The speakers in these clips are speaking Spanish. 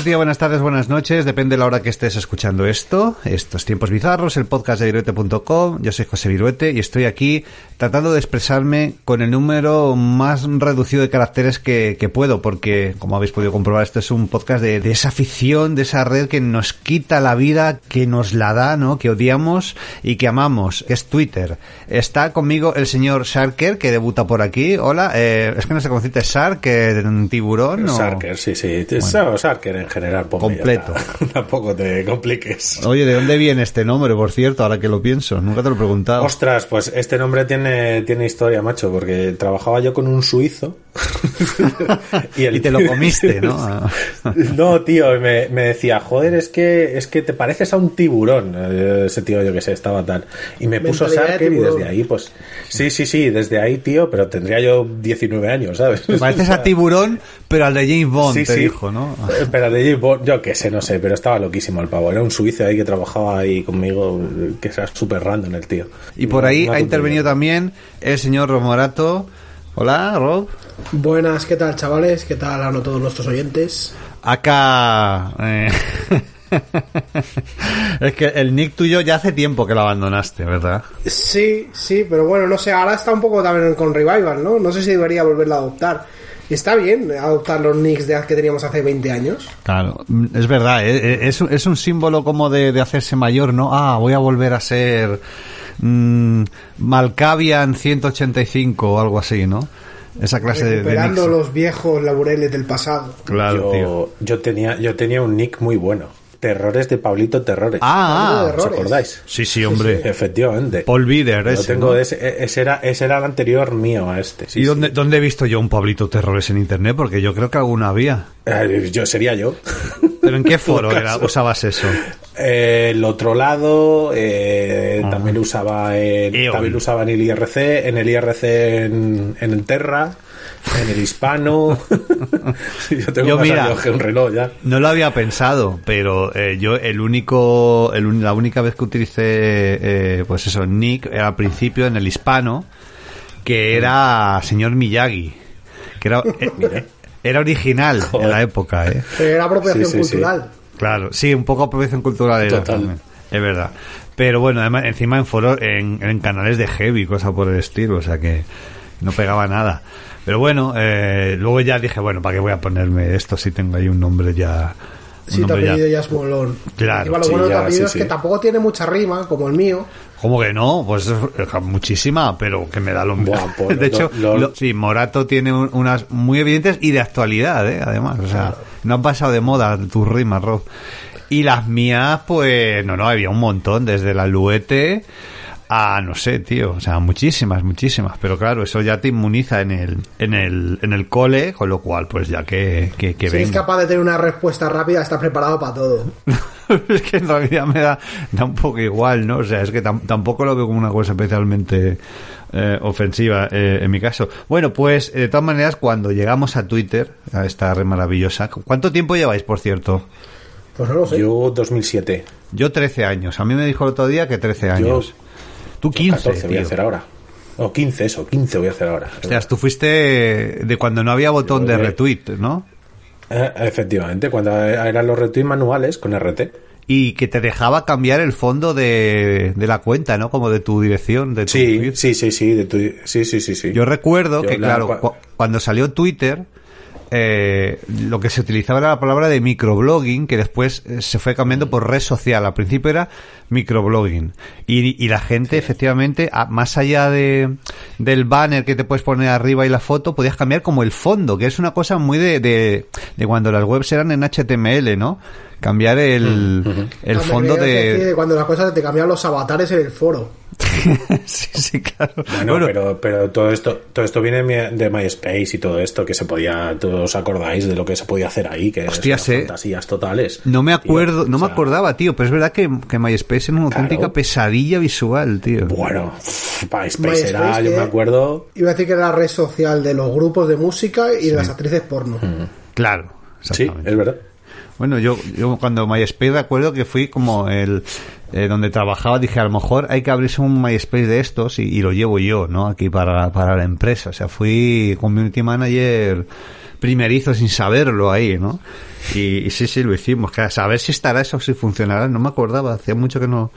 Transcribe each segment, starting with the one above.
Buenos días, buenas tardes, buenas noches, depende de la hora que estés escuchando esto. Estos tiempos bizarros, el podcast de viruete.com. Yo soy José Viruete y estoy aquí tratando de expresarme con el número más reducido de caracteres que, que puedo, porque, como habéis podido comprobar, esto es un podcast de, de, esa afición, de esa red que nos quita la vida, que nos la da, ¿no? Que odiamos y que amamos, es Twitter. Está conmigo el señor Sharker, que debuta por aquí. Hola, eh, es que no sé cómo decirte, Sharker, tiburón. O... Sharker, sí, sí. Bueno. Sharker en general. Completo. Tampoco te compliques. Oye, ¿de dónde viene este nombre, por cierto? Ahora que lo pienso, nunca te lo he preguntado. Ostras, pues este nombre tiene, tiene historia, macho, porque trabajaba yo con un suizo. Y, el... y, te lo comiste, ¿no? no, tío, me, me, decía, joder, es que, es que te pareces a un tiburón. Ese tío, yo que sé, estaba tal. Y me puso Sharker y desde ahí, pues. Sí, sí, sí, desde ahí, tío, pero tendría yo 19 años, ¿sabes? Te pareces a tiburón, pero al de James Bond, sí, te sí. dijo, ¿no? Pero al de James Bond, yo que sé, no sé, pero estaba loquísimo el pavo. Era un suizo ahí que trabajaba ahí conmigo, que era súper random el tío. Y por ahí ha intervenido también el señor Romorato. Hola, Rob. Buenas, ¿qué tal, chavales? ¿Qué tal a todos nuestros oyentes? Acá. Eh... es que el nick tuyo ya hace tiempo que lo abandonaste, ¿verdad? Sí, sí, pero bueno, no sé, ahora está un poco también con Revival, ¿no? No sé si debería volverlo a adoptar. Está bien adoptar los nicks de que teníamos hace 20 años. Claro, es verdad, es, es un símbolo como de, de, hacerse mayor, ¿no? Ah, voy a volver a ser mmm, Malkavian 185 o algo así, ¿no? Esa clase de, Recuperando los viejos laureles del pasado. Claro, yo, tío. Yo tenía, yo tenía un nick muy bueno. Terrores de Pablito Terrores. Ah, ¿os acordáis? Sí, sí, hombre. Sí, sí. Efectivamente. Paul Bieder, ese. tengo ¿no? ese, ese, era, ese era el anterior mío a este. Sí, ¿Y dónde, dónde he visto yo un Pablito Terrores en internet? Porque yo creo que alguna había. Eh, yo sería yo. ¿Pero en qué foro era, usabas eso? Eh, el otro lado eh, Ah. también usaba en, Eol. también usaba en el IRC, en el IRC en, en el Terra, en el Hispano. Yo tengo Yo, más mira, que un reloj ya. No lo había pensado, pero eh, yo el único, el un- la única vez que utilicé, eh, pues eso, Nick, era al principio en el hispano, que era señor Miyagi, que era, eh, era original en la época, ¿eh? Era apropiación Sí, sí, sí. cultural. Claro, sí, un poco apropiación cultural era Total. también, es verdad. Pero bueno, además, encima en foros, en, en canales de heavy, cosa por el estilo, o sea que no pegaba nada. Pero bueno, eh, luego ya dije, bueno, ¿para qué voy a ponerme esto si tengo ahí un nombre ya? Un Sí, nombre ya- apellido ya es molón. Claro, Encima, lo sí, bueno de tu ya, apellido sí, es que tampoco tiene mucha rima, como el mío. ¿Cómo que no? Pues es- muchísima, pero que me da lo mismo. Buah, pues, de hecho, lo- lo- lo- sí, Morato tiene un- unas muy evidentes y de actualidad, ¿eh? además. O sea, no han pasado de moda tus rimas, Rob. Y las mías, pues, no, no, había un montón, desde la Luete a, no sé, tío, o sea, muchísimas, muchísimas. Pero claro, eso ya te inmuniza en el, en el, en el cole, con lo cual, pues ya que, que, que Si eres venga. capaz de tener una respuesta rápida, estás preparado para todo. es que en realidad me da, da un poco igual, ¿no? O sea, es que tam- tampoco lo veo como una cosa especialmente eh, ofensiva eh, en mi caso. Bueno, pues de todas maneras, cuando llegamos a Twitter, a esta red maravillosa, ¿cuánto tiempo lleváis, por cierto? Pues no lo sé. Yo 2007. Yo 13 años. A mí me dijo el otro día que 13 años. Tú 15, 14 voy a hacer ahora. O 15, eso, 15 voy a hacer ahora. Hostias, tú fuiste de cuando no había botón de retweet, ¿no? Eh, efectivamente, cuando eran los retweets manuales con RT. Y que te dejaba cambiar el fondo de, de la cuenta, ¿no? Como de tu dirección, de tu Sí, sí, sí, sí, de tu- sí, sí, sí, sí. Yo recuerdo Yo que, la- claro, cua- cu- cuando salió Twitter, eh, lo que se utilizaba era la palabra de microblogging, que después eh, se fue cambiando por red social. Al principio era microblogging. Y, y la gente, efectivamente, a- más allá de, del banner que te puedes poner arriba y la foto, podías cambiar como el fondo, que es una cosa muy de, de, de cuando las webs eran en HTML, ¿no? Cambiar el, el Ah, me fondo de... Cuando las cosas te cambian los avatares en el foro. sí, sí, claro. Bueno, Bueno, pero, pero todo esto, todo esto viene de MySpace y todo esto que se podía, todos os acordáis de lo que se podía hacer ahí, que Hostias, eran eh. fantasías totales. No me Tío, acuerdo, no o me acordaba, tío, pero es verdad que, que MySpace era una Claro. auténtica pesadilla visual, tío. Bueno, MySpace, MySpace era, yo me acuerdo. Iba a decir que era la red social de los grupos de música y de las actrices porno. Claro, Sí, es verdad. Bueno, yo, yo cuando MySpace recuerdo que fui como el eh, donde trabajaba, dije a lo mejor hay que abrirse un MySpace de estos y, lo llevo yo, ¿no? Aquí para, para la empresa. O sea, fui community manager primerizo sin saberlo ahí, ¿no? Y, y sí, sí, lo hicimos. Que a saber si estará eso, si funcionará. No me acordaba, hacía mucho que no...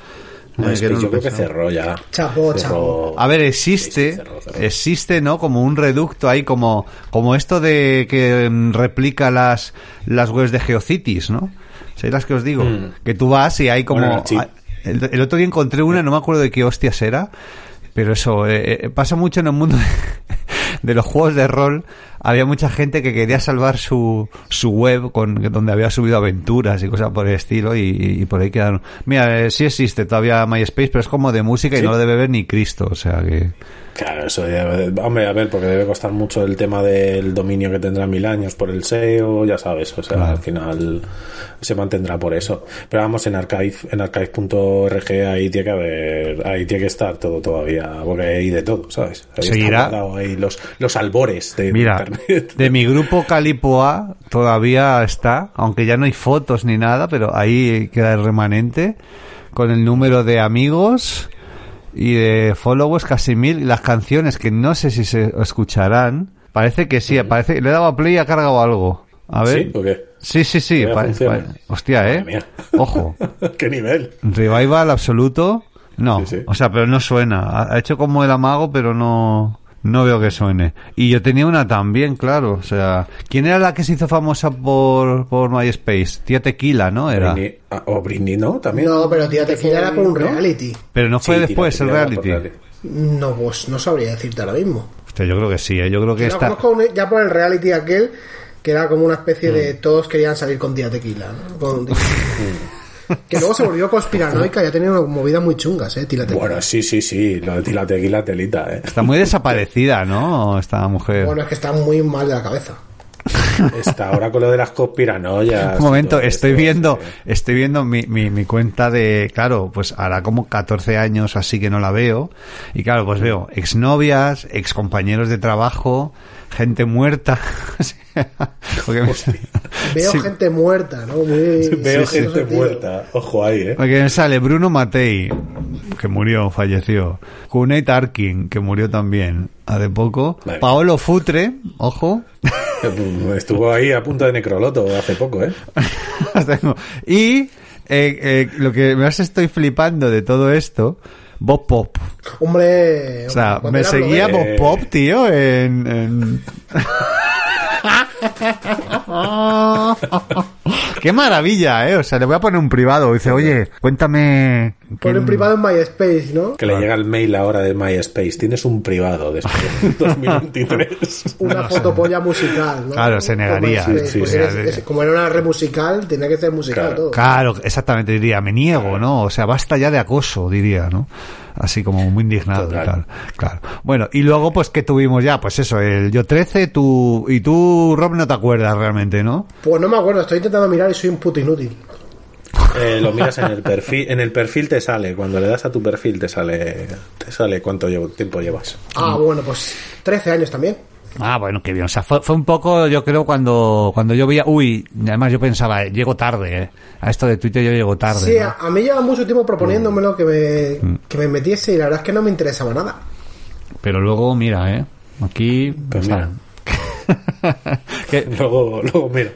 No, es que no yo lo creo que cerró ya. Chapó, Cerró- chapó. A ver, existe, Sí, cerró, cerró. existe, ¿no? Como un reducto ahí, como, como esto de que mm, replica las, las webs de GeoCities, ¿no? ¿Sabéis las que os digo? Mm. Que tú vas y hay como... Bueno, el, el otro día encontré una, no me acuerdo de qué hostias era, pero eso, eh, eh, pasa mucho en el mundo de, de los juegos de rol. Había mucha gente que quería salvar su, su web con donde había subido aventuras y cosas por el estilo y, y por ahí quedaron. Mira, eh, sí existe todavía MySpace, pero es como de música y no lo debe ver ni Cristo, o sea que... Claro, eso debe- hombre, a ver, porque debe costar mucho el tema del dominio que tendrá mil años por el SEO, ya sabes, o sea, Claro. al final se mantendrá por eso. Pero vamos, en archive, en archive.org ahí tiene que haber, ahí tiene que estar todo todavía, porque hay de todo, ¿sabes? Ahí Seguirá. ahí los, los albores de Mira, internet. de mi grupo Calipoa todavía está, aunque ya no hay fotos ni nada, pero ahí queda el remanente con el número de amigos y de followers casi mil las canciones que no sé si se escucharán. Parece que sí, parece le he dado a play y ha cargado algo. A ver. ¿Sí? ¿O qué? Sí, sí, sí. Pa- pa- hostia, eh. Ojo. ¿Qué nivel? Revival absoluto. No, Sí, sí. o sea, pero no suena. Ha hecho como el amago, pero no no veo que suene. Y yo tenía una también, claro. O sea, ¿quién era la que se hizo famosa por, por MySpace? Tía Tequila, ¿no? Era. Britney- ah, o Britney, ¿no? También. No, pero tía Tequila era por un reality. Pero no fue Sí, después el reality. No, pues no sabría decirte ahora mismo. Hostia, yo creo que sí, ¿eh? yo creo que está. conozco un- ya por el reality aquel que era como una especie Mm. de todos querían salir con tía Tequila. ¿no? Con- que luego se volvió conspiranoica y ha tenido movidas muy chungas, eh, Tequila. Bueno, sí, sí, sí, lo de tila tequila telita, eh. Está muy desaparecida, ¿no? Esta mujer. Bueno, es que está muy mal de la cabeza. Está ahora con lo de las conspiranoias. Un momento, estoy esto, viendo, sí. estoy viendo mi, mi, mi cuenta de, claro, pues hará como 14 años así que no la veo. Y claro, pues veo exnovias, excompañeros de trabajo, gente muerta. Me, Veo sí, gente muerta, ¿no? Muy, Veo sí, gente muerta. Ojo ahí, eh. porque me sale Bruno Matei, que murió, falleció. Kunei Tarkin, que murió también hace poco. Vale. Paolo Futre, ojo. Estuvo ahí a punto de necroloto hace poco, eh. Y eh, eh, lo que más estoy flipando de todo esto, Bob Pop. Hombre, O sea, me seguía Bob Pop, tío, en... en- Qué maravilla, ¿eh? O sea, le voy a poner un privado. Dice, oye, cuéntame... Pon quién- en privado en MySpace, ¿no? Que le llega el mail ahora de MySpace. Tienes un privado después de 2023. Una fotopolla musical, ¿no? Claro, se negaría. Como, Sí, pues sí, eres- sí. es- como era una red musical, tenía que ser musical Claro. todo. Claro, exactamente, diría, me niego, ¿no? O sea, basta ya de acoso, diría, ¿no? Así como muy indignado y tal. Claro. Bueno, y luego, pues, que tuvimos ya? Pues eso, el Yo 13, tú, y tú, Rob, no te acuerdas realmente, ¿no? Pues no me acuerdo, estoy intentando mirar y soy un puto inútil. Eh, lo miras en el perfil. En el perfil te sale. Cuando le das a tu perfil te sale. Te sale cuánto llevo- tiempo llevas. Ah, bueno, pues 13 años también. Ah, bueno, qué bien. O sea, fue, fue un poco, yo creo, cuando, cuando yo veía, uy, además yo pensaba, eh, llego tarde, ¿eh? A esto de Twitter yo llego tarde. Sí, ¿no? a, a mí lleva mucho tiempo proponiéndomelo que me, que me metiese y la verdad es que no me interesaba nada. Pero luego, mira, ¿eh? Aquí... Pues Luego, luego mira.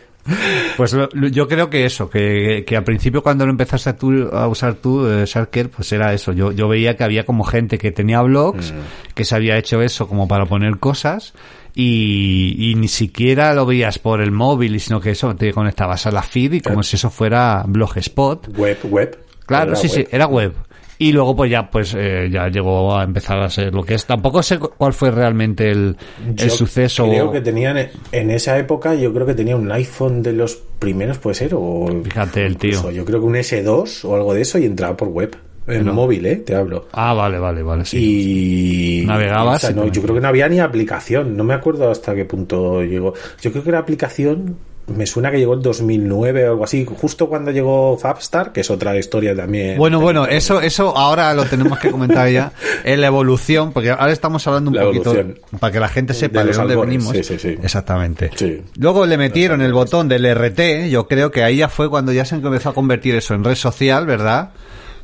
Pues lo- lo- yo creo que eso, que, que al principio cuando lo empezaste a, tú- a usar tú, eh, Sharker, pues era eso. Yo, yo veía que había como gente que tenía blogs, que se había hecho eso como para poner cosas, y, y ni siquiera lo veías por el móvil, y sino que eso te conectabas a la feed y como si eso fuera Blogspot. Web, web. Claro, sí, sí, era web. Y luego pues ya pues eh, ya llegó a empezar a ser lo que es. Tampoco sé cu- cuál fue realmente el, el suceso. Creo que tenían en esa época, yo creo que tenía un iPhone de los primeros, puede ser, o Fíjate el tío. yo creo que un S2 o algo de eso y entraba por web, en Pero- móvil, eh, te hablo. Ah, vale, vale, vale, sí. Y Navegabas o sea, no, yo creo que no había ni aplicación, no me acuerdo hasta qué punto llegó. Yo creo que la aplicación me suena que llegó en 2009 o algo así, justo cuando llegó Fabstar, que es otra historia también. Bueno, bueno, eso, eso ahora lo tenemos que comentar ya. En la evolución, porque ahora estamos hablando un La poquito evolución. para que la gente sepa De dónde albores, venimos. sí, sí, sí. Exactamente. Sí. Luego le metieron el botón del RT. Yo creo que ahí ya fue cuando ya se empezó a convertir eso en red social, ¿verdad?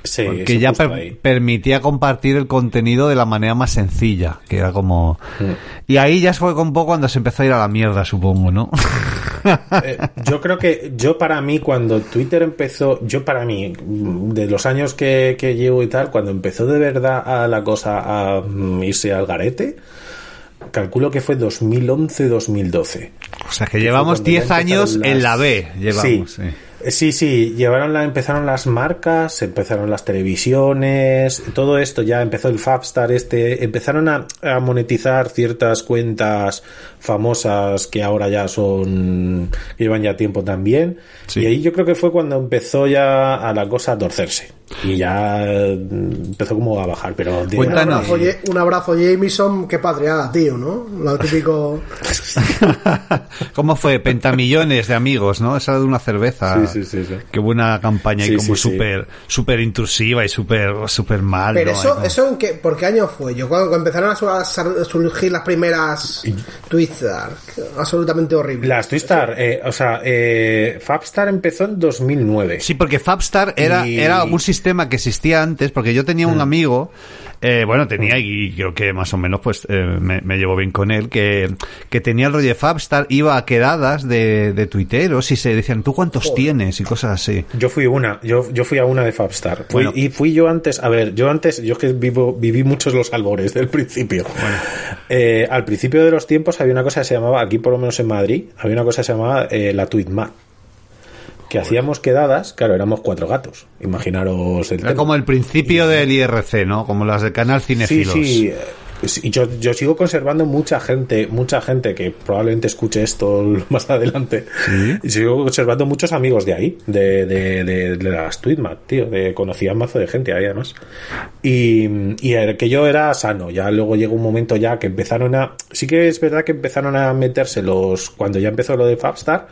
Sí, porque ya per- permitía compartir el contenido de la manera más sencilla, que era como... Mm. Y ahí ya fue un poco cuando se empezó a ir a la mierda, supongo, ¿no? Eh, yo creo que yo para mí cuando Twitter empezó, yo para mí, mm, de los años que, que llevo y tal, cuando empezó de verdad a la cosa a mm, irse al garete, calculo que fue 2011-2012. o sea, que llevamos Fue cuando ya 10 años en la B, llevamos, Sí. sí. Sí, sí, llevaron la, empezaron las marcas, empezaron las televisiones, todo esto ya empezó el Fabstar este, empezaron a, a monetizar ciertas cuentas famosas que ahora ya son, que llevan ya tiempo también. Sí. Y ahí yo creo que fue cuando empezó ya a la cosa a torcerse. Y ya eh, empezó como a bajar, pero... Un abrazo, un abrazo Jameson, qué patriada, tío, ¿no? Lo típico. ¿Cómo fue? Pentamillones de amigos, ¿no? Esa de una cerveza. Sí, sí, sí, sí. Qué buena campaña y como súper súper intrusiva y súper súper mal. Pero ¿no? eso, eso en qué, ¿por qué año fue? Yo cuando empezaron a, surgir las primeras Twitter, absolutamente horrible. Las Twistar, eh, o sea, eh, Fabstar empezó en 2009. Sí, porque Fabstar era, Y- era un sistema que existía antes, porque yo tenía un Mm. amigo, eh, bueno, tenía y creo que más o menos pues eh, me, me llevo bien con él, que, que tenía el rollo de Fabstar, iba a quedadas de, de tuiteros y se decían, ¿tú cuántos tienes? Y cosas así. Yo fui una, yo, yo fui a una de Fabstar. Fui- Bueno. y fui yo antes, a ver, yo antes, yo es que vivo, viví muchos los albores del principio. Eh, al principio de los tiempos había una cosa que se llamaba, aquí por lo menos en Madrid, había una cosa que se llamaba eh, la Tweetmat. Que hacíamos quedadas, claro, éramos cuatro gatos. Imaginaros el Era tema. como el principio del IRC, ¿no? Como las del canal Cinefilos. sí. sí, Y yo, yo sigo conservando mucha gente, mucha gente que probablemente escuche esto más adelante. Y sigo conservando muchos amigos de ahí, de, de, de, de las Tweetmat, tío. De, conocía mazo de gente ahí además. Y, y el que yo era sano. Ya luego llegó un momento ya que empezaron a. Sí que es verdad que empezaron a meterse los. Cuando ya empezó lo de Fabstar,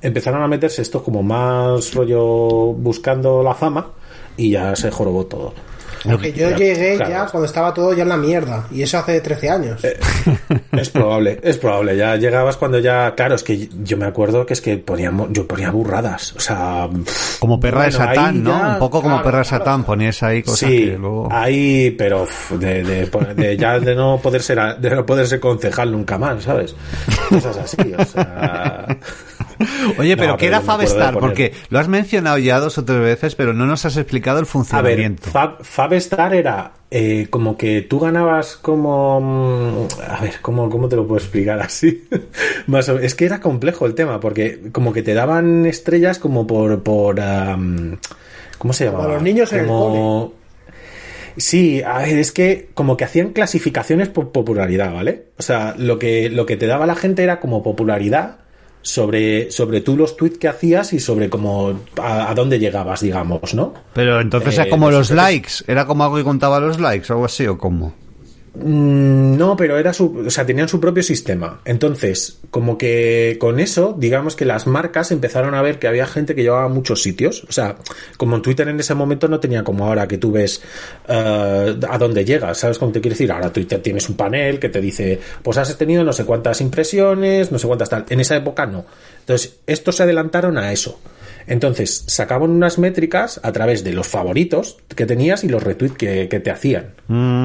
empezaron a meterse estos como más rollo buscando la fama. Y ya se jorobó todo. Porque yo llegué claro. ya cuando estaba todo ya en la mierda. Y eso hace 13 años. Eh, Es probable, es probable. Ya llegabas cuando ya, claro, es que yo me acuerdo que es que poníamos, yo ponía burradas, o sea, Como perra de bueno, ahí Satán, ¿no? ya, Un poco como claro, perra de claro. Satán, ponías ahí cosas sí, que luego... ahí, pero de, de, de ya de no poder ser, a- de no poder ser concejal nunca más, ¿sabes? Cosas así, o sea. Oye, pero No, ¿qué pero era Fabstar? Porque lo has mencionado ya dos o tres veces, pero no nos has explicado el A ver, funcionamiento. Fab, Fabstar era eh, como que tú ganabas como... mm, A ver, ¿cómo, cómo te lo puedo explicar así? Más o- es que era complejo el tema, porque como que te daban estrellas como por... ¿Cómo se llama? los niños en el Sí, a ver, es que como que hacían clasificaciones por popularidad, ¿vale? O sea, lo que, lo que te daba la gente era como popularidad sobre, sobre tú los tweets que hacías y sobre como a, a dónde llegabas, digamos, ¿no? Pero entonces Eh, era como los likes, era como algo que contaba los likes o algo así, o cómo. Mm, No, pero era su, o sea, tenían su propio sistema. Entonces, como que con eso, digamos que las marcas empezaron a ver que había gente que llevaba a muchos sitios. O sea, como en Twitter en ese momento no tenía como ahora que tú ves eh, a dónde llegas, ¿sabes cómo te quiero decir? Ahora Twitter tienes un panel que te dice, pues has tenido no sé cuántas impresiones, no sé cuántas tal. En esa época no. Entonces, estos se adelantaron a eso. Entonces, sacaban unas métricas a través de los favoritos que tenías y los retweets que, que te hacían.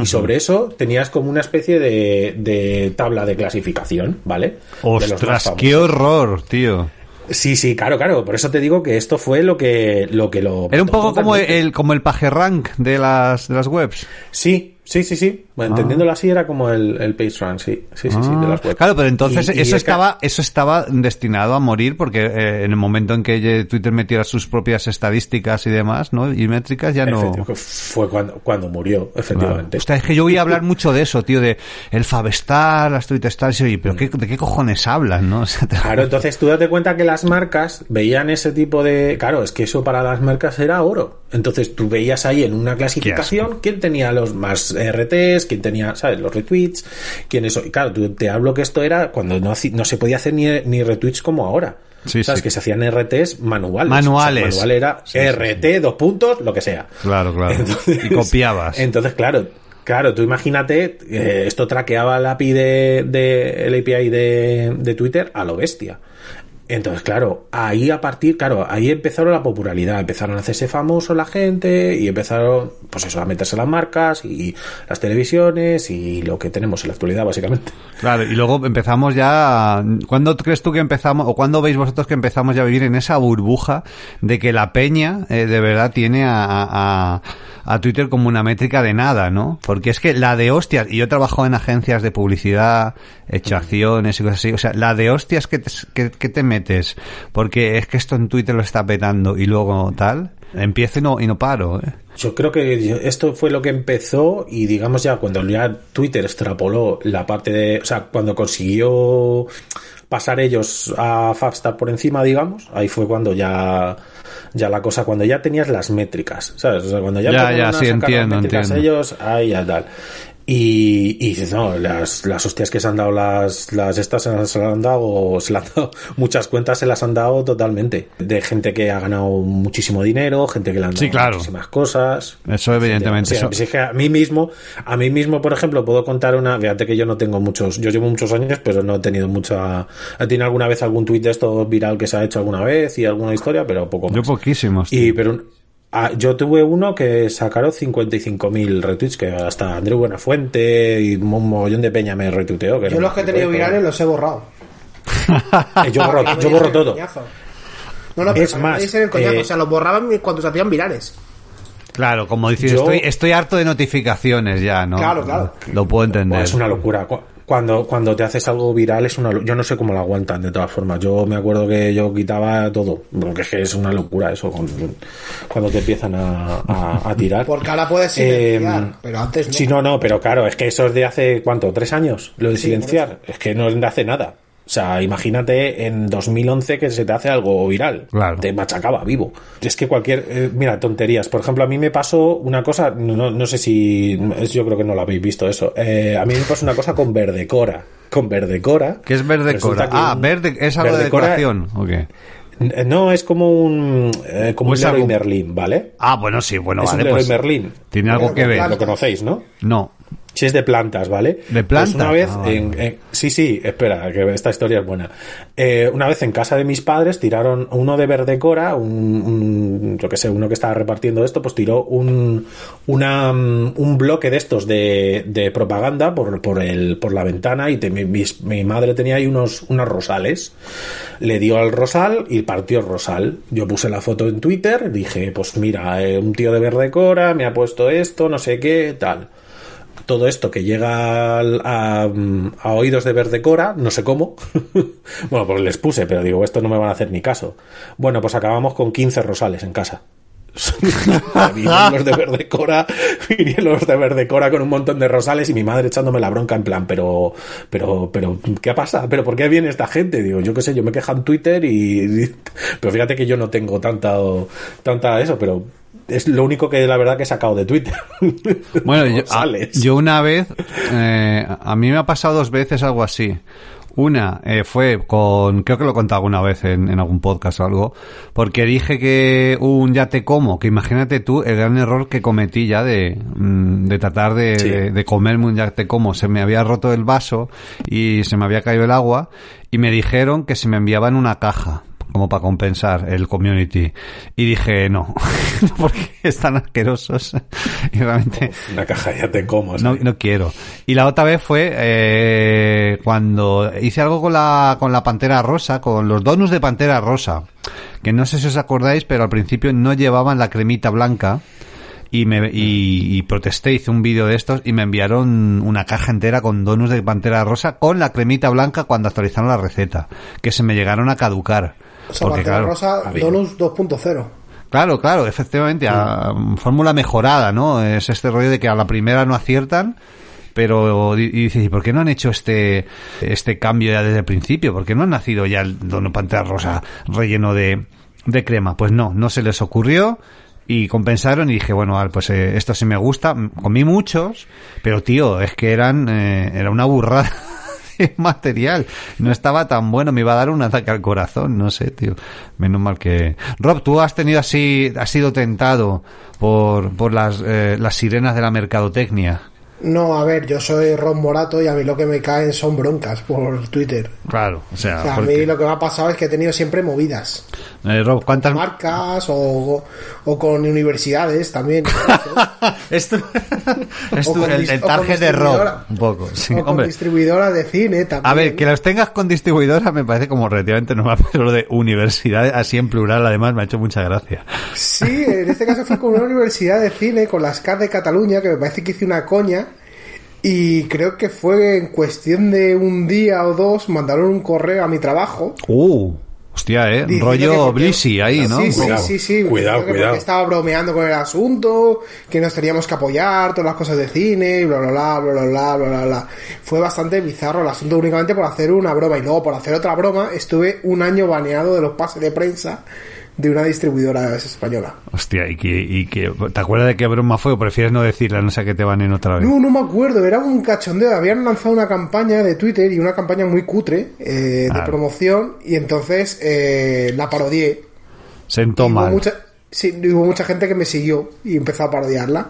Y sobre eso tenías como una especie de, de tabla de clasificación, ¿vale? Ostras, qué horror, tío. Sí, sí, claro, claro. Por eso te digo que esto fue lo que lo, que lo Era un poco como el, como el PageRank de las, de las webs. Sí, sí, sí, sí. Bueno, entendiéndolo así era como el, el PageRank, sí. Sí, sí, sí, de las Ah, webs. Claro, pero entonces Y- eso estaba eso estaba destinado a morir porque eh, en el momento en que Twitter metiera sus propias estadísticas y demás, ¿no? Y métricas ya no. Fue cuando, cuando murió, efectivamente. Hostia, es que yo voy a hablar mucho de eso, tío, de el Favestar, las Twitter Stars, y oye, pero qué, ¿de qué cojones hablan, no? O sea, te- Claro, entonces tú date cuenta que las marcas veían ese tipo de... Claro, es que eso para las marcas era oro. Entonces tú veías ahí en una clasificación quién tenía los más RTs, quién tenía, ¿sabes? Los retweets, quién eso. Y claro, te hablo que esto era cuando no, no se podía hacer ni, ni retweets como ahora. Sí, ¿Sabes? sí. Que se hacían RTs manuales. Manuales. O sea, manual era Sí, RT, dos puntos, lo que sea. Claro, claro. y copiabas. Entonces, claro, claro, tú imagínate, eh, esto traqueaba la API de, de- el API de, de Twitter a lo bestia. Entonces, claro, ahí a partir, claro, ahí empezaron la popularidad, empezaron a hacerse famosos la gente y empezaron, pues eso, a meterse las marcas y las televisiones y lo que tenemos en la actualidad, básicamente. Claro, y luego empezamos ya, ¿cuándo crees tú que empezamos, o cuándo veis vosotros que empezamos ya a vivir en esa burbuja de que la peña eh, de verdad tiene a, a, a Twitter como una métrica de nada, ¿no? Porque es que la de hostias, y yo trabajo en agencias de publicidad, he hecho acciones y cosas así, o sea, la de hostias que te, que, que te metes, porque es que esto en Twitter lo está petando y luego tal, empiezo y no, y no paro, ¿eh? Yo creo que esto fue lo que empezó y digamos ya cuando ya Twitter extrapoló la parte de, o sea, cuando consiguió pasar ellos a Fabstar por encima, digamos, ahí fue cuando ya ya la cosa, cuando ya tenías las métricas, ¿sabes? O sea, cuando ya, ya, ya sí, entiendo, las métricas entiendo. ellos, ahí ya tal. Y, y dices, no, las, las hostias que se han dado las, las estas se las han dado, se las han dado, muchas cuentas se las han dado totalmente. De gente que ha ganado muchísimo dinero, gente que le han dado Sí, claro. muchísimas cosas. Eso evidentemente. O sea, eso- es que a mí mismo, a mí mismo, por ejemplo, puedo contar una, fíjate que yo no tengo muchos, yo llevo muchos años, pero no he tenido mucha, he tenido alguna vez algún tuit de esto viral que se ha hecho alguna vez y alguna historia, pero poco Yo más. poquísimos. Y pero ah, yo tuve uno que sacaron 55.000 retweets, que hasta Andreu Buenafuente y un mogollón de peña me retuiteó. Que Yo los que he tenido virales los he borrado. Eh, yo borro, yo todo. No, no, Es más, el coñazo. eh, o sea, los borraban cuando se hacían virales. Claro, como dices, Yo- estoy, estoy harto de notificaciones ya, ¿no? Claro, claro. Lo puedo entender. Es una locura. Cu- Cuando, cuando te haces algo viral es una Yo no sé cómo lo aguantan de todas formas. Yo me acuerdo que yo quitaba todo. Porque es que es una locura eso. cuando te empiezan a, a- a tirar. Porque ahora puedes silenciar, Eh, pero antes no. Sí, no, no, pero claro, es que eso es de hace, ¿cuánto? ¿Tres años? Lo de Sí, silenciar. Es que no es de hace nada. O sea, imagínate en 2011 que se te hace algo viral. Claro. Te machacaba vivo. Es que cualquier... eh, mira, tonterías. Por ejemplo, a mí me pasó una cosa... No, no sé si... Yo creo que no lo habéis visto eso. Eh, a mí me pasó una cosa con Verdecora. Con Verdecora. ¿Qué es verde Resulta cora? que Ah, un- verde, es algo de Verdecora- decoración. ¿o qué? Eh, No, es como un... eh, como Pues un Leroy algo- Merlin, ¿vale? Ah, bueno, sí, bueno, es un vale, Leroy pues Merlin. tiene algo que ver. claro. Lo conocéis, ¿no? No. Si es de plantas, ¿vale? ¿De Pues plantas? una vez, Ah, vale. en, sí, sí, espera, que esta historia es buena. Eh, una vez en casa de mis padres tiraron uno de Verdecora, un, un yo que sé, uno que estaba repartiendo esto, pues tiró un, una, mm, un bloque de estos de, de propaganda por, por, el, por la ventana y te- mi, mis- mi madre tenía ahí unos, unos rosales. Le dio al rosal y partió el rosal. Yo puse la foto en Twitter, dije, pues mira, eh, un tío de Verdecora me ha puesto esto, no sé qué, tal todo esto que llega a, a oídos de Verdecora, no sé cómo. bueno, pues les puse, pero digo, esto no me van a hacer ni caso. Bueno, pues acabamos con 15 rosales en casa. vinieron los de Verdecora, vinieron los de Verdecora con un montón de rosales y mi madre echándome la bronca en plan, pero, pero, pero, ¿qué pasa? ¿Pero por qué viene esta gente? Digo, yo qué sé, yo me quejo en Twitter y, pero fíjate que yo no tengo tanta, tanta eso, pero es lo único que la verdad que he sacado de Twitter. Bueno, yo, a- Rosales. yo una vez, eh, a mí me ha pasado dos veces algo así. Una eh, fue con, creo que lo he contado alguna vez en, en algún podcast o algo, porque dije que un ya te como, que imagínate tú el gran error que cometí ya de, mm, de tratar de, Sí. de, de comerme un ya te como. Se me había roto el vaso y se me había caído el agua y me dijeron que se me enviaban una caja como para compensar el community y dije no porque están asquerosos y realmente Una caja ya te como. no, no quiero. Y la otra vez fue eh, cuando hice algo con la, con la Pantera Rosa, con los donuts de Pantera Rosa, que no sé si os acordáis, pero al principio no llevaban la cremita blanca. Y, me, y, y protesté, hice un vídeo de estos y me enviaron una caja entera con donuts de Pantera Rosa con la cremita blanca cuando actualizaron la receta, que se me llegaron a caducar. O sea, Porque, Pantera claro, Rosa, había- Donus 2.0. Claro, claro, efectivamente, a- fórmula mejorada, ¿no? Es este rollo de que a la primera no aciertan, pero y dices, ¿y por qué no han hecho este este cambio ya desde el principio? ¿Por qué no han nacido ya el Dono Pantera Rosa relleno de, de crema? Pues no, no se les ocurrió y compensaron y dije, bueno, pues eh, esto sí me gusta. Comí muchos, pero tío, es que eran eh, era una burrada material. No estaba tan bueno, me iba a dar un ataque al corazón, no sé, tío. Menos mal que... Rob, tú has tenido así, has sido tentado por, por las, eh, las sirenas de la mercadotecnia. No, a ver, yo soy Ron Morato y a mí lo que me caen son broncas por Twitter. Claro, o sea, O sea, a mí lo que me ha pasado es que he tenido siempre movidas. Eh, Rob, ¿cuántas Marcas o, o con universidades también. Esto es tu- con el, el target de Rob, distribuidora. un poco. Sí, o con hombre. distribuidoras de cine también. A ver, que los tengas con distribuidora me parece como relativamente normal, pero lo de universidad así en plural además me ha hecho mucha gracia. Sí, en este caso fue con una universidad de cine, con las CAD de Cataluña, que me parece que hice una coña. Y creo que fue en cuestión de un día o dos, mandaron un correo a mi trabajo. Uh, hostia, eh, rollo porque- Blissy ahí, ¿no? Sí, sí, Cuidado, sí, sí. cuidado, cuidado. Estaba bromeando con el asunto, que nos teníamos que apoyar, todas las cosas de cine, y bla, bla, bla, bla, bla, bla, bla, bla, bla. Fue bastante bizarro el asunto únicamente por hacer una broma. Y luego, por hacer otra broma, estuve un año baneado de los pases de prensa de una distribuidora española. Hostia, y que, y que, ¿te acuerdas de qué broma fue o prefieres no decirla, no sé que te van en otra vez? No, no me acuerdo, era un cachondeo. Habían lanzado una campaña de Twitter y una campaña muy cutre eh, de promoción y entonces eh, la parodié. Sentó mal. mucha, sí, hubo mucha gente que me siguió y empezó a parodiarla.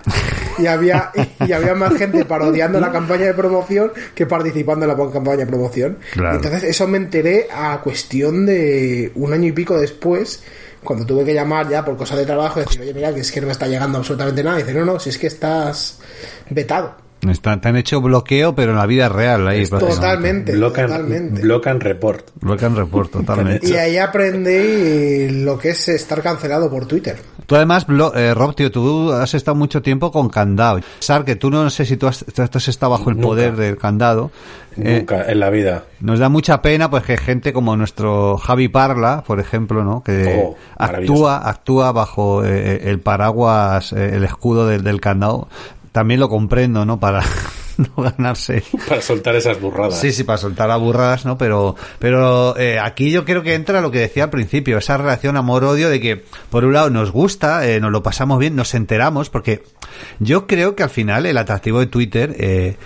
Y había, y había más gente parodiando la campaña de promoción que participando en la campaña de promoción. Claro. Entonces eso me enteré a cuestión de un año y pico después, cuando tuve que llamar ya por cosas de trabajo decir, oye, mira, que es que no me está llegando absolutamente nada. Y dice, no, no, si es que estás vetado. Está- te han hecho bloqueo, pero en la vida real. Ahí. Totalmente, Block and, totalmente. block and report. Block and report, totalmente. Y ahí aprendí lo que es estar cancelado por Twitter. Tú además, Blo- eh, Rob, tío, tú has estado mucho tiempo con candado. Sar, que tú no sé si tú has, tú has estado bajo el Nunca. poder del candado. Eh, Nunca en la vida. Nos da mucha pena pues que gente como nuestro Javi Parla, por ejemplo, ¿no? Que Oh, actúa actúa bajo eh, el paraguas, eh, el escudo del, del candado. También lo comprendo, ¿no? Para no ganarse. Para soltar esas burradas. Sí, sí, para soltar a burradas, ¿no? Pero, pero eh, aquí yo creo que entra lo que decía al principio, esa relación amor-odio de que, por un lado, nos gusta, eh, nos lo pasamos bien, nos enteramos, porque yo creo que al final el atractivo de Twitter eh,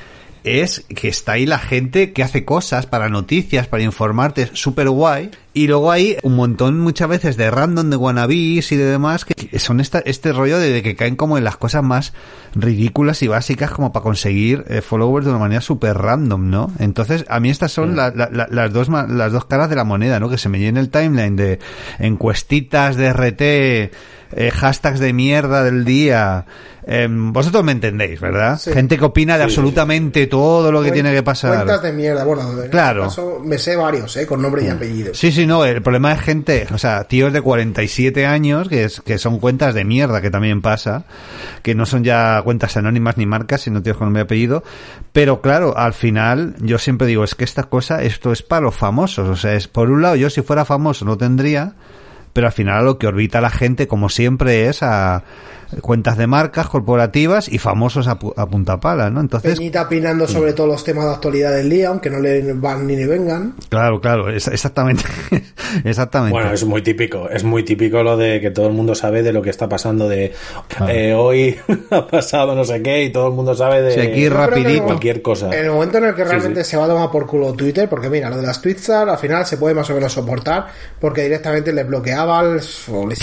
es que está ahí la gente que hace cosas para noticias, para informarte, súper guay. Y luego hay un montón muchas veces de random, de wannabes y de demás, que son esta, este rollo de, de que caen como en las cosas más ridículas y básicas como para conseguir eh, followers de una manera súper random, ¿no? Entonces, a mí estas son la- la- la- las, dos, las dos caras de la moneda, ¿no? Que se me llena el timeline de encuestitas de RT, eh, hashtags de mierda del día. Em, vosotros me entendéis, ¿verdad? Sí. Gente que opina de Sí, absolutamente todo lo que tiene que pasar. Cuentas de mierda. Bueno, en Claro. caso me sé varios, ¿eh? Con nombre y apellido. Sí, sí, no, el problema es gente, o sea, tíos de 47 años que, es, que son cuentas de mierda, que también pasa, que no son ya cuentas anónimas ni marcas, sino tíos con nombre y apellido. Pero claro, al final, yo siempre digo, es que esta cosa, esto es para los famosos, o sea, es por un lado, yo si fuera famoso no tendría, pero al final lo que orbita a la gente, como siempre, es a cuentas de marcas corporativas y famosos a, pu- a punta pala, ¿no? Entonces, Peñita opinando sobre todos los temas de actualidad del día, aunque no le van ni le vengan. claro, claro, es- exactamente, exactamente. Bueno, es muy típico, es muy típico lo de que todo el mundo sabe de lo que está pasando de eh, hoy ha pasado no sé qué y todo el mundo sabe de Sí, aquí rapidito. cualquier cosa. En el momento en el que realmente sí. se va a tomar por culo Twitter, porque mira, lo de las tweetstar al final se puede más o menos soportar, porque directamente les bloqueabas o les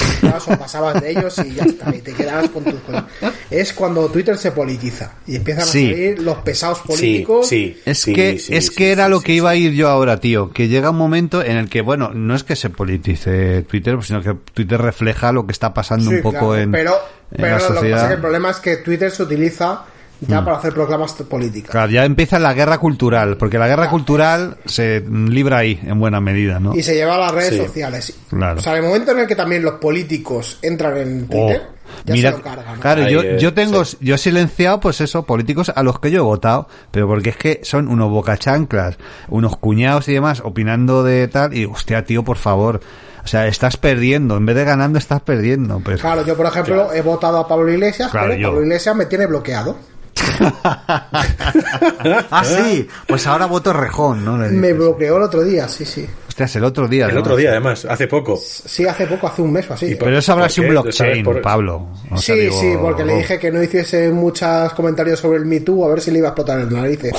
o pasabas de ellos y ya está, y te quedabas con tus cosas. Es cuando Twitter se politiza y empiezan Sí. a salir los pesados Sí, políticos. sí. Es sí, que, sí, es sí, que sí, era sí, lo sí, que sí. iba a ir yo ahora, tío. Que llega un momento en el que, bueno, no es que se politice Twitter, sino que Twitter refleja lo que está pasando Sí, un poco claro, en, pero, en pero la lo que pasa sociedad. es que el problema es que Twitter se utiliza ya para hacer proclamas políticas. Claro, ya empieza la guerra cultural, porque la guerra cultural se libra ahí, en buena medida, ¿no? Y se lleva a las redes Sí. sociales. Claro. O sea, en el momento en el que también los políticos entran en Twitter, Oh, ya mira, se lo cargan. ¿no? claro, Ahí, yo, yo tengo, sí. yo he silenciado, pues eso, políticos a los que yo he votado, pero porque es que son unos bocachanclas, unos cuñados y demás, opinando de tal, y hostia, tío, por favor, o sea, estás perdiendo, en vez de ganando, estás perdiendo, pues. Claro, yo por ejemplo Claro. he votado a Pablo Iglesias, Claro, pero yo. Pablo Iglesias me tiene bloqueado. ah, sí, pues ahora voto rejón, ¿no? Me bloqueó el otro día, sí, sí. Hostias, el otro día. El ¿no? otro día, además, hace poco. Sí, hace poco, hace un mes o así. Pero eso habrá ¿Por sido un blockchain, por- Pablo. O sea, sí, digo, sí, porque le oh. dije que no hiciese muchos comentarios sobre el Me Too a ver si le iba a explotar en las narices.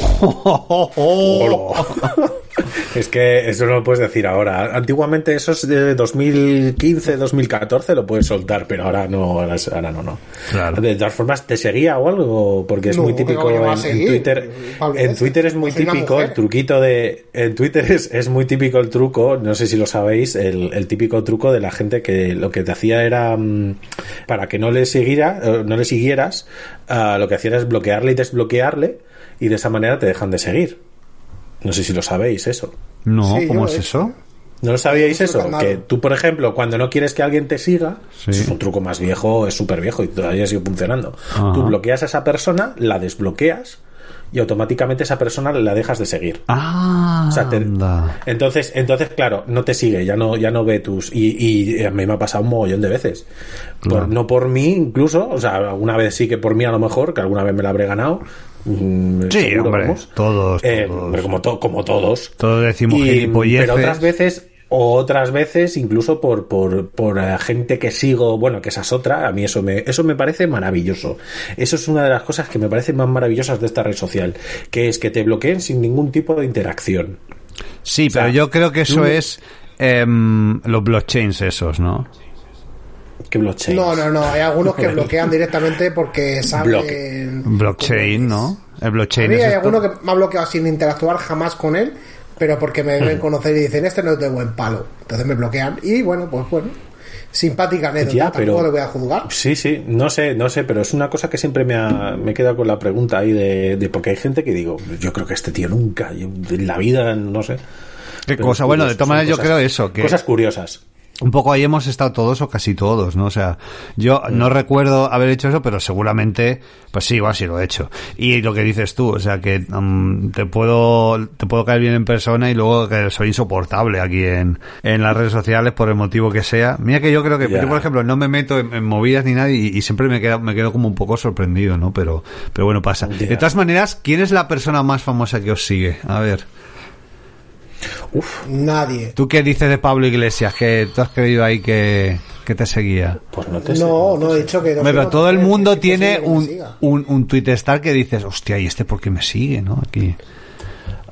Es que eso no lo puedes decir ahora. Antiguamente eso es de 2015, 2014 lo puedes soltar, pero ahora no, ahora, no, no. De todas formas, ¿te seguía o algo? Porque es muy típico en, Twitter. En Twitter es muy típico el truquito de... En Twitter es, es, muy típico el truco, no sé si lo sabéis, el, el típico truco de la gente que lo que te hacía era... Mm, para que no le siguiera, eh, no le siguieras, ah, lo que hacía era bloquearle y desbloquearle y de esa manera te dejan de seguir. No sé si lo sabéis eso. No, ¿cómo es eso? ¿No lo sabíais eso? Que tú, por ejemplo, cuando no quieres que alguien te siga, es un truco más viejo, es súper viejo y todavía sigue funcionando. Tú bloqueas a esa persona, la desbloqueas y automáticamente esa persona la dejas de seguir. Ah, entonces, entonces, claro, no te sigue, ya no, ya no ve tus. Y, a mí me ha pasado un mogollón de veces. no por mí, incluso, o sea, alguna vez sí que por mí a lo mejor, que alguna vez me la habré ganado, sí, hombre, todos, eh, como, como todos. Todos decimos Pero otras veces o otras veces incluso por, por, por eh, gente que sigo, bueno, que esa es otra, a mí eso me, eso me parece maravilloso. Eso es una de las cosas que me parecen más maravillosas de esta red social, que es que te bloqueen sin ningún tipo de interacción. Sí, pero yo creo que eso es em, los blockchains esos, ¿no? Blockchain? No, no, no. Hay algunos que bloquean directamente porque saben. Blockchain, ¿no? El blockchain. A mí hay alguno que me ha bloqueado sin interactuar jamás con él, pero porque me deben hmm. conocer y dicen, este no es de buen palo. Entonces me bloquean. Y bueno, pues bueno. Simpática anécdota, ya, pero, le voy a juzgar. Sí, sí, no sé, no sé, pero es una cosa que siempre me, ha, me he quedado con la pregunta ahí de, de, porque hay gente que digo, yo creo que este tío nunca, en la vida, no sé. Qué cosa, bueno, de todas maneras yo creo eso, que... Cosas curiosas un poco ahí hemos estado todos o casi todos, ¿no? O sea, yo no mm. recuerdo haber hecho eso, pero seguramente, pues sí, igual sí lo he hecho. Y lo que dices tú, o sea, que mm, te puedo te puedo caer bien en persona y luego que soy insoportable aquí en, en las redes sociales por el motivo que sea. Mira que yo creo que yo, por ejemplo, no me meto en, movidas ni nada y, siempre me quedo, me quedo como un poco sorprendido, ¿no? Pero, pero bueno, pasa. De todas maneras, ¿quién es la persona más famosa que os sigue? A ver. Uf. Nadie. ¿Tú qué dices de Pablo Iglesias? Que tú has creído ahí que, te seguía. Pues no te No, no he dicho que no. Pero todo el mundo tiene un, un, un Twitter star que dices, hostia, ¿y este por qué me sigue, no? Aquí.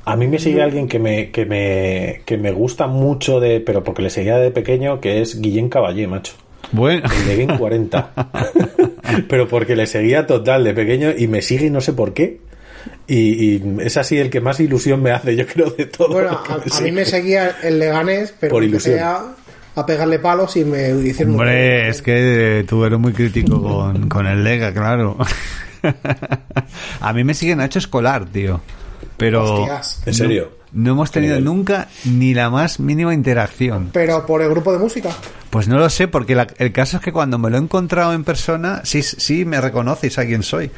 A mí me sigue alguien que me, que me, que me gusta mucho de, pero porque le seguía de pequeño, que es Guillén Caballé, macho. Bueno. El de Game 40. pero porque le seguía total de pequeño y me sigue y no sé por qué. Y, es así el que más ilusión me hace, yo creo, de todo. Bueno, a, mí me seguía el Leganés, pero por ilusión. A, pegarle palos y me hicieron. Hombre, es que tú eres muy crítico con, con el Lega, claro. a mí me sigue Nacho Escolar, tío. Pero. ¿En serio? No, hemos tenido nunca ni la más mínima interacción. ¿Pero por el grupo de música? Pues no lo sé, porque el caso es que cuando me lo he encontrado en persona, sí, sí me reconoces a quién soy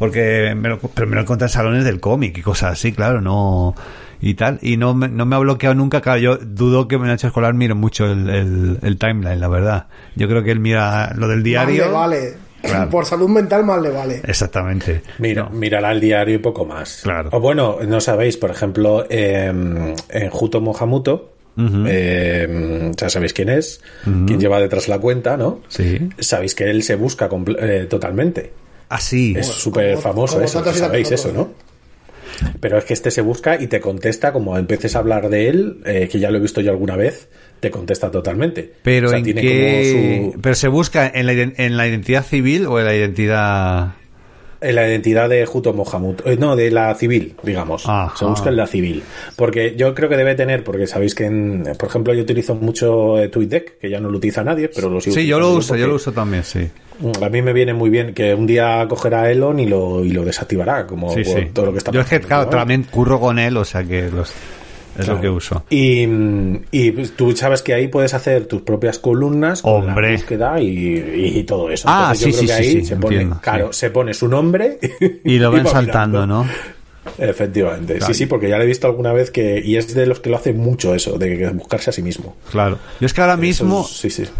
porque me lo, pero me lo encontré en salones del cómic y cosas así, claro, no y tal, y no me, no me ha bloqueado nunca, claro, yo dudo que hecho Escolar mire mucho el, el, timeline, la verdad. Yo creo que él mira lo del diario. vale. Por salud mental más le vale. Exactamente. Mira, mirará el diario y poco más. Claro. O bueno, no sabéis, por ejemplo, en Juto Mohamuto, em, ya sabéis quién es, quién lleva detrás la cuenta, ¿no? Sí. Sabéis que él se busca eh, totalmente. Así. Es súper famoso eso, sabéis eso, ¿no? Pero es que este se busca y te contesta, como empieces a hablar de él, eh, que ya lo he visto yo alguna vez, te contesta totalmente. Pero, Pero se busca en la, en la identidad civil o en la identidad en la identidad de Juto Mohamud. Eh, no, de la civil, digamos. Se busca en la civil. Porque yo creo que debe tener, porque sabéis que, por ejemplo, yo utilizo mucho eh, TweetDeck, que ya no lo utiliza nadie, pero lo sigo Sí, yo lo uso, yo lo uso también, sí. A mí me viene muy bien que un día cogerá Elon y lo, y lo desactivará, como todo lo que está Yo es que, claro, también curro con él, o sea que los es lo que uso. Y, y, tú sabes que ahí puedes hacer tus propias columnas con Hombre. la búsqueda y, y, todo eso. Ah, sí, sí, sí, se pone, claro, se pone su nombre y lo ven saltando, ¿no? Efectivamente, sí, sí, porque ya lo he visto alguna vez que, y es de los que lo hace mucho eso, de buscarse a sí mismo. Claro. Yo es que ahora mismo,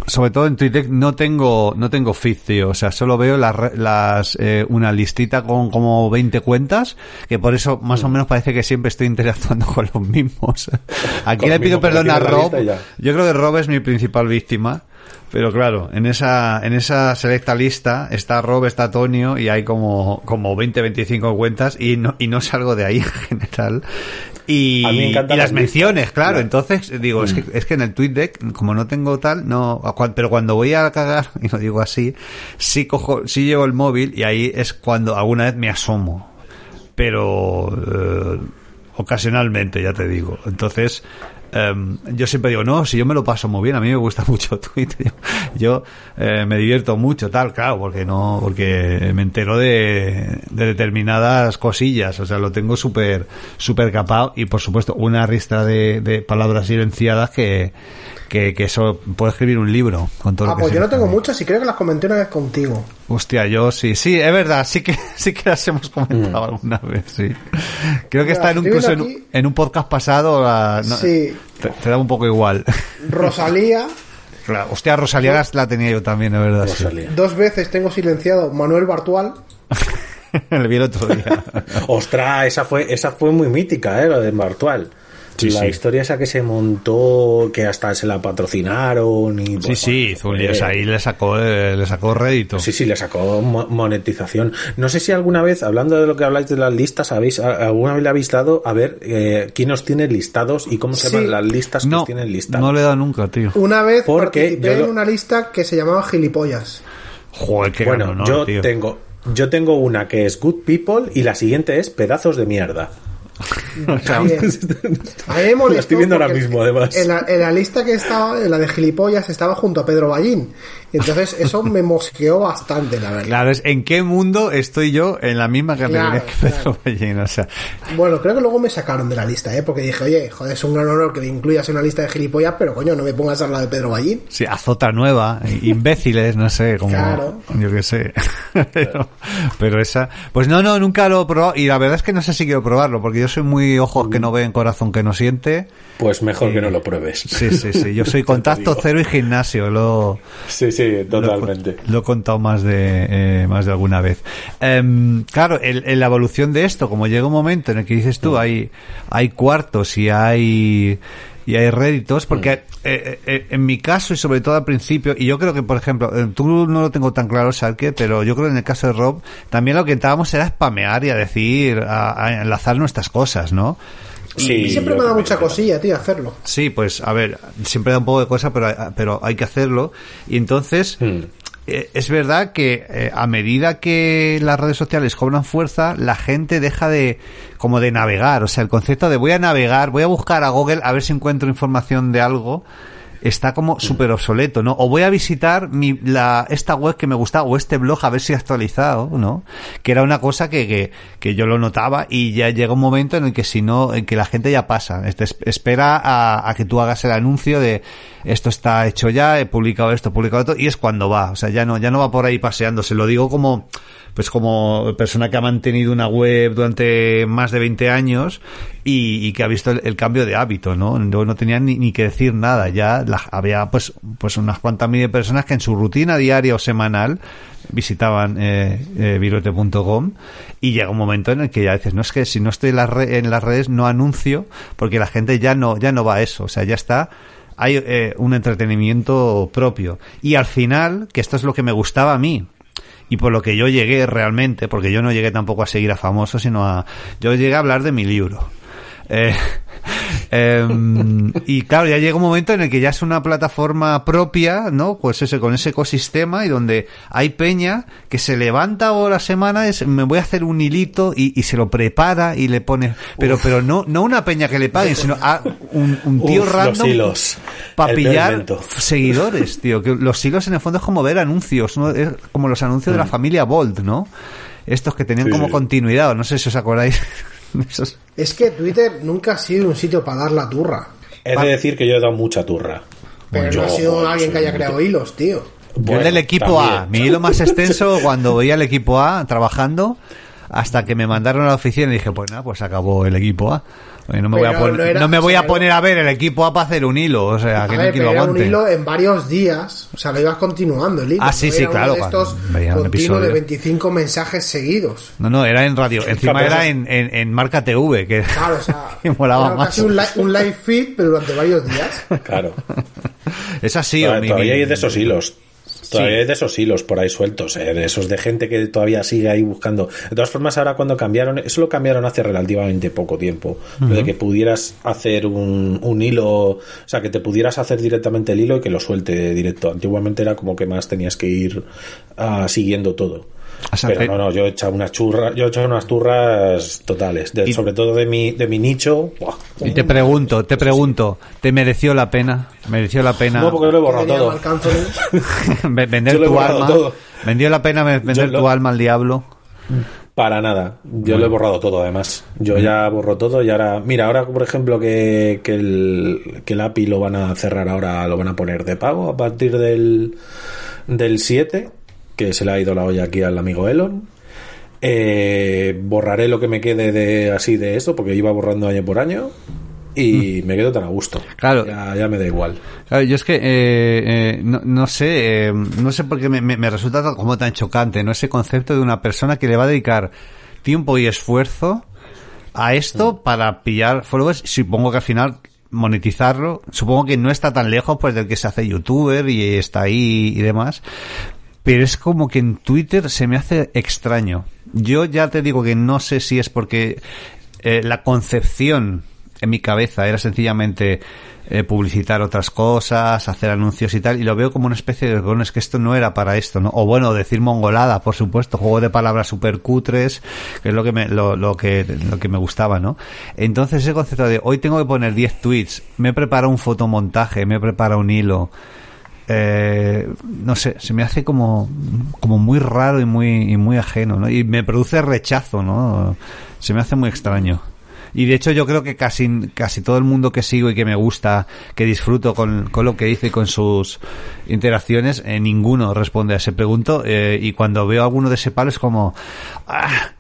sobre todo en Twitter, no tengo, no tengo feed, tío. O sea, solo veo las, las eh, una listita con como 20 cuentas, que por eso más o menos parece que siempre estoy interactuando con los mismos. Aquí le pido perdón a Rob. Yo creo que Rob es mi principal víctima Pero claro, en esa, en esa selecta lista está Rob, está Antonio y hay como, como 20, 25 cuentas y no, y no salgo de ahí en general. Y, las las menciones, claro. claro. Entonces, digo, es, que, es que en el tweet deck, como no tengo tal, no, pero cuando voy a cagar, y lo digo así, sí cojo, sí llevo el móvil y ahí es cuando alguna vez me asomo. Pero, eh, ocasionalmente, ya te digo. Entonces, em, yo siempre digo, no, si yo me lo paso muy bien, a mí me gusta mucho Twitter. Yo, eh, me divierto mucho, tal, claro, porque no, porque me entero de, de determinadas cosillas, o sea, lo tengo súper, súper capado y por supuesto una ristra de, de palabras silenciadas que, que, que eso puedo escribir un libro con todo Ah, lo que pues yo no tengo muchas y creo que las comenté una vez contigo. Hostia, yo sí, sí, es verdad, sí que, sí que las hemos comentado Mm. alguna vez, sí. Creo que Mira, está en un, incluso en, un- aquí- en un podcast pasado, la- no, Sí. te, te da un poco igual. Rosalía, Claro, hostia, Rosalía la tenía yo también, es verdad. sí. Dos veces tengo silenciado Manuel Bartual. Le vi el otro día. Ostras, esa fue, esa fue muy mítica, ¿eh? Lo de Martual. Sí, la sí. historia esa que se montó, que hasta se la patrocinaron y... Sí, bueno, sí, hizo un lío, fue- o sea, ahí le sacó, eh, le sacó rédito. Sí, sí, le sacó mo- monetización. No sé si alguna vez, hablando de lo que habláis de las listas, habéis, a- alguna vez le habéis dado a ver eh, quién os tiene listados y cómo se Sí. llaman las listas que No, os tienen listadas. no le he dado nunca, tío. Una vez Porque participé yo lo- en una lista que se llamaba Gilipollas. Joder, qué bueno, gano, ¿no, yo tío? tengo yo tengo una que es Good People y la siguiente es Pedazos de mierda. O sea, Bien. A mí me molestó La estoy viendo ahora mismo, además. En la, en la lista que estaba, en la de gilipollas, estaba junto a Pedro Ballín. Entonces eso me mosqueó bastante, la verdad. Claro, es en qué mundo estoy yo en la misma categoría Claro, que Pedro Ballín, o sea, Bueno, creo que luego me sacaron de la lista, ¿eh? Porque dije, oye, joder, es un gran honor que me incluyas en una lista de gilipollas, pero coño, no me pongas a la de Pedro Ballín. sí, azota nueva, imbéciles, no sé, como Claro. yo qué sé. pero, pero esa, pues no, no, nunca lo he probado y la verdad es que no sé si quiero probarlo porque yo soy muy ojos que no ven, corazón que no siente. Pues mejor que no lo pruebes. Sí, sí, sí, yo soy contacto cero y gimnasio, lo Sí, sí, totalmente. Lo, lo he contado más de eh, más de alguna vez. Em, claro, el- en la evolución de esto, como llega un momento en el que dices tú, hay hay cuartos y hay y hay réditos, porque eh, eh, en mi caso y sobre todo al principio, y yo creo que por ejemplo, tú no lo tengo tan claro, Sarke, pero yo creo que en el caso de Rob, también lo que intentábamos era spamear y a decir, a, a enlazar nuestras cosas, ¿no? Sí, Y siempre me da mucha cosilla, tío, hacerlo. Sí, pues a ver, siempre da un poco de cosa, pero, pero hay que hacerlo. Y entonces, Hmm. eh, es verdad que eh, a medida que las redes sociales cobran fuerza, la gente deja de, como de navegar. O sea, el concepto de voy a navegar, voy a buscar a Google a ver si encuentro información de algo, está como súper obsoleto, ¿no? O voy a visitar mi, la, esta web que me gustaba, o este blog a ver si ha actualizado, ¿no? Que era una cosa que, que, que yo lo notaba y ya llega un momento en el que si no, en que la gente ya pasa, este, es- espera a, a que tú hagas el anuncio de esto está hecho ya, he publicado esto, he publicado esto, y es cuando va, o sea, ya no, ya no va por ahí paseándose, lo digo como, pues como persona que ha mantenido una web durante más de 20 años y, que ha visto el, cambio de hábito, ¿no? No tenía ni, ni que decir nada, ya la- había pues, pues unas cuantas miles de personas que en su rutina diaria o semanal visitaban eh, eh, virote.com y llega un momento en el que ya dices, no es que si no estoy en las, re- en las redes no anuncio porque la gente ya no, ya no va a eso, o sea, ya está hay eh, un entretenimiento propio. Y al final, que esto es lo que me gustaba a mí, y por lo que yo llegué realmente, porque yo no llegué tampoco a seguir a famosos, sino a... Yo llegué a hablar de mi libro. Eh, em, y claro, ya llega un momento en el que ya es una plataforma propia, ¿no? Pues ese, con ese ecosistema y donde hay peña que se levanta ahora semana, es, me voy a hacer un hilito y, y se lo prepara y le pone, pero, pero no, no una peña que le paguen, sino a un, un tío Uf, random para pillar seguidores, tío. Que los hilos en el fondo es como ver anuncios, ¿no? Es como los anuncios de la familia Bolt, ¿no? Estos que tenían Mm. Sí, como sí. continuidad, no sé si os acordáis. Es que Twitter nunca ha sido un sitio para dar la turra. He de decir que yo he dado mucha turra. Pero Yo, no ha sido joder, alguien que haya creado hilos, tío. Yo Bueno, el del equipo A, mi hilo más extenso cuando veía el equipo A trabajando, hasta que me mandaron a la oficina y dije, pues nada, pues acabó el equipo A. Oye, no me voy a poner, no era- no me o voy sea, a poner a ver el equipo A para hacer un hilo, o sea, que ver, no era un aguante. hilo en varios días. O sea, lo ibas continuando el hilo. Ah, sí, no sí, era uno claro, de estos cuando veía un continuo de episodio. 25 mensajes seguidos. No, no, era en radio. Encima era en, en, en marca TV, que Claro, o sea, que molaba era más. casi un, li- un live feed, pero durante varios días. Claro. Es así, o mi- todavía mi- hay de esos hilos. Todavía hay de esos hilos por ahí sueltos, eh, de esos de gente que todavía sigue ahí buscando. De todas formas, ahora cuando cambiaron, eso lo cambiaron hace relativamente poco tiempo. Lo de que pudieras hacer un, un hilo, o sea, que te pudieras hacer directamente el hilo y que lo suelte directo. Antiguamente era como que más tenías que ir ah, siguiendo todo. O sea, Pero te- no, no, yo he echado unas churras, yo he echado unas turras totales, de- Y- sobre todo de mi, de mi nicho. ¡buah! Y te pregunto, te pregunto, ¿te mereció la pena? ¿Mereció la pena No, porque lo he borrado todo. Vender tu alma? todo. ¿Vendió la pena ve- vender lo- tu alma al diablo? Para nada. Yo lo he borrado todo, además. Yo ya borro todo y ahora. Mira, ahora, por ejemplo, que, que, el, que el API lo van a cerrar ahora, lo van a poner de pago a partir del, del 7, que se le ha ido la olla aquí al amigo Elon. Eh, borraré lo que me quede de así de esto, porque iba borrando año por año. Y me quedo tan a gusto. Claro. Ya, ya me da igual. Claro, yo es que eh, eh, no, no sé, eh, no sé por qué me, me- me resulta como tan chocante, ¿no? Ese concepto de una persona que le va a dedicar tiempo y esfuerzo a esto para pillar followers, supongo que al final monetizarlo, supongo que no está tan lejos pues del que se hace youtuber y está ahí y demás, pero es como que en Twitter se me hace extraño. Yo ya te digo que no sé si es porque eh, la concepción en mi cabeza era sencillamente eh, publicitar otras cosas, hacer anuncios y tal, y lo veo como una especie de, bueno, es que esto no era para esto, ¿no? O bueno, decir mongolada, por supuesto, juego de palabras super cutres, que es lo que me, lo, lo que, lo que me gustaba, ¿no? Entonces ese concepto de hoy tengo que poner 10 tweets, me he preparado un fotomontaje, me he preparado un hilo, eh, no sé, se me hace como, como muy raro y muy, y muy ajeno, ¿no? Y me produce rechazo, ¿no? Se me hace muy extraño. Y de hecho yo creo que casi, casi todo el mundo que sigo y que me gusta, que disfruto con, con lo que dice y con sus interacciones, eh, ninguno responde a ese pregunto. eh, y cuando veo alguno de ese palo es como, ah,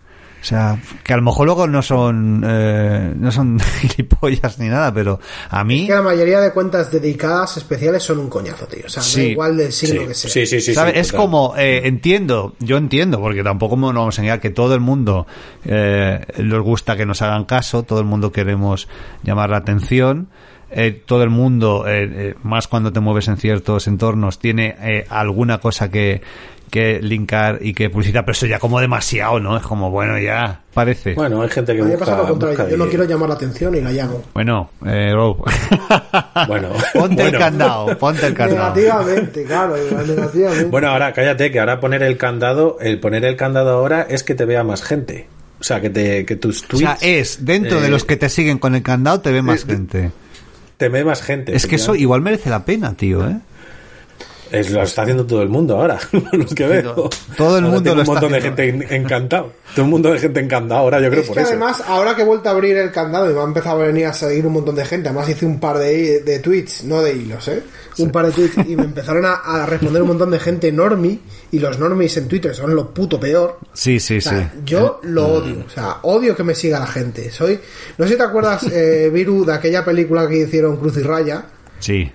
o sea, que a lo mejor luego no son, eh, no son gilipollas ni nada, pero a mí... Que la mayoría de cuentas dedicadas especiales son un coñazo, tío. O sea, Sí. da igual del signo Sí, que sea. sí, sí, sí, ¿Sabe? sí, es total. como, eh, entiendo, yo entiendo, porque tampoco nos vamos a engañar que todo el mundo eh, nos gusta que nos hagan caso, todo el mundo queremos llamar la atención, eh, todo el mundo, eh, eh, más cuando te mueves en ciertos entornos, tiene eh, alguna cosa que, que linkar y que publicitar, pero eso ya como demasiado, ¿no? Es como, bueno, ya, parece. Bueno, Bueno, hay gente que me busca. pasa lo contrario. busca Yo no quiero llamar la atención y la llamo. eh, Rob. Bueno, ponte el bueno. candado, ponte el candado. Negativamente, claro, negativamente. Bueno, ahora cállate, que ahora poner el candado, el poner el candado ahora es que te vea más gente. O sea, que te que tus O tweets sea, es, dentro de eh, los que te siguen con el candado te ve más gente. te ve más gente. Es que eso igual merece la pena, tío, ¿eh? Es, lo está haciendo todo el mundo ahora, los que veo. Todo el Ahora mundo tengo lo un montón está de gente en- encantado. Todo un mundo de gente encantada ahora, yo creo es por que eso. además, ahora que he vuelto a abrir el candado y me ha empezado a venir a seguir un montón de gente, además hice un par de, de tweets, no de hilos, ¿eh? Un par de tweets y me empezaron a, a responder un montón de gente normie y los normies en Twitter son lo puto peor. Sí, sí, O sí. yo lo odio, o sea, odio que me siga la gente. Soy, no sé si te acuerdas, eh, Viru, de aquella película que hicieron Cruz y Raya, Sí.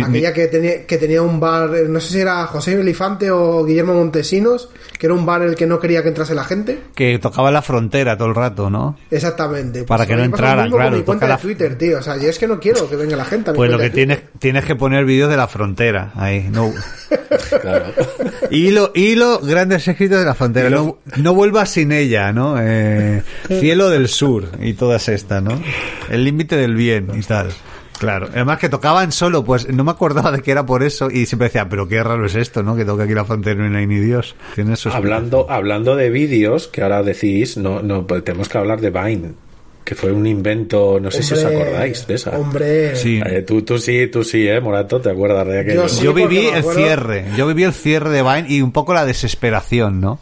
Aquella que tenía, que tenía un bar, eh, no sé si era José Elifante o Guillermo Montesinos, que era un bar en el que no quería que entrase la gente. que tocaba la frontera todo el rato, ¿no? Exactamente. Para que no me pasa lo entrara, mismo con claro, mi cuenta de la- Twitter, tío. O sea, yo es que no quiero que venga la gente a mi Pues lo que tienes, tienes que poner vídeos de la frontera, ahí. No. Claro. Hilo, hilo, grandes escritos de la frontera. No, no vuelvas sin ella, ¿no? Eh, cielo del sur y todas estas, ¿no? El límite del bien y tal. Claro. Además que tocaban solo, pues no me acordaba de que era por eso y siempre decía, pero qué raro es esto, ¿no? Que toca aquí la frontera y no hay ni Dios. Tiene sus... hablando, hablando de vídeos, que ahora decís, no, no, pues tenemos que hablar de Vine, que fue un invento, no sé si os acordáis de esa. Hombre. Sí. Eh, tú, tú sí, tú sí, eh, Morato, ¿te acuerdas de aquello? Yo sí. yo viví el cierre, yo viví el cierre de Vine y un poco la desesperación, ¿no?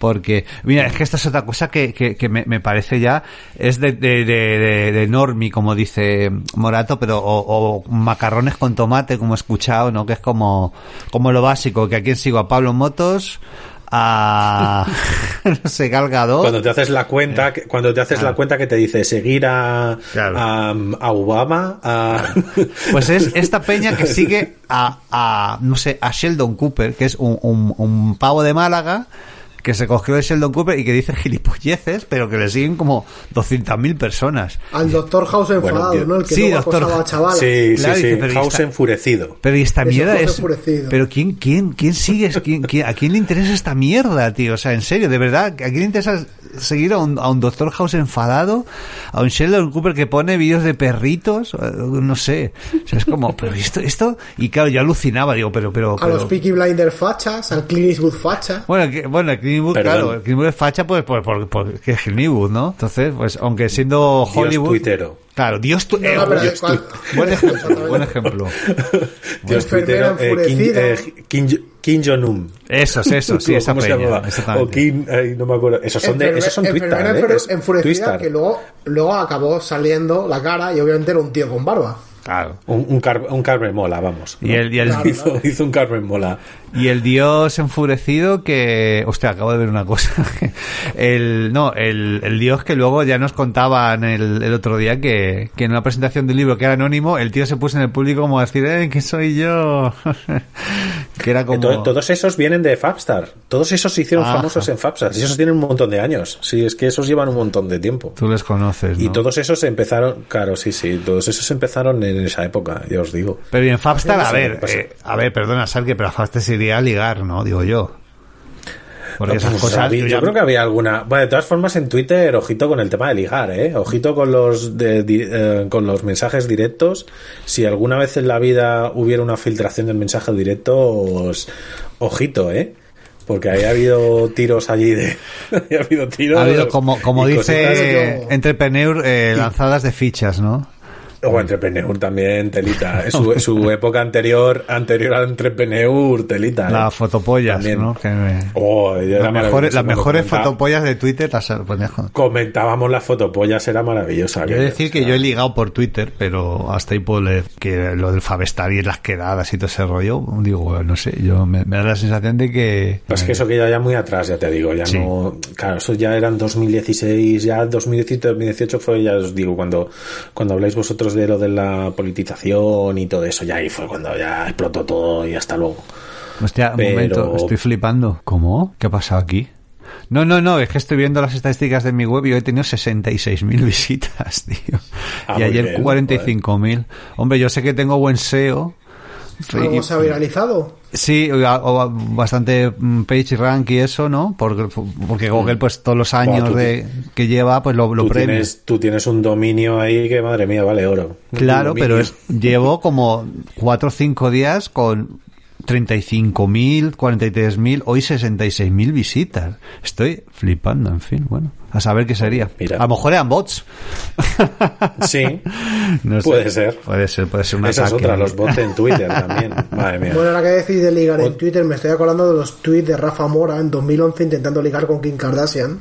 Porque, mira, es que esta es otra cosa que, que, que me, me parece ya, es de, de, de, de, normie, como dice Morato, pero, o, o macarrones con tomate, como he escuchado, ¿no? Que es como, como lo básico, que a quien sigo, a Pablo Motos, a, no sé, Gal Gadot. Cuando te haces la cuenta, que- cuando te haces la cuenta que te dice seguir a, Claro. a, a Obama, a... Pues es esta peña que sigue a, a no sé, a Sheldon Cooper, que es un, un, un pavo de Málaga que se cogió de Sheldon Cooper y que dice gilipolleces, pero que le siguen como 200.000 personas. Al Doctor House enfadado, Bueno, ¿no? El que sí, luego Doctor- a chavalas. Sí, Claro, sí, dice, sí. pero House está- enfurecido. Pero y esta mierda es. enfurecido. Pero quién, quién, quién sigue, quién, quién- a quién le interesa esta mierda, tío. O sea, en serio, de verdad, ¿a quién le interesa seguir a un, a un Doctor House enfadado, a un Sheldon Cooper que pone vídeos de perritos, no sé. O sea, es como, pero esto, esto, y claro, yo alucinaba, digo, pero, pero, A los pero- Peaky Blinders fachas, al Clint Eastwood facha. bueno, que, bueno, Eastwood, Perdón. claro, Eastwood es facha pues por, por, por- que es Eastwood, ¿no? Entonces, pues, aunque siendo Dios Hollywood... tuitero. Claro, Dios tu- No, eh, no, pero Dios tu- Buen ejemplo, buen ejemplo. Dios tuitero. eh, Kim, enfurecida. eh, Kim, Jong-un. Esos, esos, sí, esa ¿Cómo se peña. O Kim, no me acuerdo. Esos son, de, esos son Twitter, ¿eh? Enfurecida que luego, luego acabó saliendo la cara y obviamente era un tío con barba. Claro. Un, un, Car- un Carmen Mola, vamos. Y el, y el, Claro. hizo, hizo un Carmen Mola. Y el dios enfurecido que... Hostia, acabo de ver una cosa. El, no, el, el dios que luego ya nos contaban el, el otro día que, que en una presentación de un libro que era anónimo, el tío se puso en el público como a decir, eh, que soy yo. que era como... to- Todos esos vienen de Fabstar. Todos esos se hicieron Ajá. famosos en Fabstar. Y esos tienen un montón de años. Sí, es que esos llevan un montón de tiempo. Tú les conoces, ¿no? Y todos esos empezaron, claro, sí, sí, todos esos empezaron en esa época, ya os digo. Pero y en Fabstar, a Sí, ver, eh, a ver, perdona, Sarki, pero a Fabstar se ligar, ¿no? Digo yo. Porque esas Pues, cosas... yo creo que había alguna. Bueno, de todas formas, en Twitter, ojito con el tema de ligar, ¿eh? Ojito con los, de- di- eh, con los mensajes directos. Si alguna vez en la vida hubiera una filtración del mensaje directo, os- ojito, ¿eh? Porque ahí ha habido tiros allí de. ha habido tiros. Ha habido, como, como dice Entrepreneur, eh, lanzadas de fichas, ¿no? O Entrepreneur también, telita. Su, su época anterior, anterior a Entrepreneur, telita. ¿eh? Las fotopollas, También. ¿no? Que me- Oh, las mejores, las mejores fotopollas de Twitter las pues, dejo. Comentábamos las fotopollas, era maravillosa. De decir o que yo he ligado por Twitter, pero hasta ahí puedo leer que lo del Favestar y las quedadas y todo ese rollo, digo, no sé, yo me, me da la sensación de que... Es que eso que ya, ya muy atrás, ya te digo, ya Sí. no. Claro, eso ya eran 2016, ya 2017, 2018 fue, ya os digo, cuando, cuando habláis vosotros de lo de la politización y todo eso, ya ahí fue cuando ya explotó todo y hasta luego. Hostia, un Pero- momento, estoy flipando. ¿Cómo? ¿Qué ha pasado aquí? No, no, no, es que estoy viendo las estadísticas de mi web y hoy he tenido 66.000 visitas, tío. Ah, y ayer bien, 45.000. Hombre, yo sé que tengo buen SEO. Algo se ha viralizado. Sí, o, o bastante mm, page rank y eso, ¿no? Porque, porque Google, pues todos los años de, que lleva, pues lo, lo Tú premia. tienes, tú tienes un dominio ahí que, madre mía, vale oro. Claro, pero es, llevo como 4 o 5 días con 35.000, 43.000, hoy 66.000 visitas. Estoy flipando, en fin, bueno, a saber qué sería. Mira. A lo mejor eran bots. Sí, No sé. puede ser. Puede ser, puede ser una Esa es otra, los bots en Twitter también. Madre mía. Bueno, ahora que decís de ligar en Twitter, me estoy acordando de los tweets de Rafa Mora en 2011 intentando ligar con Kim Kardashian.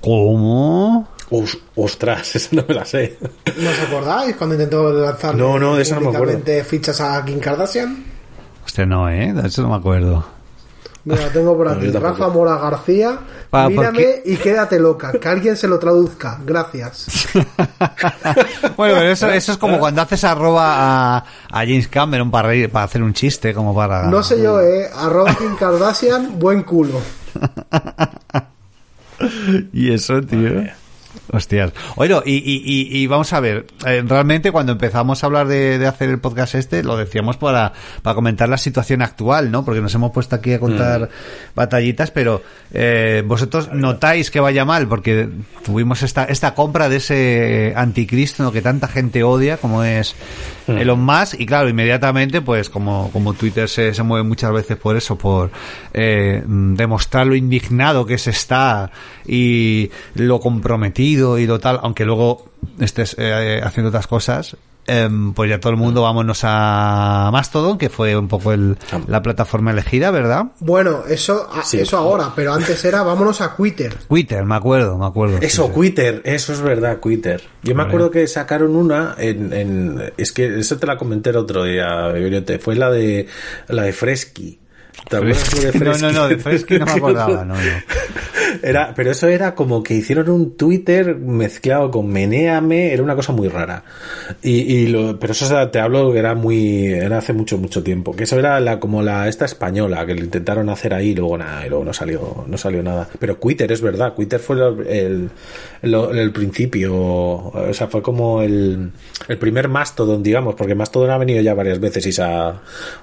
¿Cómo? Os- ostras, esa no me la sé. ¿No os acordáis cuando intentó lanzar No, no, de eso no me acuerdo. fichas a Kim Kardashian? Hostia, no, ¿eh? De eso no me acuerdo. Mira, tengo por aquí. Rafa Mora García, Pa- mírame y quédate loca. Que alguien se lo traduzca. Gracias. bueno, pero eso, eso es como cuando haces arroba a, a James Cameron para, reír- para hacer un chiste, como para... No sé yo, eh. Arroba Kim Kardashian, buen culo. Y eso, tío. Hostias. Oye, y, y, y, y vamos a ver, eh, realmente cuando empezamos a hablar de, de hacer el podcast este, lo decíamos para, para comentar la situación actual, ¿no? Porque nos hemos puesto aquí a contar batallitas, pero eh, vosotros notáis que vaya mal, porque tuvimos esta, esta compra de ese anticristo que tanta gente odia, como es Elon Musk, y claro, inmediatamente, pues como, como Twitter se, se mueve muchas veces por eso, por eh, mm, demostrar lo indignado que se está y lo comprometido y lo tal, aunque luego estés eh, haciendo otras cosas, em, pues ya todo el mundo vámonos a Mastodon, que fue un poco el, la plataforma elegida, ¿verdad? Bueno, eso, a- Sí. eso ahora, pero antes era vámonos a Twitter. Twitter, me acuerdo, me acuerdo. Eso. Twitter, eso es verdad, Twitter. Yo me acuerdo que sacaron una en, en- es que eso te la comenté el otro día, fue la de la de Fresky. ¿Te acuerdas tú de No, Fresky? no, no, de Fresky no me acordaba, no, no. Era, pero eso era como que hicieron un Twitter mezclado con Meneame, era una cosa muy rara. Y, y lo, pero eso te hablo que era muy, era hace mucho, mucho tiempo. Que eso era la, como la, esta española, que lo intentaron hacer ahí y luego nada, y luego no salió, no salió nada. Pero Twitter, es verdad, Twitter fue el, el, el, principio, o sea, fue como el, el primer Mastodon, digamos, porque Mastodon ha venido ya varias veces y se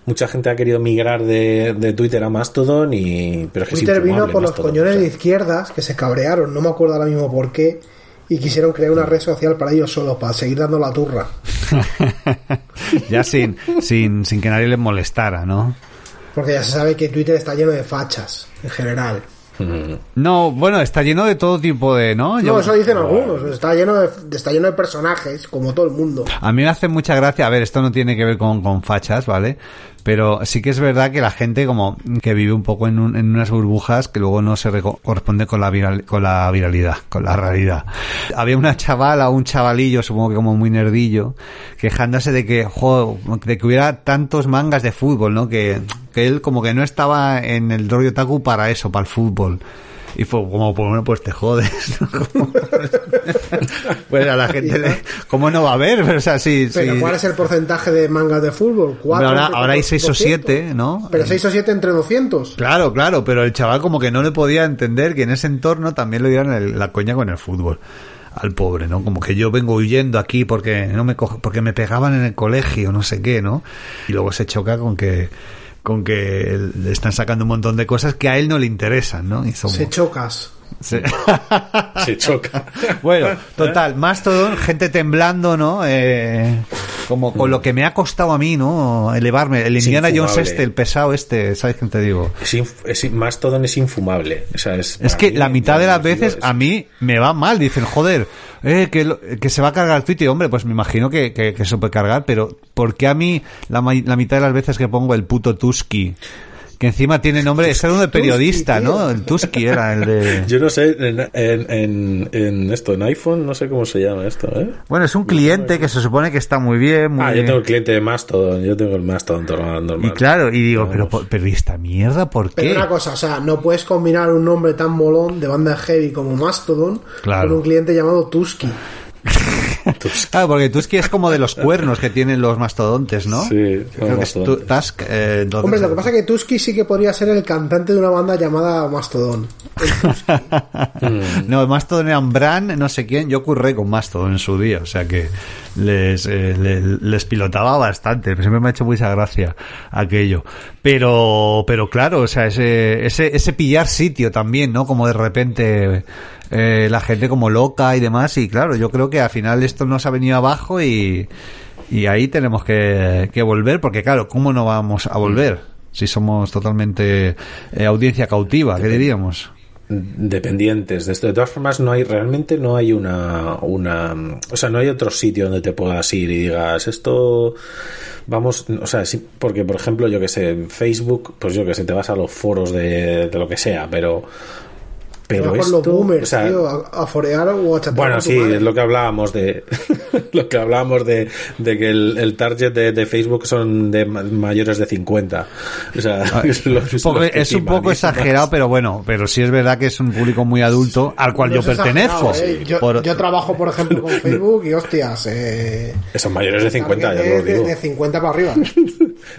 mucha gente ha querido migrar de, de Twitter a Mastodon y, pero es que Twitter vino por los coñones de izquierdas que se cabrearon, no me acuerdo ahora mismo por qué, y quisieron crear una red social para ellos solos, para seguir dando la turra. ya sin, sin, sin que nadie les molestara, ¿no? Porque ya se sabe que Twitter está lleno de fachas, en general. No, bueno, está lleno de todo tipo de, ¿no? No, eso dicen algunos. Está lleno de, está lleno de personajes, como todo el mundo. A mí me hace mucha gracia. A ver, esto no tiene que ver con, con fachas, ¿vale? Pero sí que es verdad que la gente como que vive un poco en, en unas burbujas que luego no se corresponde con la, viral, con la viralidad, con la realidad. Había una chavala, un chavalillo, supongo que como muy nerdillo, quejándose de que, jo, de que hubiera tantos mangas de fútbol, ¿no? Que, que él como que no estaba en el rollo taku para eso, para el fútbol. Y fue como, bueno, pues te jodes. pues a la gente, ¿cómo no va a haber? Pero, o sea, sí, Pero ¿cuál es el porcentaje de mangas de fútbol? ¿Cuatro ahora, ahora hay 6 o 7, ¿no? Pero 6 o 7 entre 200. Claro, claro, pero el chaval como que no le podía entender que en ese entorno también le dieran la coña con el fútbol al pobre, ¿no? Como que yo vengo huyendo aquí porque no me porque me pegaban en el colegio, no sé qué, ¿no? Y luego se choca con que con que le están sacando un montón de cosas que a él no le interesan, ¿no? Se chocas. Se, choca. bueno, total, más todo, gente temblando, ¿no? Eh, como con lo que me ha costado a mí, ¿no? Elevarme. El Indiana Jones este, el pesado este, ¿sabes qué te digo? Es más todo es infumable. es, es que la mitad de las veces a mí me va mal. Dicen, joder, eh, que, que se va a cargar Twitter. Hombre, pues me imagino que, que, se puede cargar, pero ¿por qué a mí la, la mitad de las veces que pongo el puto Tusky que encima tiene nombre, es uno de periodista, ¿no? El Tusky era el de... Yo no sé, en, en, en, esto, en iPhone, no sé cómo se llama esto, ¿eh? Bueno, es un cliente que se supone que está muy bien, muy Ah, yo tengo el cliente de Mastodon, yo tengo el Mastodon normal. Y claro, y digo, pero, pero esta mierda por qué? Pero una cosa, o sea, no puedes combinar un nombre tan molón de banda heavy como Mastodon con un cliente llamado Tusky. Claro, porque Tusky es como de los cuernos que tienen los mastodontes, ¿no? Sí, Creo que es Tusk. Eh, Hombre, lo que pasa es que Tusky sí que podría ser el cantante de una banda llamada Mastodon. no, Mastodon era Bran, no sé quién. Yo curré con Mastodon en su día, o sea que les, eh, les, pilotaba bastante. Siempre me ha hecho mucha gracia aquello. Pero, pero claro, o sea, ese, ese, ese pillar sitio también, ¿no? Como de repente eh, la gente como loca y demás. Y claro, yo creo que al final esto nos ha venido abajo y, y ahí tenemos que, que volver, porque claro, ¿cómo no vamos a volver? Si somos totalmente eh, audiencia cautiva, ¿qué diríamos? dependientes de esto. De todas formas, no hay realmente no hay una, una, o sea, no hay otro sitio donde te puedas ir y digas esto, vamos, o sea, sí, porque por ejemplo, yo que sé, en Facebook, pues yo que sé, te vas a los foros de, de lo que sea, pero pero esto, los boomers, tío, a, forear o a Bueno, sí, es lo que hablábamos de lo que hablábamos de, de que el, el target de, de, Facebook son de mayores de 50. O sea, ah, es, un poco exagerado, pero bueno, pero sí es verdad que es un público muy adulto al cual yo pertenezco. Eh. Yo, yo, trabajo, por ejemplo, con Facebook y hostias, eh, son mayores de 50, ya lo digo. De, 50 para arriba.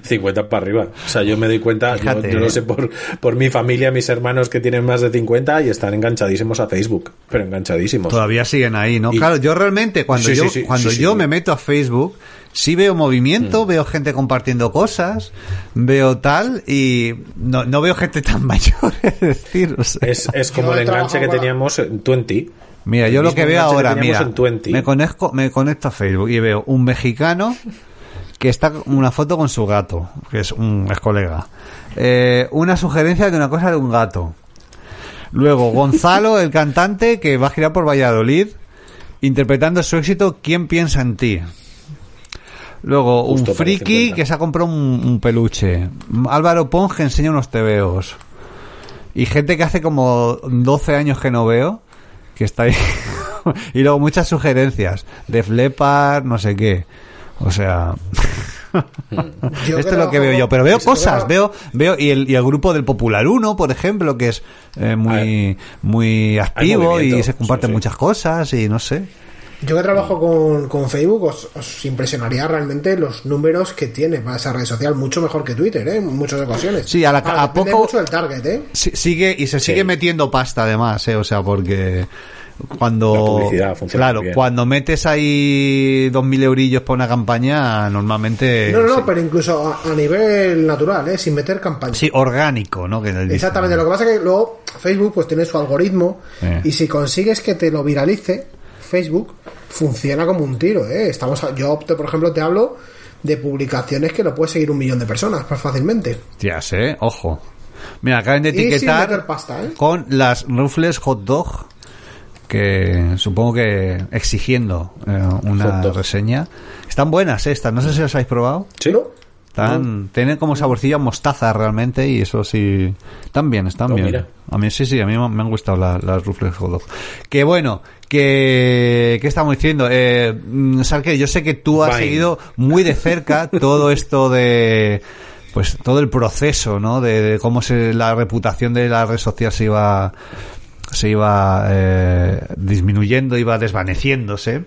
50 para arriba. O sea, yo me doy cuenta, yo, yo, lo sé por, por mi familia, mis hermanos que tienen más de 50 y están enganchadísimos a Facebook, pero enganchadísimos. Todavía siguen ahí, ¿no? claro, yo realmente cuando yo cuando yo me meto a Facebook sí veo movimiento, mm. veo gente compartiendo cosas, veo tal y no, no veo gente tan mayor, es decir, es, es, como el enganche que teníamos en Twenty. Mira, yo lo que veo ahora, mira, me conecto, me conecto a Facebook y veo un mexicano que está una foto con su gato, que es un ex colega. Eh, una sugerencia de una cosa de un gato. Luego, Gonzalo, el cantante que va a girar por Valladolid, interpretando su éxito ¿Quién piensa en ti? Luego, un friki que se ha comprado un, peluche. Álvaro Ponge enseña unos tebeos. Y gente que hace como 12 años que no veo, que está ahí. y luego muchas sugerencias. De Flepar, no sé qué. O sea... Esto es lo que veo yo, pero veo cosas, veo, veo, y el, y el grupo del Popular 1, por ejemplo, que es eh, muy, muy activo y se comparten muchas cosas y no sé. Yo que trabajo con, con Facebook, os, impresionaría realmente los números que tiene para esa red social, mucho mejor que Twitter, ¿eh? en muchas ocasiones. Sí, a, la, a poco. mucho el target, ¿eh? Sigue, y se sigue metiendo pasta además, ¿eh? O sea, porque cuando claro cuando metes ahí dos mil eurillos por una campaña normalmente no no, pero incluso a, nivel natural ¿eh? sin meter campaña sí orgánico no exactamente lo que pasa es que luego Facebook pues tiene su algoritmo eh. y si consigues que te lo viralice Facebook funciona como un tiro ¿eh? estamos yo opto por ejemplo te hablo de publicaciones que lo puede seguir un millón de personas más fácilmente ya sé ojo Mira, acaban de etiquetar ¿eh? con las Ruffles Hot Dog que supongo que exigiendo eh, una reseña. Están buenas estas, no sé si las habéis probado. Sí. Están, tienen como saborcillo mostaza realmente y eso sí, están bien, están bien. A mí sí, sí, a mí me han gustado las, las Rufles Hot Que bueno, que, ¿qué estamos diciendo? Eh, mm, Sarke, yo sé que tú has seguido muy de cerca todo esto de pues todo el proceso, ¿no? De, de, cómo se, la reputación de la red social se iba se iba eh, disminuyendo, iba desvaneciéndose.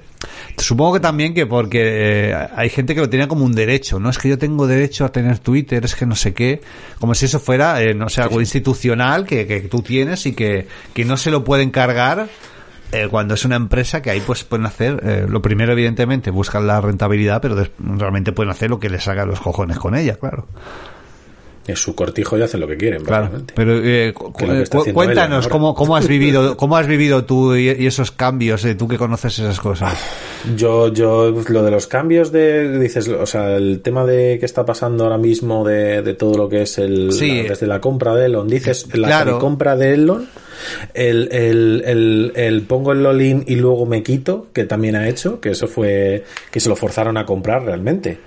Supongo que también que porque eh, hay gente que lo tenía como un derecho, ¿no? Es que yo tengo derecho a tener Twitter, es que no sé qué, como si eso fuera, eh, no sé, algo institucional que, que, tú tienes y que, que no se lo pueden cargar cuando es una empresa que ahí pues pueden hacer, lo primero evidentemente buscan la rentabilidad, pero realmente pueden hacer lo que les haga los cojones con ella, claro es su cortijo y hacen lo que quieren. Claro, pero eh, cuéntanos cómo, cómo has vivido cómo has vivido tú y, esos cambios, eh, tú que conoces esas cosas. Yo, yo, lo de los cambios de, dices, o sea, el tema de que está pasando ahora mismo de, de todo lo que es el, desde la compra de Elon, dices, la compra de Elon, el, el, el, el, pongo el lolin y luego me quito, que también ha hecho, que eso fue, que se lo forzaron a comprar realmente.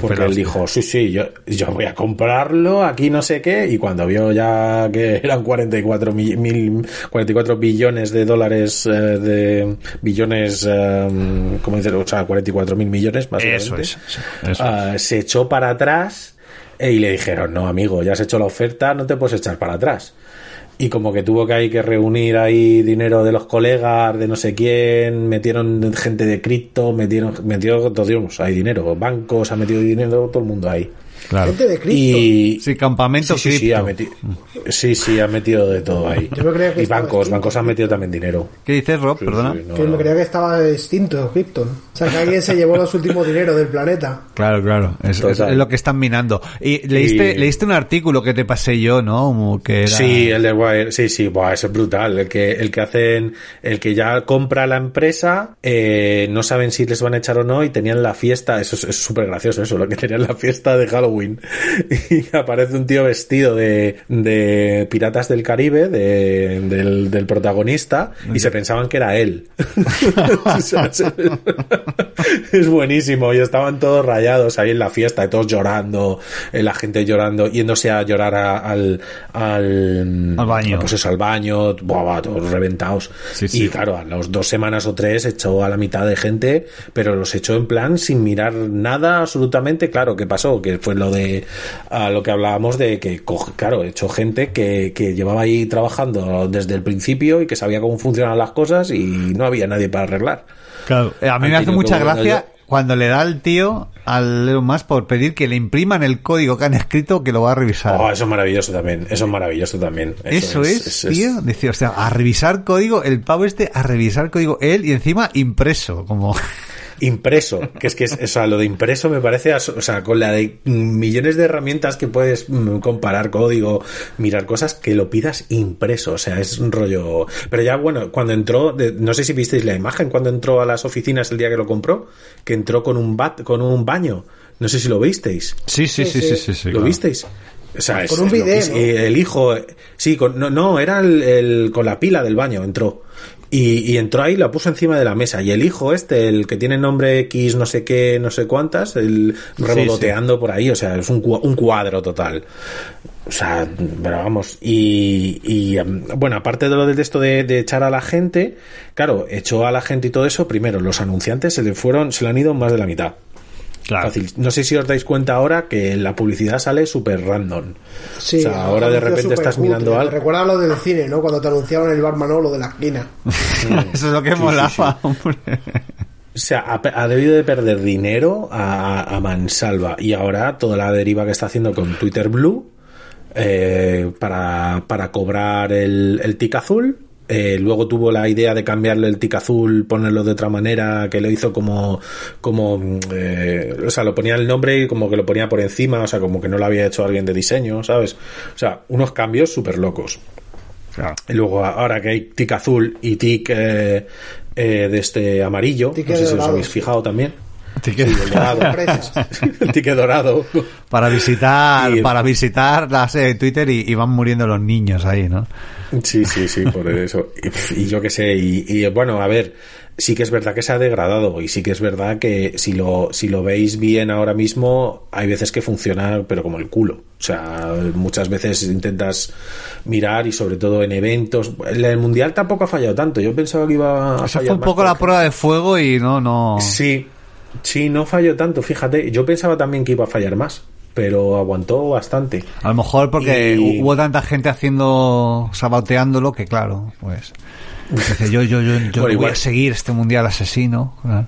Porque él dijo, sí, sí, yo, yo voy a comprarlo, aquí no sé qué, y cuando vio ya que eran 44 mil, 44 billones de dólares, eh, de billones, um, ¿cómo decirlo? O sea, 44 mil millones. Eso es. Ah, se echó para atrás eh, y le dijeron, no, amigo, ya has hecho la oferta, no te puedes echar para atrás y como que tuvo que hay que reunir ahí dinero de los colegas, de no sé quién, metieron gente de cripto, metieron, metió todos, hay dinero, bancos, ha metido dinero, todo el mundo ahí. Claro. Gente de cripto. Y... Sí, campamento sí, sí, sí, ha metido, sí, sí, ha metido de todo ahí. Yo creía que y bancos, bancos han metido también dinero. ¿Qué dices, Rob? Perdona. que me creía que estaba distinto, cripto. O sea, que alguien se llevó los últimos dinero del planeta. Claro, claro. Es, lo que están minando. Y leíste, leíste un artículo que te pasé yo, ¿no? Que Sí, el de Wire. Sí, sí, buah, eso es brutal. El que, el que hacen, el que ya compra la empresa, eh, no saben si les van a echar o no y tenían la fiesta. Eso es súper gracioso, eso, lo que tenían la fiesta de Halloween y aparece un tío vestido de, de Piratas del Caribe, de, del, del, protagonista, y se pensaban que era él. es buenísimo, y estaban todos rayados ahí en la fiesta, todos llorando, eh, la gente llorando, yéndose a llorar al, al, al, baño. Pues eso, al baño, todos reventados. Y claro, a las dos semanas o tres echó a la mitad de gente, pero los echó en plan sin mirar nada absolutamente. Claro, ¿qué pasó? Que fue lo de a lo que hablábamos de que, claro, he hecho gente que, que llevaba ahí trabajando desde el principio y que sabía cómo funcionan las cosas y no había nadie para arreglar. Claro, eh, a mí me hace mucha gracia cuando le da el tío al Elon Musk por pedir que le impriman el código que han escrito que lo va a revisar. Oh, eso es maravilloso también, eso es maravilloso también. Eso, es, tío, Decía, o sea, a revisar código, el pavo este a revisar código él y encima impreso, como impreso, que es que es, o sea, lo de impreso me parece, o sea, con la de millones de herramientas que puedes mm, comparar código, mirar cosas, que lo pidas impreso, o sea, es un rollo. Pero ya, bueno, cuando entró, no sé si visteis la imagen, cuando entró a las oficinas el día que lo compró, que entró con un bat, con un baño. No sé si lo visteis. Sí, sí, sí, sí, sí. ¿Lo visteis? O sea, con un video. El hijo, sí, con, no, no, era el, con la pila del baño, entró. Y, entró ahí, la puso encima de la mesa. Y el hijo este, el que tiene nombre X, no sé qué, no sé cuántas, el revoloteando por ahí, o sea, es un, un cuadro total. O sea, pero vamos, y, y em, bueno, aparte de lo del esto de, de, echar a la gente, claro, echó a la gente y todo eso, primero, los anunciantes se le fueron, se le han ido más de la mitad. Fácil. No sé si os dais cuenta ahora que la publicidad sale súper random. Sí, o sea, ahora de repente estás mirando algo. Recuerda lo del cine, ¿no? Cuando te anunciaban el bar Manolo de la esquina. Eso es lo que Sí, molaba, sí, hombre. O sea, ha, ha debido de perder dinero a, a mansalva. Y ahora toda la deriva que está haciendo con Twitter Blue eh, para, para cobrar el, el tic azul. Eh, luego tuvo la idea de cambiarle el tic azul, ponerlo de otra manera, que lo hizo como, como, eh, o sea, lo ponía el nombre y como que lo ponía por encima, o sea, como que no lo había hecho alguien de diseño, ¿sabes? O sea, unos cambios súper locos. Claro. Y luego ahora que hay tic azul y tic eh, eh, de este amarillo, Tic no sé si os habéis fijado también. Ticket- Sí, el dorado. El dorado. para visitar, Y- para visitar las de Twitter y, y van muriendo los niños ahí, ¿no? Sí, sí, sí, por eso. Y, y yo qué sé, y, y, bueno, a ver, sí que es verdad que se ha degradado y sí que es verdad que si lo, si lo veis bien ahora mismo, hay veces que funciona, pero como el culo. O sea, muchas veces intentas mirar y sobre todo en eventos. El, mundial tampoco ha fallado tanto. Yo pensaba que iba a Eso fallar fue un más, poco la prueba de fuego y no, no. Sí, sí, no falló tanto, fíjate. Yo pensaba también que iba a fallar más, pero aguantó bastante. A lo mejor porque Y- hubo tanta gente haciendo, saboteándolo que claro, pues. Dice, yo, yo, yo, voy igual- a seguir este mundial asesino. claro.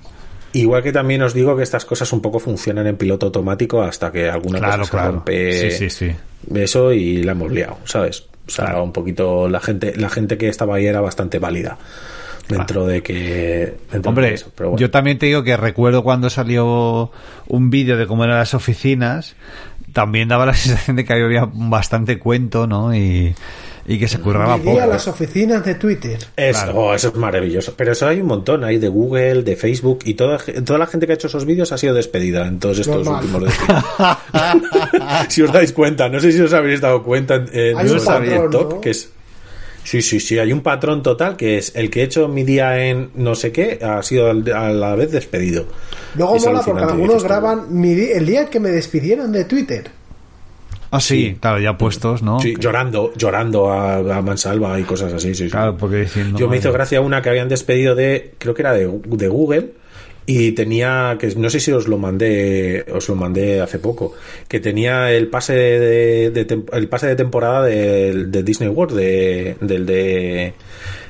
Igual que también os digo que estas cosas un poco funcionan en piloto automático hasta que alguna Claro, cosa se rompe Sí, sí, sí. eso y la hemos liado, ¿sabes? O sea, un poquito la gente, la gente que estaba ahí era bastante válida dentro de que dentro Hombre, de eso, pero bueno. yo también te digo que recuerdo cuando salió un vídeo de cómo eran las oficinas, también daba la sensación de que había bastante cuento, ¿no? Y, y que se curraba poco. las oficinas de Twitter. Eso, Claro. oh, eso es maravilloso. Pero eso hay un montón, hay de Google, de Facebook y toda, toda la gente que ha hecho esos vídeos ha sido despedida en todos estos Normal. últimos despidos. si os dais cuenta, no sé si os habéis dado cuenta en, en TikTok, ¿no? que es Sí, sí, sí, hay un patrón total que es el que he hecho mi día en no sé qué ha sido al- a la vez despedido. Luego Es mola porque algunos graban mi el día que me despidieron de Twitter. Ah, sí, claro, ya puestos, ¿no? Sí, llorando, llorando a, a mansalva y cosas así, sí, sí. Claro, porque diciendo. Yo me hizo gracia una que habían despedido de, creo que era de, de Google, y tenía, que no sé si os lo mandé, os lo mandé hace poco, que tenía el pase de, de tem- el pase de temporada de, de Disney World, de, del de,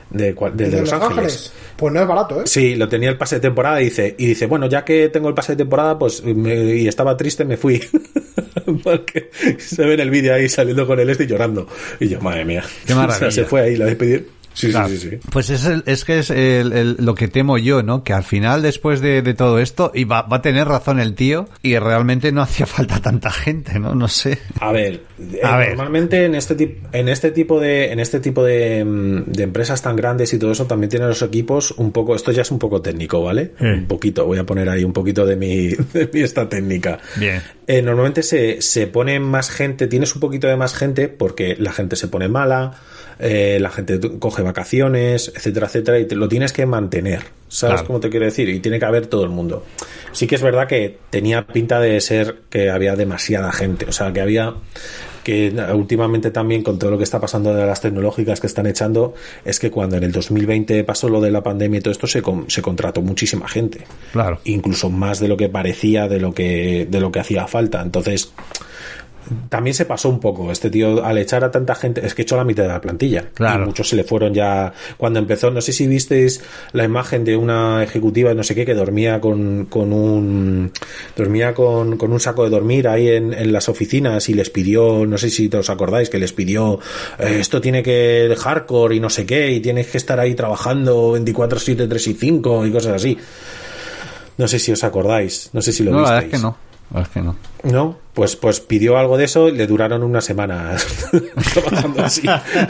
de, cua- del ¿Y de Los Ángeles. Pues no es barato, ¿eh? Sí, lo tenía el pase de temporada y dice, y dice, bueno, ya que tengo el pase de temporada, pues me- y estaba triste, me fui. Porque se ve en el vídeo ahí saliendo con el este y llorando. Y yo, madre mía. Qué maravilla. O sea, se fue ahí, la despedí. Sí, Claro. sí, sí, sí. Pues es, el- es que es el- el- lo que temo yo, ¿no? Que al final, después de, de todo esto, y va, va a tener razón el tío, y realmente no hacía falta tanta gente, ¿no? No sé. A ver, eh, A ver. normalmente en este tipo, en este tipo de, en este tipo de, mm, de empresas tan grandes y todo eso también tienen los equipos un poco, esto ya es un poco técnico, ¿vale? Un poquito, voy a poner ahí un poquito de mi, de mi esta técnica. Bien. Eh, normalmente se, se pone más gente, tienes un poquito de más gente porque la gente se pone mala, eh, la gente coge vacaciones, etcétera, etcétera, y te lo tienes que mantener. ¿Sabes Claro. cómo te quiero decir? Y tiene que haber todo el mundo. Sí que es verdad que tenía pinta de ser que había demasiada gente, o sea, que había que últimamente también con todo lo que está pasando de las tecnológicas que están echando es que cuando en el 2020 pasó lo de la pandemia y todo esto se, con- se contrató muchísima gente Claro. incluso más de lo que parecía de lo que de lo que hacía falta entonces también se pasó un poco este tío al echar a tanta gente es que echó la mitad de la plantilla Claro. y muchos se le fueron ya cuando empezó no sé si visteis la imagen de una ejecutiva no sé qué que dormía con, con un dormía con, con un saco de dormir ahí en, en las oficinas y les pidió no sé si os acordáis que les pidió eh, esto tiene que el hardcore y no sé qué y tienes que estar ahí trabajando 24 7 3 y 5 y cosas así no sé si os acordáis, no sé si lo No, la verdad visteis. es que no. La verdad es que no. No, pues, pues pidió algo de eso y le duraron una semana trabajando así,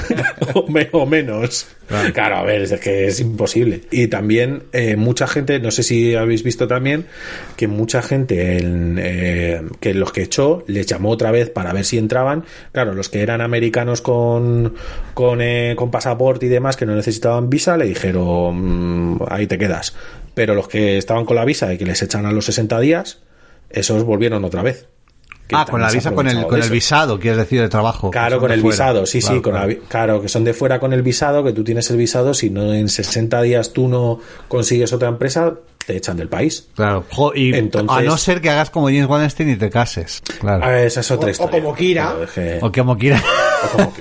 o, me- o menos. Claro. a ver, es que es imposible. Y también eh, mucha gente, no sé si habéis visto también, que mucha gente, en, eh, que los que echó, les llamó otra vez para ver si entraban. Claro, los que eran americanos con, con, eh, con pasaporte y demás, que no necesitaban visa, le dijeron, "Mm, ahí te quedas. Pero los que estaban con la visa y que les echan a los 60 días, esos volvieron otra vez. Ah, con la visa, con el, con el visado, quieres decir, de trabajo. Claro, con el visado, sí, sí, con claro. que son de fuera con el visado, que tú tienes el visado, si no en 60 días tú no consigues otra empresa, te echan del país. Claro, y a no ser que hagas como James Wallenstein y te cases. Claro. Ah, esa es otra historia. O como Kira. O como Kira.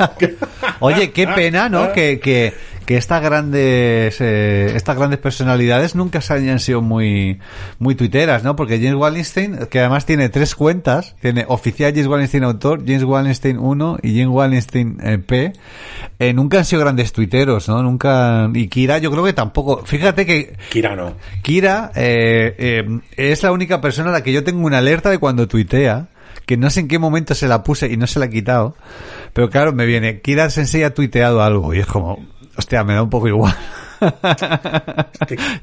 Oye, qué pena, ¿no? que, que que estas grandes eh, estas grandes personalidades nunca se hayan sido muy muy tuiteras, ¿no? Porque James Wallenstein, que además tiene tres cuentas, tiene oficial James Wallenstein autor, James Wallenstein 1 y James Wallenstein eh, P, eh, nunca han sido grandes tuiteros, ¿no? Nunca y Kira yo creo que tampoco. Fíjate que Kira no. Kira es la única persona a la que yo tengo una alerta de cuando tuitea que no sé en qué momento se la puse y no se la he quitado. Pero claro, me viene, Kira Sensei ha tuiteado algo y es como, Hostia, me da un poco igual.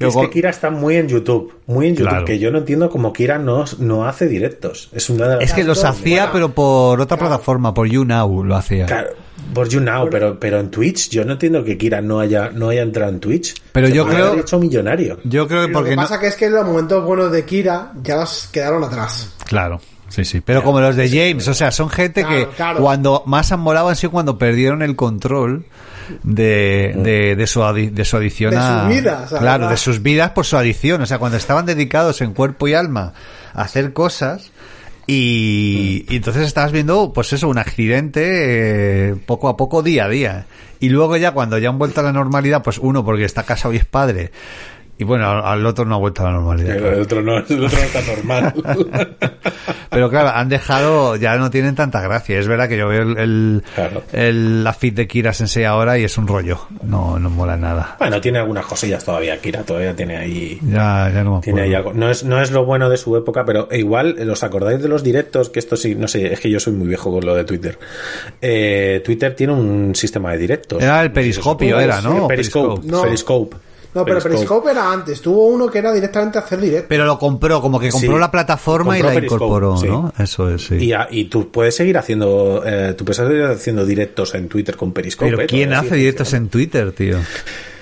es que Kira está muy en YouTube, muy en YouTube, que yo no entiendo cómo Kira no, no hace directos. Es, una es que los hacía, pero por otra plataforma, por YouNow lo hacía. Claro, por YouNow, pero, pero en Twitch, yo no entiendo que Kira no haya, no haya entrado en Twitch. Pero yo creo. hecho millonario. Yo creo que porque. Lo que pasa que es que los momentos buenos de Kira ya los quedaron atrás. Claro. Sí, sí, pero como los de James, o sea, son gente que cuando más han molado han sido cuando perdieron el control de, de, de, su, de su adicción de a... Sus vidas, claro, de sus vidas por su adicción. O sea, cuando estaban dedicados en cuerpo y alma a hacer cosas... Y, y entonces estabas viendo, pues eso, un accidente eh, poco a poco, día a día. Y luego ya cuando ya han vuelto a la normalidad, pues uno porque está casado y es padre, y bueno, al otro no ha vuelto a la normalidad. El, otro, no, el otro no está normal. Pero claro, han dejado, ya no tienen tanta gracia. Es verdad que yo veo el, el, la fit de Kira Sensei ahora y es un rollo. No, no mola nada. Bueno, tiene algunas cosillas todavía. Kira todavía tiene ahí. Ya, ya no Tiene ahí algo. No es, no es lo bueno de su época, pero igual, ¿los acordáis de los directos? Que esto sí, no sé, es que yo soy muy viejo con lo de Twitter. Eh, Twitter tiene un sistema de directos. Era el periscopio, era, ¿no? Periscope. Periscope. No, pero Periscope era antes. Tuvo uno que era directamente hacer directo. Pero lo compró, como que compró la plataforma y la incorporó, ¿no? Eso es, sí. Y, tú puedes seguir haciendo, eh, tú puedes seguir haciendo directos en Twitter con Periscope. Pero ¿quién hace directos en Twitter, tío?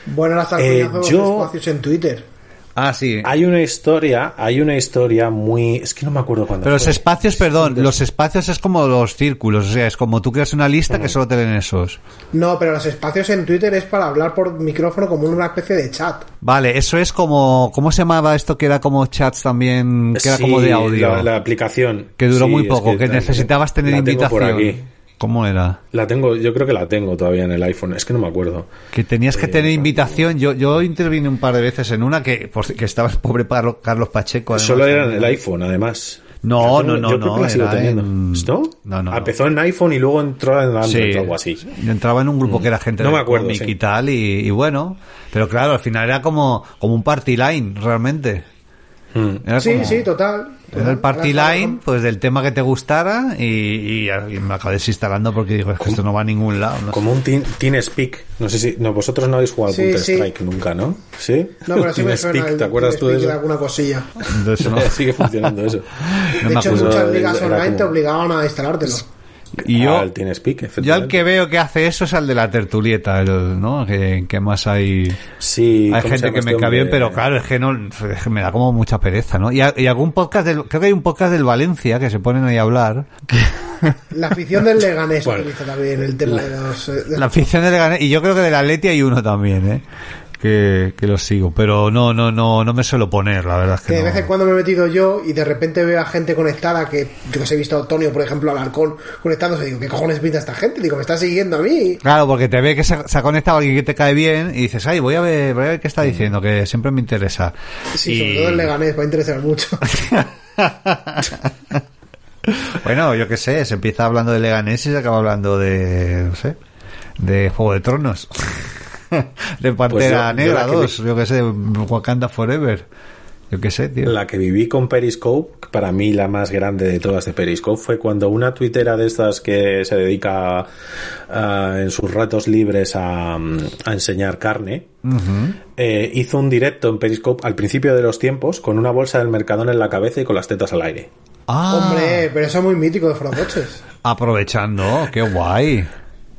Bueno, las eh, yo... espacios en Twitter. Ah, sí. Hay una historia, hay una historia muy... Es que no me acuerdo cuándo Pero los espacios, perdón, los espacios es como los círculos, o sea, es como tú creas una lista que solo te ven esos. No, pero los espacios en Twitter es para hablar por micrófono como una especie de chat. Vale, eso es como... ¿Cómo se llamaba esto que era como chats también? Que era como de audio. La, aplicación. Que duró muy poco, que, necesitabas tener invitación. ¿Cómo era? La tengo, yo creo que la tengo todavía en el iPhone, es que no me acuerdo. Que tenías que eh, tener invitación. Yo, yo intervine un par de veces en una que, que estaba el pobre Carlos Pacheco. Solo era en el iPhone, además. No, no, no, no. teniendo. ¿Esto? No, no. Empezó en iPhone y luego entró en Android o algo así. Entraba en un grupo que era gente no de me acuerdo, y tal, y, y, bueno. Pero claro, al final era como, como un party line, realmente. Hmm. sí, sí, total. Era el party line, pues del tema que te gustara y, me acabé desinstalando porque digo, es que esto no va a ningún lado. Como un teen, Speak. No sé si, no, vosotros no habéis jugado al Counter Strike nunca, ¿no? ¿Sí? No, pero sí me Speak, ¿te acuerdas tú de eso? alguna cosilla. Entonces, no. Sigue funcionando eso. de hecho, muchas ligas online te obligaban a instalártelo. Y yo, al yo al que veo que hace eso es al de la tertulieta, ¿no? Que, que más hay. Sí, hay gente que me este cae bien, pero claro, es que no, me da como mucha pereza, ¿no? Y, algún podcast del, creo que hay un podcast del Valencia que se ponen ahí a hablar. La afición del Leganés también el tema de los. Eh, la afición del Leganés, y yo creo que del Atleti hay uno también, ¿eh? Que, que los sigo, pero no, no, no, no me suelo poner, la verdad. que, de vez en cuando me he metido yo y de repente veo a gente conectada que yo que he visto a Antonio, por ejemplo, al halcón conectándose, digo, ¿qué cojones pinta esta gente? Digo, me está siguiendo a mí. Claro, porque te ve que se, ha conectado alguien que te cae bien y dices, ay, voy a ver, voy a ver qué está diciendo, que siempre me interesa. Sí, sobre todo el Leganés, va a interesar mucho. bueno, yo qué sé, se empieza hablando de Leganés y se acaba hablando de, no sé, de Juego de Tronos. de Pantera pues Negra 2, yo que sé, Wakanda Forever. Yo qué sé, tío. La que viví con Periscope, para mí la más grande de todas de Periscope, fue cuando una tuitera de estas que se dedica en sus ratos libres a, enseñar carne, eh, hizo un directo en Periscope al principio de los tiempos con una bolsa del Mercadón en la cabeza y con las tetas al aire. Ah. Hombre, pero eso es muy mítico de Frocoches. Aprovechando, qué guay.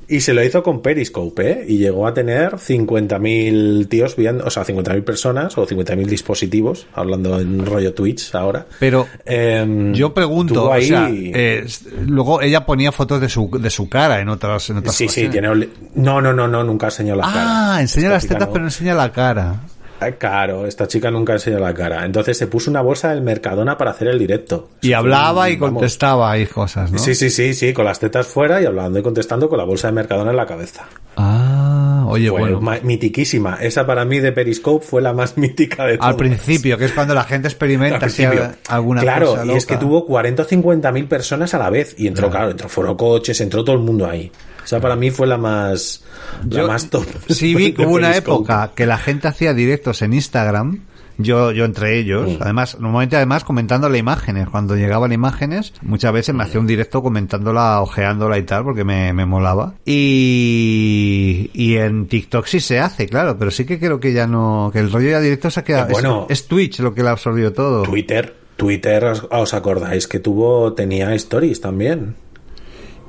Y se lo hizo con Periscope, ¿eh? Y llegó a tener 50.000 tíos viendo, o sea, 50.000 personas o 50.000 dispositivos, hablando en rollo Twitch ahora. Pero Em, yo pregunto, tuvo o ahí- sea, eh, luego ella ponía fotos de su, de su cara en otras, en otras sí, sí, tiene... No, no, no, no, nunca enseñó la cara. Ah, enseña las tetas no. pero no enseña la cara. Ah, Claro, esta chica nunca enseñó la cara. Entonces se puso una bolsa del Mercadona para hacer el directo. Y Eso hablaba un- y vamos. contestaba y cosas, ¿no? Sí, sí, sí, sí, con las tetas fuera y hablando y contestando con la bolsa de Mercadona en la cabeza. Ah, oye, bueno. ma- mitiquísima. Esa para mí de Periscope fue la más mítica de todas. Al principio, que es cuando la gente experimenta Al si alguna claro, cosa y es que tuvo 40 o 50 mil personas a la vez. Y entró, claro, entró Foro Coches, entró todo el mundo ahí. O sea, para mí fue la más, la más top. Sí vi hubo una época que la gente hacía directos en Instagram. Yo, yo entre ellos, Mm. además, normalmente además comentando las imágenes. Cuando llegaban imágenes, muchas veces me hacía un directo comentándola, ojeándola y tal, porque me, me molaba. Y, y en TikTok sí se hace, claro, pero sí que creo que ya no, que el rollo ya directo se ha quedado. Eh, bueno. es, es Twitch lo que la absorbió todo. Twitter, Twitter, ¿os, os acordáis que tuvo, tenía stories también?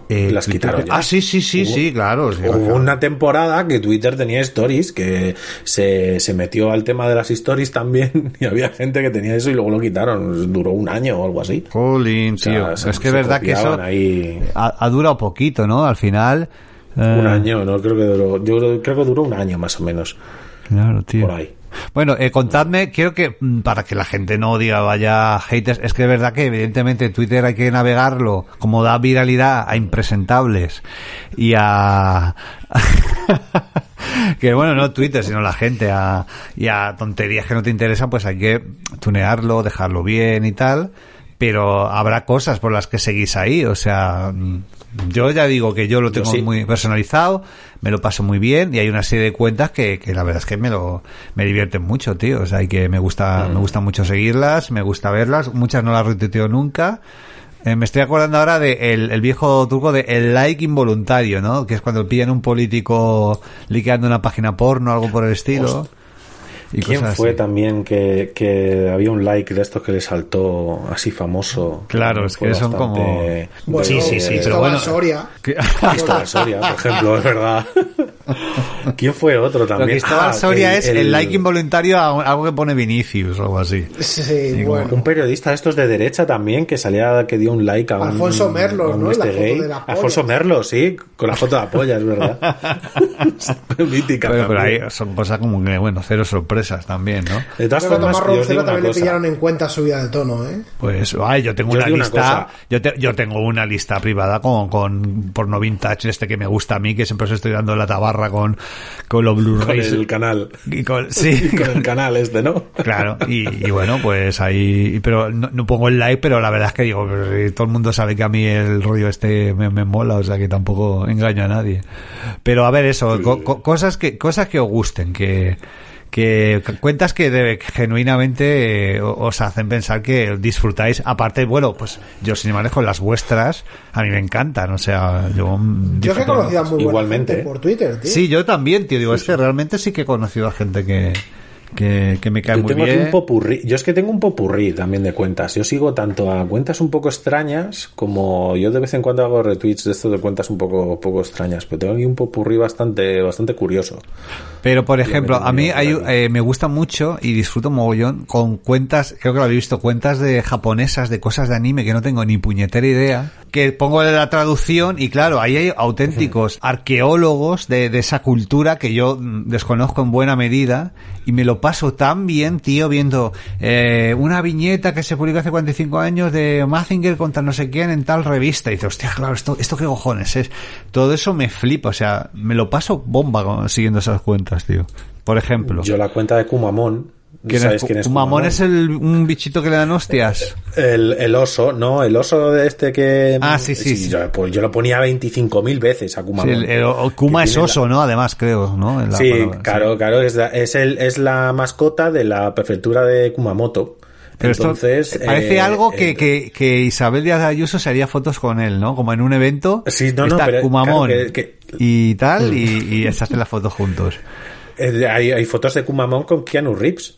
Eh, las Twitter- quitaron ya. Ah, sí, sí, sí, Hubo- sí, claro. sí, Hubo claro. una temporada que Twitter tenía stories, que se, se metió al tema de las stories también, y había gente que tenía eso y luego lo quitaron. Duró un año o algo así. Jolín, O sea, tío. se- es que es verdad que eso ahí ha, ha durado poquito, ¿no? Al final. eh, un año, no creo que duró, yo creo que duró un año más o menos, Claro, tío. por ahí. Bueno, eh, contadme, quiero que, mm, para que la gente no diga vaya haters, es que es verdad que evidentemente Twitter hay que navegarlo, como da viralidad a impresentables y a... que bueno, no Twitter, sino la gente, a, y a tonterías que no te interesan, pues hay que tunearlo, dejarlo bien y tal, pero habrá cosas por las que seguís ahí, o sea, mm, yo ya digo que yo lo Yo tengo sí. muy personalizado, me lo paso muy bien y hay una serie de cuentas que, que la verdad es que me lo me divierten mucho, tío, o sea, y que me gusta Mm. me gusta mucho seguirlas, me gusta verlas, muchas no las retuiteo nunca. Eh, me estoy acordando ahora de el, el viejo truco de el like involuntario, ¿no? Que es cuando pillan un político liqueando una página porno, algo por el estilo. Y ¿Quién cosas fue así. también que, que había un like de estos que le saltó así famoso? Claro, es que son como- Bueno, Sí, sí, sí, pero Cristóbal bueno. Soria. Cristóbal Soria, por ejemplo, es verdad. ¿Quién fue otro Lo también? que Cristóbal Ah, Soria es el, like involuntario a algo que pone Vinicius o algo así. Sí, bueno. Un periodista de estos de derecha también que salía que dio un like a un Alfonso Merlos, un ¿no? Y la este foto gay. de la. Alfonso Merlos, sí, con la foto de la polla, es verdad. Mítica. Pero, ahí son cosas como que, bueno, cero sorpresas también, ¿no? De todas a formas, Tomás yo también le pillaron en cuenta subida de tono, ¿eh? Pues, ay, yo tengo Yo una lista, yo, te- yo tengo una lista privada con, con porno vintage, este que me gusta a mí, que siempre os estoy dando la tabarra con, con los Con Blu-rays. el canal. Y con- sí, Con el canal este, ¿no? Claro, y, y bueno, pues ahí, pero no, no pongo el like, pero la verdad es que digo, si todo el mundo sabe que a mí el rollo este me, me mola, o sea que tampoco engaño a nadie. Pero a ver eso, co- co- cosas que, cosas que os gusten, que, que cuentas que de- que genuinamente eh, os hacen pensar que disfrutáis, aparte, bueno, pues yo sin manejo las vuestras, a mí me encantan, o sea, yo... Yo que he conocido a muy buena Igualmente, gente ¿eh? por Twitter, tío. Sí, yo también, tío, digo, es que realmente sí que he conocido a gente que, que, que me cae Yo muy tengo aquí bien. un popurrí. Yo es que tengo un popurrí también de cuentas. Yo sigo tanto a cuentas un poco extrañas como yo de vez en cuando hago retweets de esto de cuentas un poco, poco extrañas. Pero tengo aquí un popurrí bastante, bastante curioso. Pero, por ejemplo, a mí hay, aquí. eh, me gusta mucho y disfruto mogollón con cuentas, creo que lo habéis visto, cuentas de japonesas, de cosas de anime que no tengo ni puñetera idea, que pongo la traducción y claro, ahí hay auténticos arqueólogos de, de esa cultura que yo mm, desconozco en buena medida y me lo paso tan bien, tío, viendo eh, una viñeta que se publicó hace 45 años de Mazinger contra no sé quién en tal revista y dices, hostia, claro, esto, esto qué cojones es. Todo eso me flipa, o sea, me lo paso bomba siguiendo esas cuentas, tío. Por ejemplo. Yo la cuenta de Kumamon. ¿Quién ¿Sabéis es? quién es Kumamon es el, un bichito que le dan hostias. El, el oso, no, el oso de este que... Ah, sí, sí, sí. Yo, pues yo lo ponía 25.000 veces a Sí, Kumamon. el- el- o Kuma es oso, ¿no? Además, creo, ¿no? En la sí, palabra, claro, claro, es la, es, el, es la mascota de la prefectura de Kumamoto. Pero esto Entonces, parece eh, algo que, eh, que, que Isabel Díaz Ayuso se haría fotos con él, ¿no? Como en un evento. Sí, no, no, está pero, Kumamon claro, que- que- y tal, y, y se hacen las fotos juntos. eh, hay, hay fotos de Kumamon con Keanu Reeves.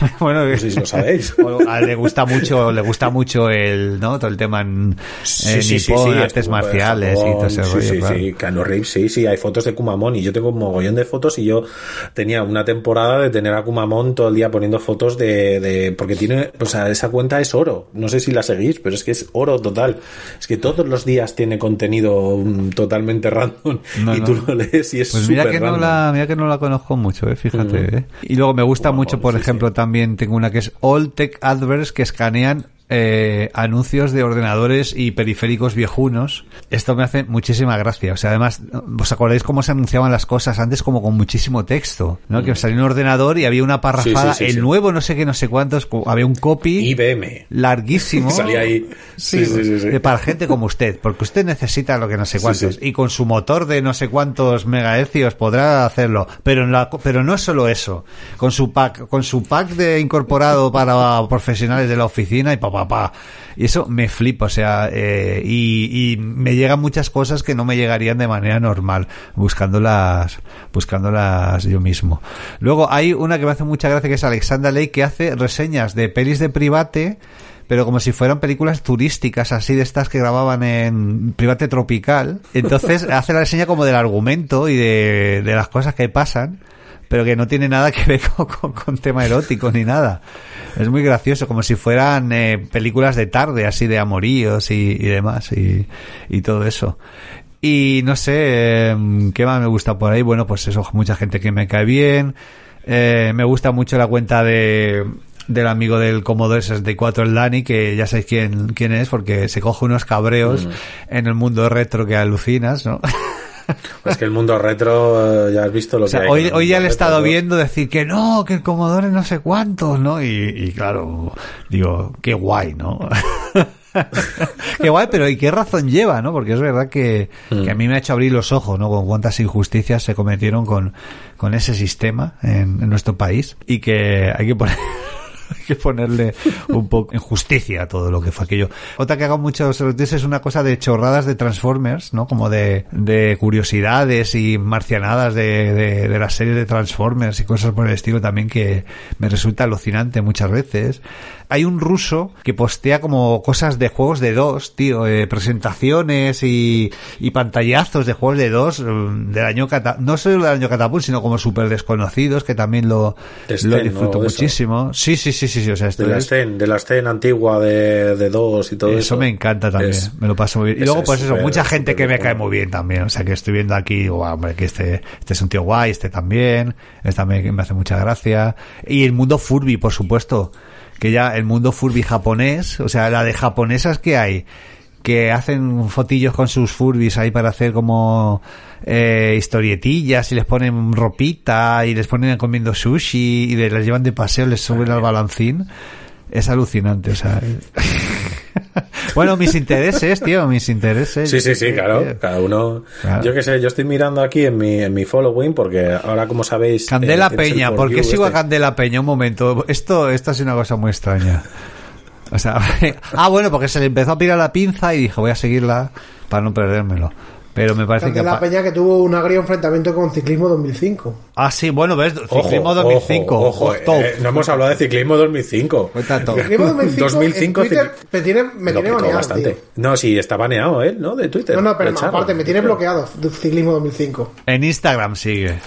bueno, no sé si lo sabéis. A le gusta mucho, le gusta mucho el, ¿no? Todo el tema en, Sí, en sí, Nippon, sí, artes marciales y Japón, todo ese sí, rollo, sí, claro. sí, Reeves, sí, sí, hay fotos de Kumamon y yo tengo un mogollón de fotos y yo tenía una temporada de tener a Kumamon todo el día poniendo fotos de, de porque tiene, o sea, esa cuenta es oro, no sé si la seguís, pero es que es oro total, es que todos los días tiene contenido mm, totalmente random No, y no. tú lo lees y es Pues mira que, no random. la, mira que no la conozco mucho, eh, fíjate. Mm. eh. Y luego me gusta Guau, mucho, por ejemplo, también tengo una que es All Tech Adverts que escanean eh, anuncios de ordenadores y periféricos viejunos. Esto me hace muchísima gracia. O sea, además, ¿os acordáis cómo se anunciaban las cosas antes como con muchísimo texto? ¿no? Que salía un ordenador y había una parrafada, Sí, sí, sí, el nuevo no sé qué, no sé cuántos, había un copy IBM. larguísimo. Salía ahí. Sí, sí, de para gente como usted, porque usted necesita lo que no sé cuántos y con su motor de no sé cuántos megahercios podrá hacerlo, pero en la, pero no es solo eso, con su pack, con su pack de incorporado para profesionales de la oficina y pa Y eso me flipa, o sea, eh, y, me llegan muchas cosas que no me llegarían de manera normal, buscándolas, buscándolas yo mismo. Luego hay una que me hace mucha gracia que es Alexandra Ley que hace reseñas de pelis de private pero como si fueran películas turísticas así de estas que grababan en Private Tropical. Entonces hace la reseña como del argumento y de las cosas que pasan, pero que no tiene nada que ver con, con- con tema erótico ni nada. Es muy gracioso, como si fueran eh, películas de tarde, así de amoríos y, y demás, y, y todo eso. Y no sé, eh, ¿qué más me gusta por ahí? Bueno, pues eso, mucha gente que me cae bien. Eh, me gusta mucho la cuenta de del amigo del Commodore 64, el Dani, que ya sabéis quién, quién es, porque se coge unos cabreos en el mundo retro que alucinas, ¿no? Es que el mundo retro, eh, ya has visto lo O sea, que hay hoy, hoy ya le he estado viendo decir que no, que el Commodore no sé cuántos, ¿no? Y, y claro, digo, qué guay, ¿no? qué guay, pero ¿y qué razón lleva, no? Porque es verdad que, que a mí me ha hecho abrir los ojos, ¿no? Con cuántas injusticias se cometieron con, con ese sistema en, en nuestro país y que hay que poner... Hay que ponerle un poco en justicia a todo lo que fue aquello. Otra que hago muchos es una cosa de chorradas de Transformers, ¿no? Como de, de curiosidades y marcianadas de, de, de la de Transformers y cosas por el estilo también que me resulta alucinante muchas veces. Hay un ruso que postea como cosas de juegos de dos, tío, eh, presentaciones y, y pantallazos de juegos de dos mm, del año cata no solo del año Catapult, sino como súper desconocidos que también lo, lo disfruto muchísimo. Sí, sí, sí, sí, sí, o sea, De la es- escena, de la antigua de, de dos y todo eso. eso me encanta también, Es- me lo paso muy bien. Y luego, es pues eso, mucha gente que me cae muy bien también. O sea, que estoy viendo aquí, digo, "Guau, hombre, que este, este es un tío guay, este también, este también me hace mucha gracia. Y el mundo Furby, por supuesto, que ya el mundo Furby japonés, o sea, la de japonesas que hay, que hacen fotillos con sus Furbis ahí para hacer como eh, historietillas y les ponen ropita y les ponen comiendo sushi y de- les llevan de paseo, les suben al balancín. Es alucinante, o sea. bueno, mis intereses, tío, mis intereses. Sí, sí, sí, Eh, claro. eh, Cada uno. Claro. Yo qué sé, yo estoy mirando aquí en mi, en mi following porque ahora, como sabéis. Candela eh, Peña, ¿por qué sigo a este. Candela Peña? Un momento, esto, esto es una cosa muy extraña. O sea, ah, bueno, porque se le empezó a pirar la pinza y dijo, voy a seguirla para no perdérmelo. Pero me parece que... Pa- Peña que tuvo un agrio enfrentamiento con Ciclismo 2005. Ah, sí, bueno, ves, Ojo, Ciclismo 2005, Ojo, ojo, top. eh, no hemos hablado de ciclismo 2005. Cuenta todo. Ciclismo 2005, 2005 en Twitter me tiene, me tiene baneado, bastante. tío. No, sí, está baneado él, ¿no? De Twitter. No, no, pero aparte me tiene bloqueado Ciclismo 2005. En Instagram sigue.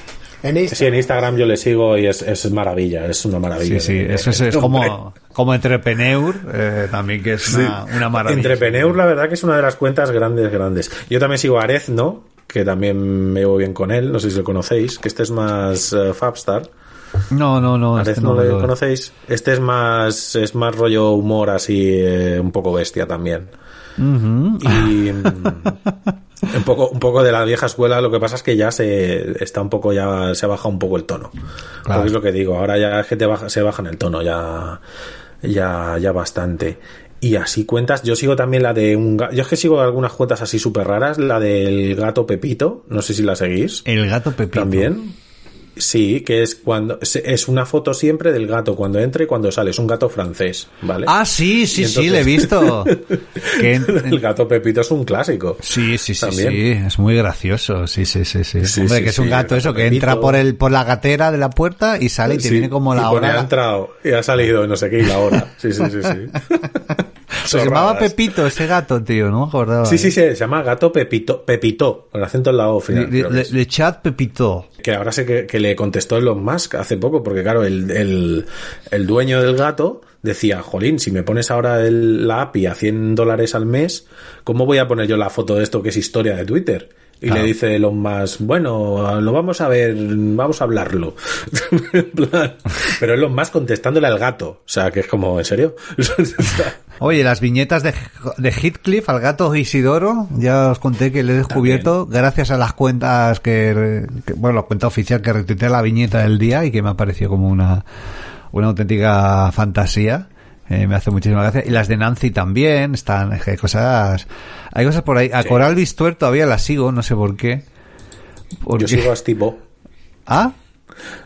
En. Sí, en Instagram yo le sigo y es, es maravilla, es una Sí, maravilla. sí, de- eso es, como, como Entrepreneur, eh, también que es una, una maravilla. Entrepreneur, la verdad que es una de las cuentas grandes, grandes. Yo también sigo a Arezno, que también me llevo bien con él, no sé si lo conocéis, que este es más eh, Fabstar. No, no, no. este Arezno no le lo- conocéis. Este es más, es más rollo humor así, eh, un poco bestia también. Y mm, un poco, un poco de la vieja escuela, lo que pasa es que ya se está un poco, ya se baja un poco el tono. Claro. Porque es lo que digo, ahora ya es que te baja, se baja en el tono ya, ya, ya bastante. Y así cuentas, yo sigo también la de un ga- yo es que sigo algunas cuentas así súper raras, la del gato Pepito, no sé si la seguís. El gato Pepito. También. Sí, que es cuando es una foto siempre del gato cuando entra y cuando sale. Es un gato francés, ¿vale? Ah, sí, sí, sí, le he visto. el gato Pepito es un clásico. Sí, sí, sí, sí, es muy gracioso. Sí, sí, sí, sí. Hombre, que es un gato eso que entra por el por la gatera de la puerta y sale y te viene como la hora. Ha entrado y ha salido no sé qué y la hora. Sí, sí, sí, sí. se llamaba Pepito ese gato, tío, no me acordaba. Sí, sí, sí, se llama gato Pepito, Pepito, con acento en la O final. Le, chat Pepito. Que ahora sé que, le contestó Elon Musk hace poco, porque claro, el, el, dueño del gato decía, jolín, si me pones ahora la API a 100 dólares al mes, ¿cómo voy a poner yo la foto de esto que es historia de Twitter? Y le dice Elon Musk, bueno, lo vamos a ver, vamos a hablarlo. Pero Elon Musk contestándole al gato. O sea, que es como, ¿en serio? Oye, las viñetas de, de Heathcliff al gato Isidoro, ya os conté que le he descubierto gracias a las cuentas que, bueno, la cuenta oficial que retuitea la viñeta del día y que me ha parecido como una, una auténtica fantasía. Eh, me hace muchísima gracia. Y las de Nancy también, están, hay cosas, hay cosas por ahí. A Coral Bistuer todavía la sigo, no sé por qué. Yo sigo a Steve ¿Ah?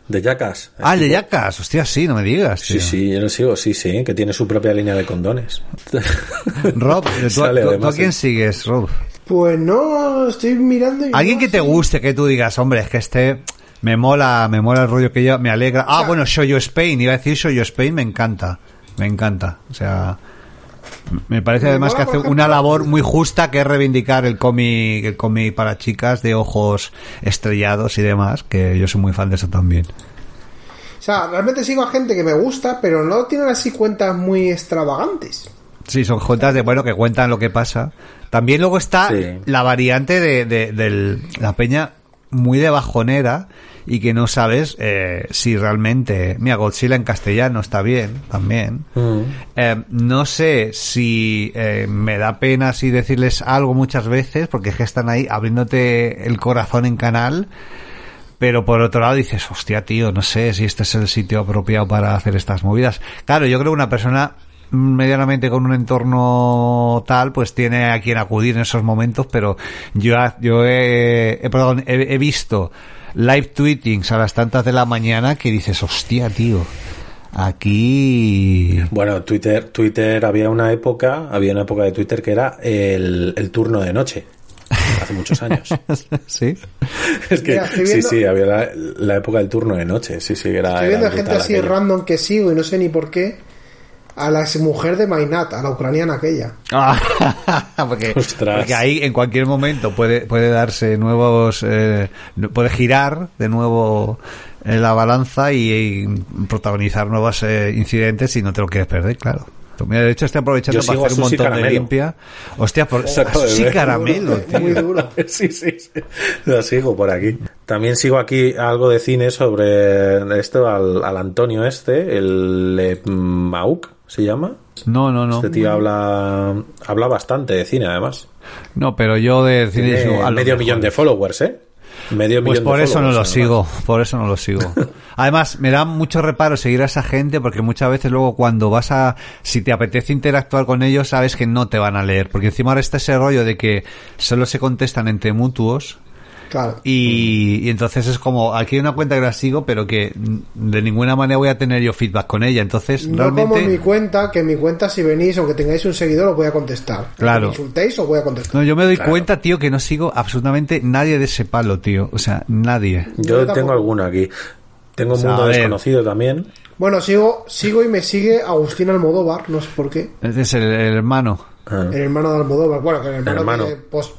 De Jackass. Ah, de Jackass, hostia, sí, no me digas. Sí, sí, yo lo sigo, sí, sí, que tiene su propia línea de condones. Rob, ¿tú, a quién sigues, Rob? Pues no, estoy mirando. Alguien que te guste, que tú digas, hombre, es que este me mola, me mola el rollo que yo, me alegra. Ah, bueno, Show You Spain, iba a decir Show You Spain, me encanta, me encanta. O sea, me parece además que hace una labor muy justa que es reivindicar el cómic, el cómic para chicas de ojos estrellados y demás, que yo soy muy fan de eso también. O sea, realmente sigo a gente que me gusta, pero no tienen así cuentas muy extravagantes. Sí, son cuentas de, bueno, que cuentan lo que pasa. También luego está la variante de, de la peña muy de bajonera y que no sabes eh, si realmente. Mira, Godzilla en castellano está bien también. Mm. Eh, no sé si eh, me da pena así decirles algo muchas veces, porque es que están ahí abriéndote el corazón en canal. Pero por otro lado dices, hostia, tío, no sé si este es el sitio apropiado para hacer estas movidas. Claro, yo creo que una persona medianamente con un entorno tal, pues tiene a quien acudir en esos momentos, pero yo, yo he, perdón, he, visto live tweetings a las tantas de la mañana que dices, hostia, tío. Aquí. Bueno, Twitter, Twitter había una época, había una época de Twitter que era el, el turno de noche. Hace muchos años. sí. Es que sí, sí, había la, época del turno de noche. Sí, sí, era. Estoy viendo gente así random que sigo y no sé ni por qué a la mujer de Mainat, a la ucraniana aquella. Ah, porque, porque, ahí en cualquier momento puede, puede darse nuevos, eh, puede girar de nuevo eh, la balanza y, protagonizar nuevos eh, incidentes y no te lo quieres perder, claro. Pues mira, de hecho estoy aprovechando para hacer un montón de limpia. Hostia, por sí caramelo, tío. Muy duro. sí, sí, sí. Lo sigo por aquí. También sigo aquí algo de cine sobre esto al, al Antonio este, el Mauk, se llama. No, no, no. Este tío habla, habla bastante de cine, además. No, pero yo de cine... medio millón de followers, ¿eh? Medio pues por eso no lo sigo, por eso no lo sigo. Además, me da mucho reparo seguir a esa gente porque muchas veces luego cuando vas a, si te apetece interactuar con ellos, sabes que no te van a leer. Porque encima ahora está ese rollo de que solo se contestan entre mutuos y, entonces es como, aquí hay una cuenta que la sigo, pero que de ninguna manera voy a tener yo feedback con ella. Entonces, no realmente... como mi cuenta, que mi cuenta si venís, aunque tengáis un seguidor, os voy a contestar. Claro. insultéis, os voy a contestar. No, yo me doy cuenta, tío, que no sigo absolutamente nadie de ese palo, tío. O sea, nadie. Yo, tengo alguna aquí. Tengo un mundo desconocido también. Bueno, sigo, sigo y me sigue Agustín Almodóvar, no sé por qué. Ese es el hermano. Ah. El hermano de Almodóvar. Bueno, que el hermano,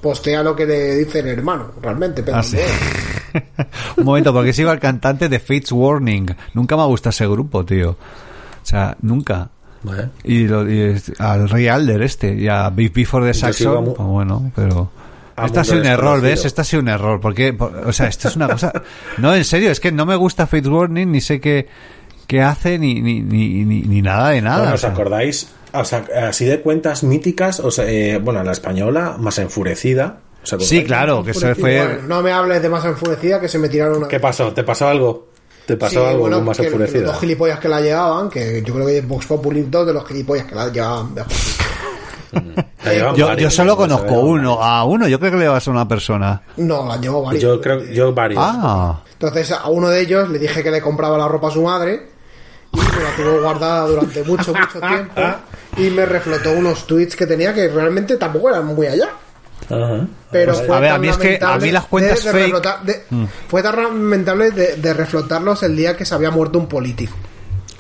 postea lo que le dice el hermano, realmente. Pero ah, Un momento, porque sigo al cantante de Fates Warning. Nunca me ha gustado ese grupo, tío. O sea, nunca. Y, al Rey Alder este, y a Before the Saxon, pues bueno, pero... Este ha sido un error, ¿ves? Este ha sido un error, porque, o sea, esto es una cosa... No, en serio, es que no me gusta Fates Warning, ni sé qué, qué hace, ni, ni, ni, ni, nada de nada. ¿Os acordáis? O sea, así de cuentas míticas, o sea, eh, bueno, la española más enfurecida. sí, claro, que se fue. no me hables de más enfurecida que se me tiraron una. ¿Qué pasó? ¿Te pasó algo? ¿Te pasó algo más enfurecida? Los gilipollas que la llevaban, que yo creo que es Vox Populi dos de los gilipollas que la llevaban. yo, yo solo conozco uno, a uno, yo creo que le vas a una persona. No, la llevo varios. Yo creo, yo varios. Ah. Entonces a uno de ellos le dije que le compraba la ropa a su madre y me la tuvo guardada durante mucho, mucho tiempo y me reflotó unos tweets que tenía que realmente tampoco eran muy allá. Ajá. Pero Pues, fue a ver, a mí es que- a mí las cuentas de- de fake- reflotar- de- Mm. Fue tan lamentable de reflotarlos el día que se había muerto un político.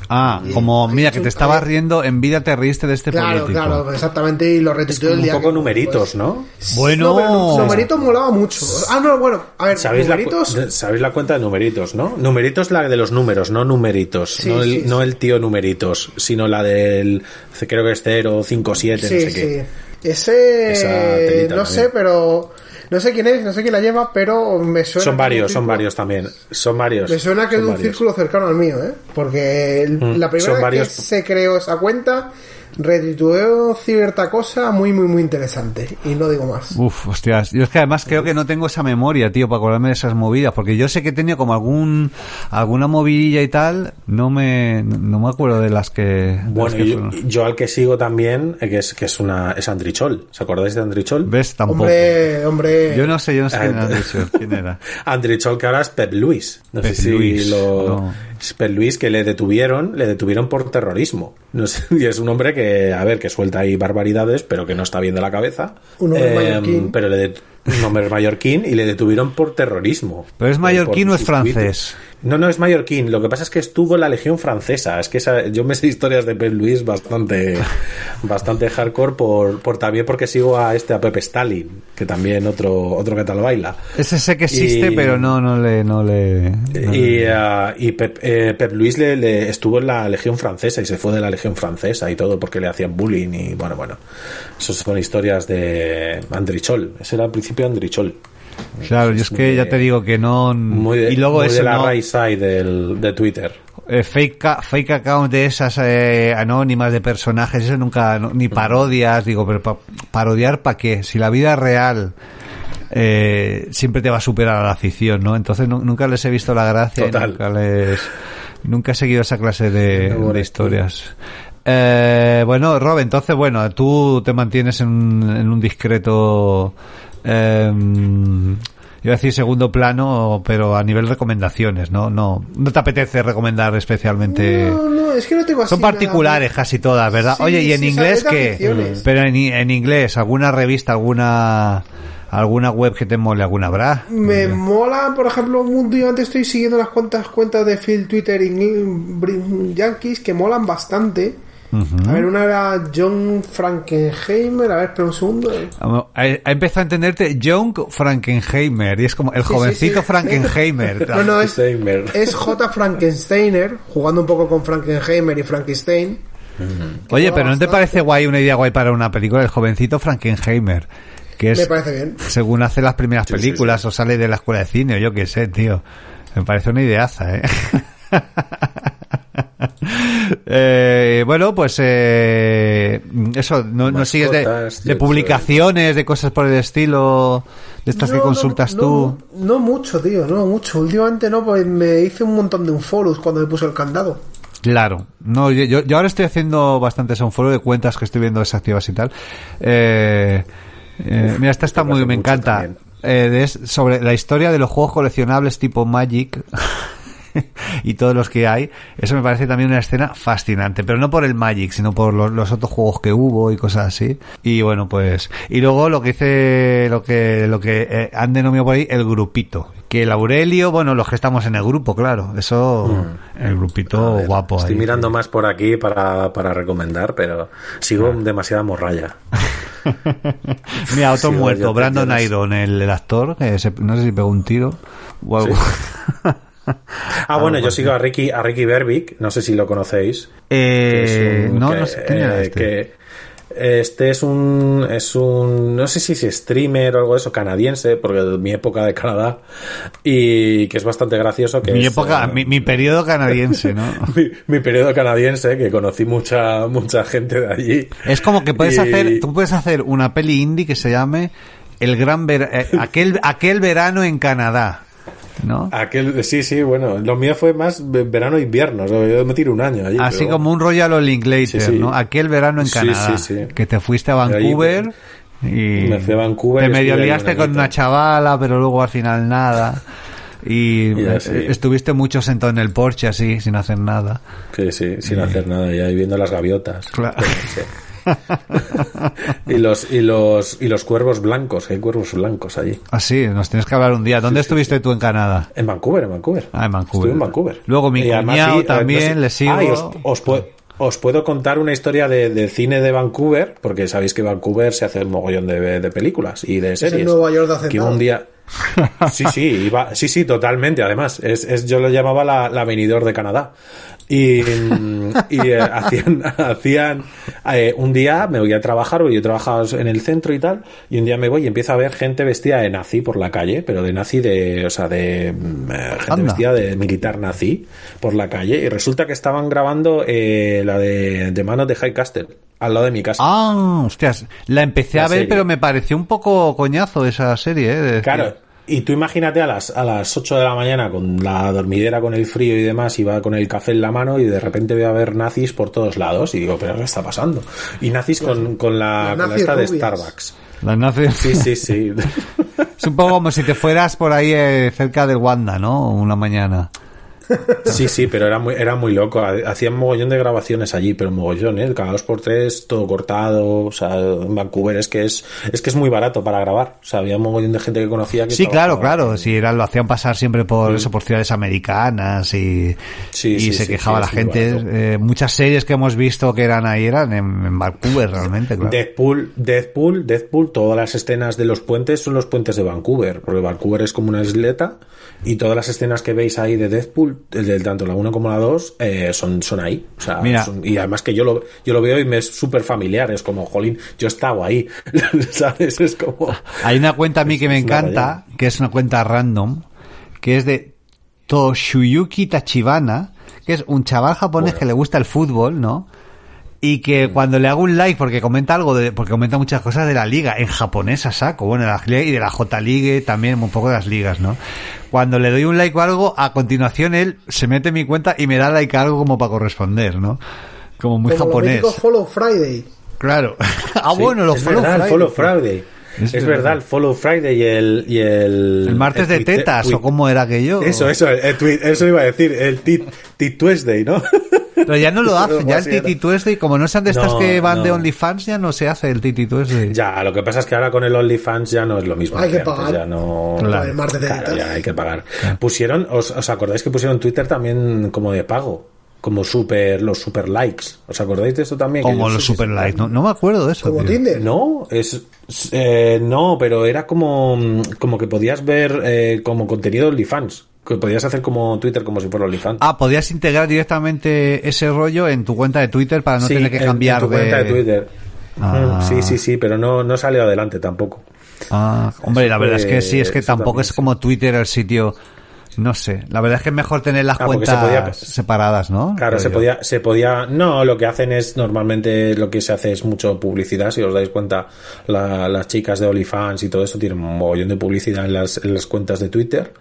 Ah, como, mira, que te estabas riendo, en vida te reíste de este Claro, político. claro, exactamente. Y lo retuiteó el Un día. poco que- numeritos, ¿no? Bueno. No, numeritos molaba mucho. Ah, no, bueno, a ver, ¿Sabéis la, numeritos. cu- ¿Sabéis la cuenta de numeritos, no? Numeritos la de los números, no numeritos. Sí, no, el, sí, no sí. el tío numeritos, sino la del. Creo que es 0, 5, 7, Sí, no sé sí. qué. Ese. No sé, también. pero. No sé quién es, no sé quién la lleva, pero me suena. Son varios, son varios también. Son varios. Me suena que es un varios. círculo cercano al mío, ¿eh? Porque el- Mm, la primera vez varios. que se creó esa cuenta, retuiteó cierta cosa muy, muy, muy interesante. Y no digo más. Uf, hostias. Yo es que además creo que no tengo esa memoria, tío, para acordarme de esas movidas. Porque yo sé que tenía como algún alguna movidilla y tal. No me, no me acuerdo de las que. de las Bueno, que yo, al que sigo también, eh, que es, que es una es Andrichol. ¿Os acordáis de Andrichol? ¿Ves? Tampoco. Hombre, hombre. Yo no sé, yo no sé quién, Ah, ha dicho, quién era. Andrichol, que ahora es Pep Luis. No Pep sé si Luis, lo. no. Luis que le detuvieron, le detuvieron por terrorismo. No sé, y es un hombre que, a ver, que suelta ahí barbaridades, pero que no está bien de la cabeza. Un hombre Em, mallorquín. Pero le un hombre mallorquín y le detuvieron por terrorismo. ¿Pero es Por- mallorquín o es francés? No, no es mallorquín. Lo que pasa es que estuvo en la Legión Francesa. Es que esa- yo me sé historias de Pep Luis bastante, bastante hardcore por, por también porque sigo a este a Pepe Stalin, que también otro, otro que tal baila. Ese sé que existe, Y- pero no, no le, no le. no Y, le- ah, y Pep, eh, Pep Luis le, le estuvo en la Legión Francesa y se fue de la Legión Francesa y todo porque le hacían bullying y bueno, bueno. Esas son historias de Andrichol. Ese era al principio Andrichol. Claro, yo es que ya te digo que no. Muy de, y luego muy eso, de la ¿no? right side del, de Twitter. Eh, fake, fake account de esas eh, anónimas de personajes, eso nunca, no- ni parodias, digo, pero pa- parodiar para qué? Si la vida real eh, siempre te va a superar a la ficción, ¿no? Entonces nu- nunca les he visto la gracia, Total. nunca les, nunca he seguido esa clase de, No, bueno, de historias. Eh, bueno, Rob, entonces, bueno, tú te mantienes en, en un discreto, eh, iba a decir segundo plano, pero a nivel recomendaciones, ¿no? No, no te apetece recomendar especialmente. No, no, es que no tengo así Son nada particulares casi todas, ¿verdad? Sí, Oye, ¿y en sí, inglés qué? Pero en, en inglés, ¿alguna revista, alguna alguna web que te mole, alguna habrá? Me mola, por ejemplo, últimamente estoy siguiendo las cuantas cuentas de Phil Twitter brin- Yankees que molan bastante. A ver, una era John Frankenheimer. A ver, espera un segundo. Ha empezado a entenderte John Frankenheimer y es como el Sí, sí, jovencito sí. Frankenheimer. No, no, es, es J. Frankensteiner, jugando un poco con Frankenheimer y Frankenstein. Oye, mola pero ¿no te bastante. parece guay una idea guay para una película? El jovencito Frankenheimer. Que es, Me parece bien. según hace las primeras Sí, sí, películas o sale de la escuela de cine o yo qué sé, tío. Me parece una ideaza, ¿eh? Eh, bueno, pues eh, eso, no, no sigues de, Mascotas, de tío, publicaciones, de cosas por el estilo, de estas que No, consultas no, tú. No, no mucho, tío, no mucho. Últimamente no, pues me hice un montón de unfollows cuando me puse el candado. Claro, no, yo, ahora estoy haciendo bastantes un foro de cuentas que estoy viendo desactivas y tal. Eh, eh, mira, esta está muy, me encanta. Eh, de- es sobre la historia de los juegos coleccionables tipo Magic y todos los que hay. Eso me parece también una escena fascinante, pero no por el Magic, sino por los, los otros juegos que hubo y cosas así. Y bueno, pues y luego lo que hice, lo que lo que eh, han denominado por ahí el grupito, que el Aurelio, bueno, los que estamos en el grupo, claro, eso el grupito ver, guapo. Estoy ahí. mirando más por aquí para, para recomendar, pero sigo demasiada morralla. Mira, otro Sí, muerto, Brandon. Iron, el, el actor, que se- no sé si pegó un tiro o algo. Ah, bueno, yo sigo a Ricky, a Ricky Berbick, no sé si lo conocéis. Eh, un- no, que- no sé quién era eh, este. que este es un es un no sé si es streamer o algo de eso canadiense porque de mi época de Canadá y que es bastante gracioso que mi es, época, eh, mi, mi periodo canadiense, ¿no? mi, mi periodo canadiense que conocí mucha mucha gente de allí Es como que puedes Y- hacer, tú puedes hacer una peli indie que se llame El gran Ver- aquel aquel verano en Canadá. ¿No? Aquel, sí, sí, bueno, lo mío fue más verano-invierno, yo me tiro un año allí. Así como un Royal All ¿no? Aquel verano en Canadá, que te fuiste a Vancouver y me fui a Vancouver te medio liaste con una chavala, pero luego al final nada. Y estuviste mucho sentado en el porche así, sin hacer nada. Sí, sí, sin hacer nada, y ahí viendo las gaviotas. Claro. y los y los y los cuervos blancos, hay cuervos blancos allí. Ah, sí, nos tienes que hablar un día. ¿Dónde estuviste tú en Canadá? En Vancouver, en Vancouver. Ah, en Vancouver. Estuve en Vancouver. Luego mi cuñado también, le sigo. Ah, os, os, puedo, contar una historia de, cine de Vancouver, porque sabéis que Vancouver se hace un mogollón de, de películas y de series. Es Nueva York de que un día Sí, sí, iba, sí, sí, totalmente. Además, es, es yo lo llamaba la, la venidor de Canadá. Y, y eh, hacían, hacían eh, un día me voy a trabajar, yo trabajaba en el centro y tal, y un día me voy y empiezo a ver gente vestida de nazi por la calle, pero de nazi de, o sea, de mm, eh, gente vestida de militar nazi por la calle, y resulta que estaban grabando la de, de Manos de High Castle al lado de mi casa. Ah, hostias, la empecé a ver, pero me pareció un poco coñazo esa serie, ¿eh? Claro. Y tú imagínate a las, a las 8 de la mañana con la dormidera, con el frío y demás, y va con el café en la mano y de repente voy a ver nazis por todos lados y digo, pero ¿qué está pasando? Y nazis con, con la, con esta de Starbucks. Las nazis. Sí, sí, sí. es un poco como si te fueras por ahí eh, cerca de Wanda, ¿no? Una mañana. Sí, sí, pero era muy, era muy loco. Hacían mogollón de grabaciones allí, pero mogollón, ¿eh? Cada dos por tres, todo cortado. O sea, en Vancouver es que es, es que es muy barato para grabar. O sea, había un mogollón de gente que conocía que Sí, claro, claro. Si era, lo hacían pasar siempre por mm. eso, por ciudades americanas y, y se quejaba la gente. Eh, muchas series que hemos visto que eran ahí eran en, Vancouver realmente, claro. Deadpool, Deadpool, Deadpool, todas las escenas de los puentes son los puentes de Vancouver, porque Vancouver es como una isleta y todas las escenas que veis ahí de Deadpool, tanto la 1 como la 2, eh, son, son ahí. O sea, y además que yo lo, yo lo veo y me es súper familiar. Es como, jolín, yo he estado ahí. ¿Sabes? Es como. Hay una cuenta a mí que me encanta, que es una cuenta random, que es de Toshuyuki Tachibana, que es un chaval japonés que le gusta el fútbol, ¿no? Y que cuando le hago un like porque comenta algo de, porque comenta muchas cosas de la liga en japonés a saco, bueno, de la y de la J League también un poco de las ligas, ¿no? Cuando le doy un like o algo, a continuación él se mete en mi cuenta y me da like a algo como para corresponder, ¿no? Como muy japonés. Follow Friday. Claro. ah, bueno, los Follow Friday. Follow Friday. Es, verdad, el Follow Friday y el... Y el, el martes de tetas, o cómo era aquello. Eso, eso, eso iba a decir, el Tit Tuesday, ¿no? Pero ya no lo hace, ya el Titi Tuesday, como no sean de estas que van de OnlyFans, ya no se hace el Titi Tuesday. Ya, lo que pasa es que ahora con el OnlyFans ya no es lo mismo. Hay que, pagar. Ya no... El martes de claro, ya hay que pagar. Pusieron, os, ¿os acordáis que pusieron Twitter también como de pago? Como super los super likes. ¿Os acordáis de eso también? Como los super likes. No, me acuerdo de eso. Como Tinder. No, es eh, no, pero era como como que podías ver eh, como contenido OnlyFans. Que podías hacer como Twitter como si fuera OnlyFans. Ah, podías integrar directamente ese rollo en tu cuenta de Twitter para no tener que cambiar en tu cuenta de Twitter. Ah. Sí, sí, sí, pero no, no salió adelante tampoco. Ah, hombre, la verdad es que sí, es que tampoco es como Twitter el sitio no sé, la verdad es que es mejor tener las ah, cuentas separadas, ¿no? Claro, se podía, se podía, no, lo que hacen es normalmente lo que se hace es mucho publicidad, si os dais cuenta, las chicas de OnlyFans y todo eso tienen un mogollón de publicidad en las, en las cuentas de Twitter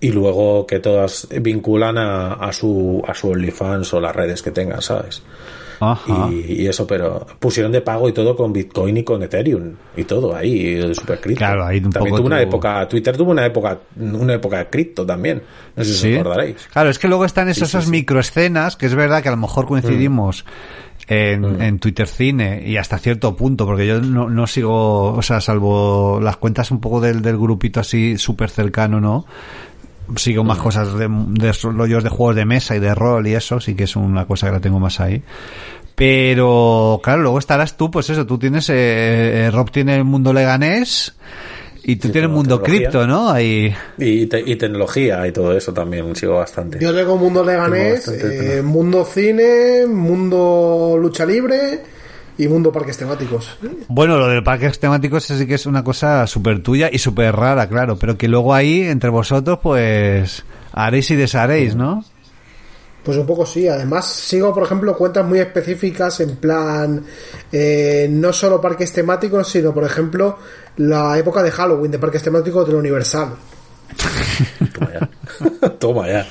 y luego que todas vinculan a, a su, a su OnlyFans o las redes que tengan, ¿sabes? Y, eso, pero pusieron de pago y todo con Bitcoin y con Ethereum y todo ahí, super cripto. Claro, ahí un también tuvo una época, Twitter tuvo una época, una época de cripto también. No sé si os acordaréis. Claro, es que luego están esas, microescenas, que es verdad que a lo mejor coincidimos. En, mm. en, Twitter Cine y hasta cierto punto, porque yo no, no, sigo, o sea, salvo las cuentas un poco del, del grupito así súper cercano, ¿no? Sigo más mm. cosas de, de rollos de juegos de mesa y de rol y eso, sí que es una cosa que la tengo más ahí. Pero, claro, luego estarás tú, pues eso, tú tienes, eh, eh Rob tiene el mundo leganés y tú tienes el mundo cripto, ¿no? Ahí... Y, y, tecnología y todo eso también sigo bastante. Yo tengo mundo leganés, eh, mundo cine, mundo lucha libre y mundo parques temáticos. Bueno, lo de parques temáticos sí que es una cosa súper tuya y súper rara, claro, pero que luego ahí, entre vosotros, pues haréis y desharéis, ¿no? Pues un poco sí. Además, sigo, por ejemplo, cuentas muy específicas en plan, eh, no solo parques temáticos, sino, por ejemplo, la época de Halloween de parques temáticos de la Universal. Toma ya. Toma ya.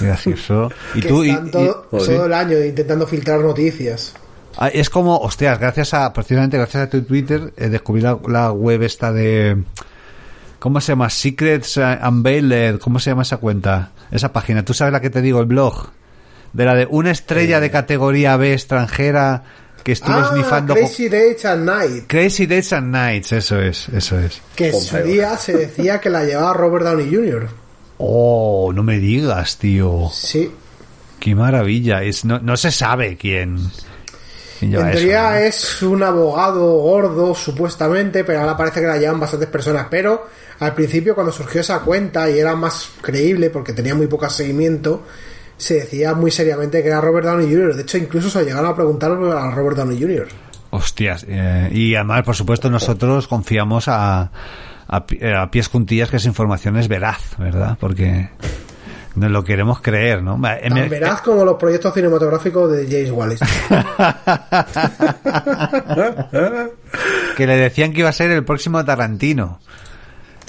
Gracioso. Y que tú, y- están y- todo, todo el año intentando filtrar noticias. Ah, Es como, hostias, gracias a, precisamente gracias a tu Twitter, eh, descubrí la, la web esta de, ¿cómo se llama? Secrets eh, Unveiled, ¿cómo se llama esa cuenta? Esa página, ¿tú sabes la que te digo, el blog? De la de una estrella de categoría B extranjera que estuvo ah, snifando... Crazy Days at Night. Crazy Days and Nights, eso es, eso es. Que en su día se decía que la llevaba Robert Downey Jr. Oh, no me digas, tío. Sí. Qué maravilla. Es, no, no se sabe quién, En teoría ¿no? es un abogado gordo, supuestamente, pero ahora parece que la llevan bastantes personas. Pero al principio, cuando surgió esa cuenta y era más creíble porque tenía muy poco seguimiento, se decía muy seriamente que era Robert Downey Jr. De hecho, incluso se llegaron a preguntar a Robert Downey Jr. Hostias, eh, y además, por supuesto, nosotros confiamos a, eh, a pies juntillas que esa información es veraz, ¿verdad? Porque nos lo queremos creer, ¿no? Tan veraz como los proyectos cinematográficos de James Wallace. que le decían que iba a ser el próximo Tarantino.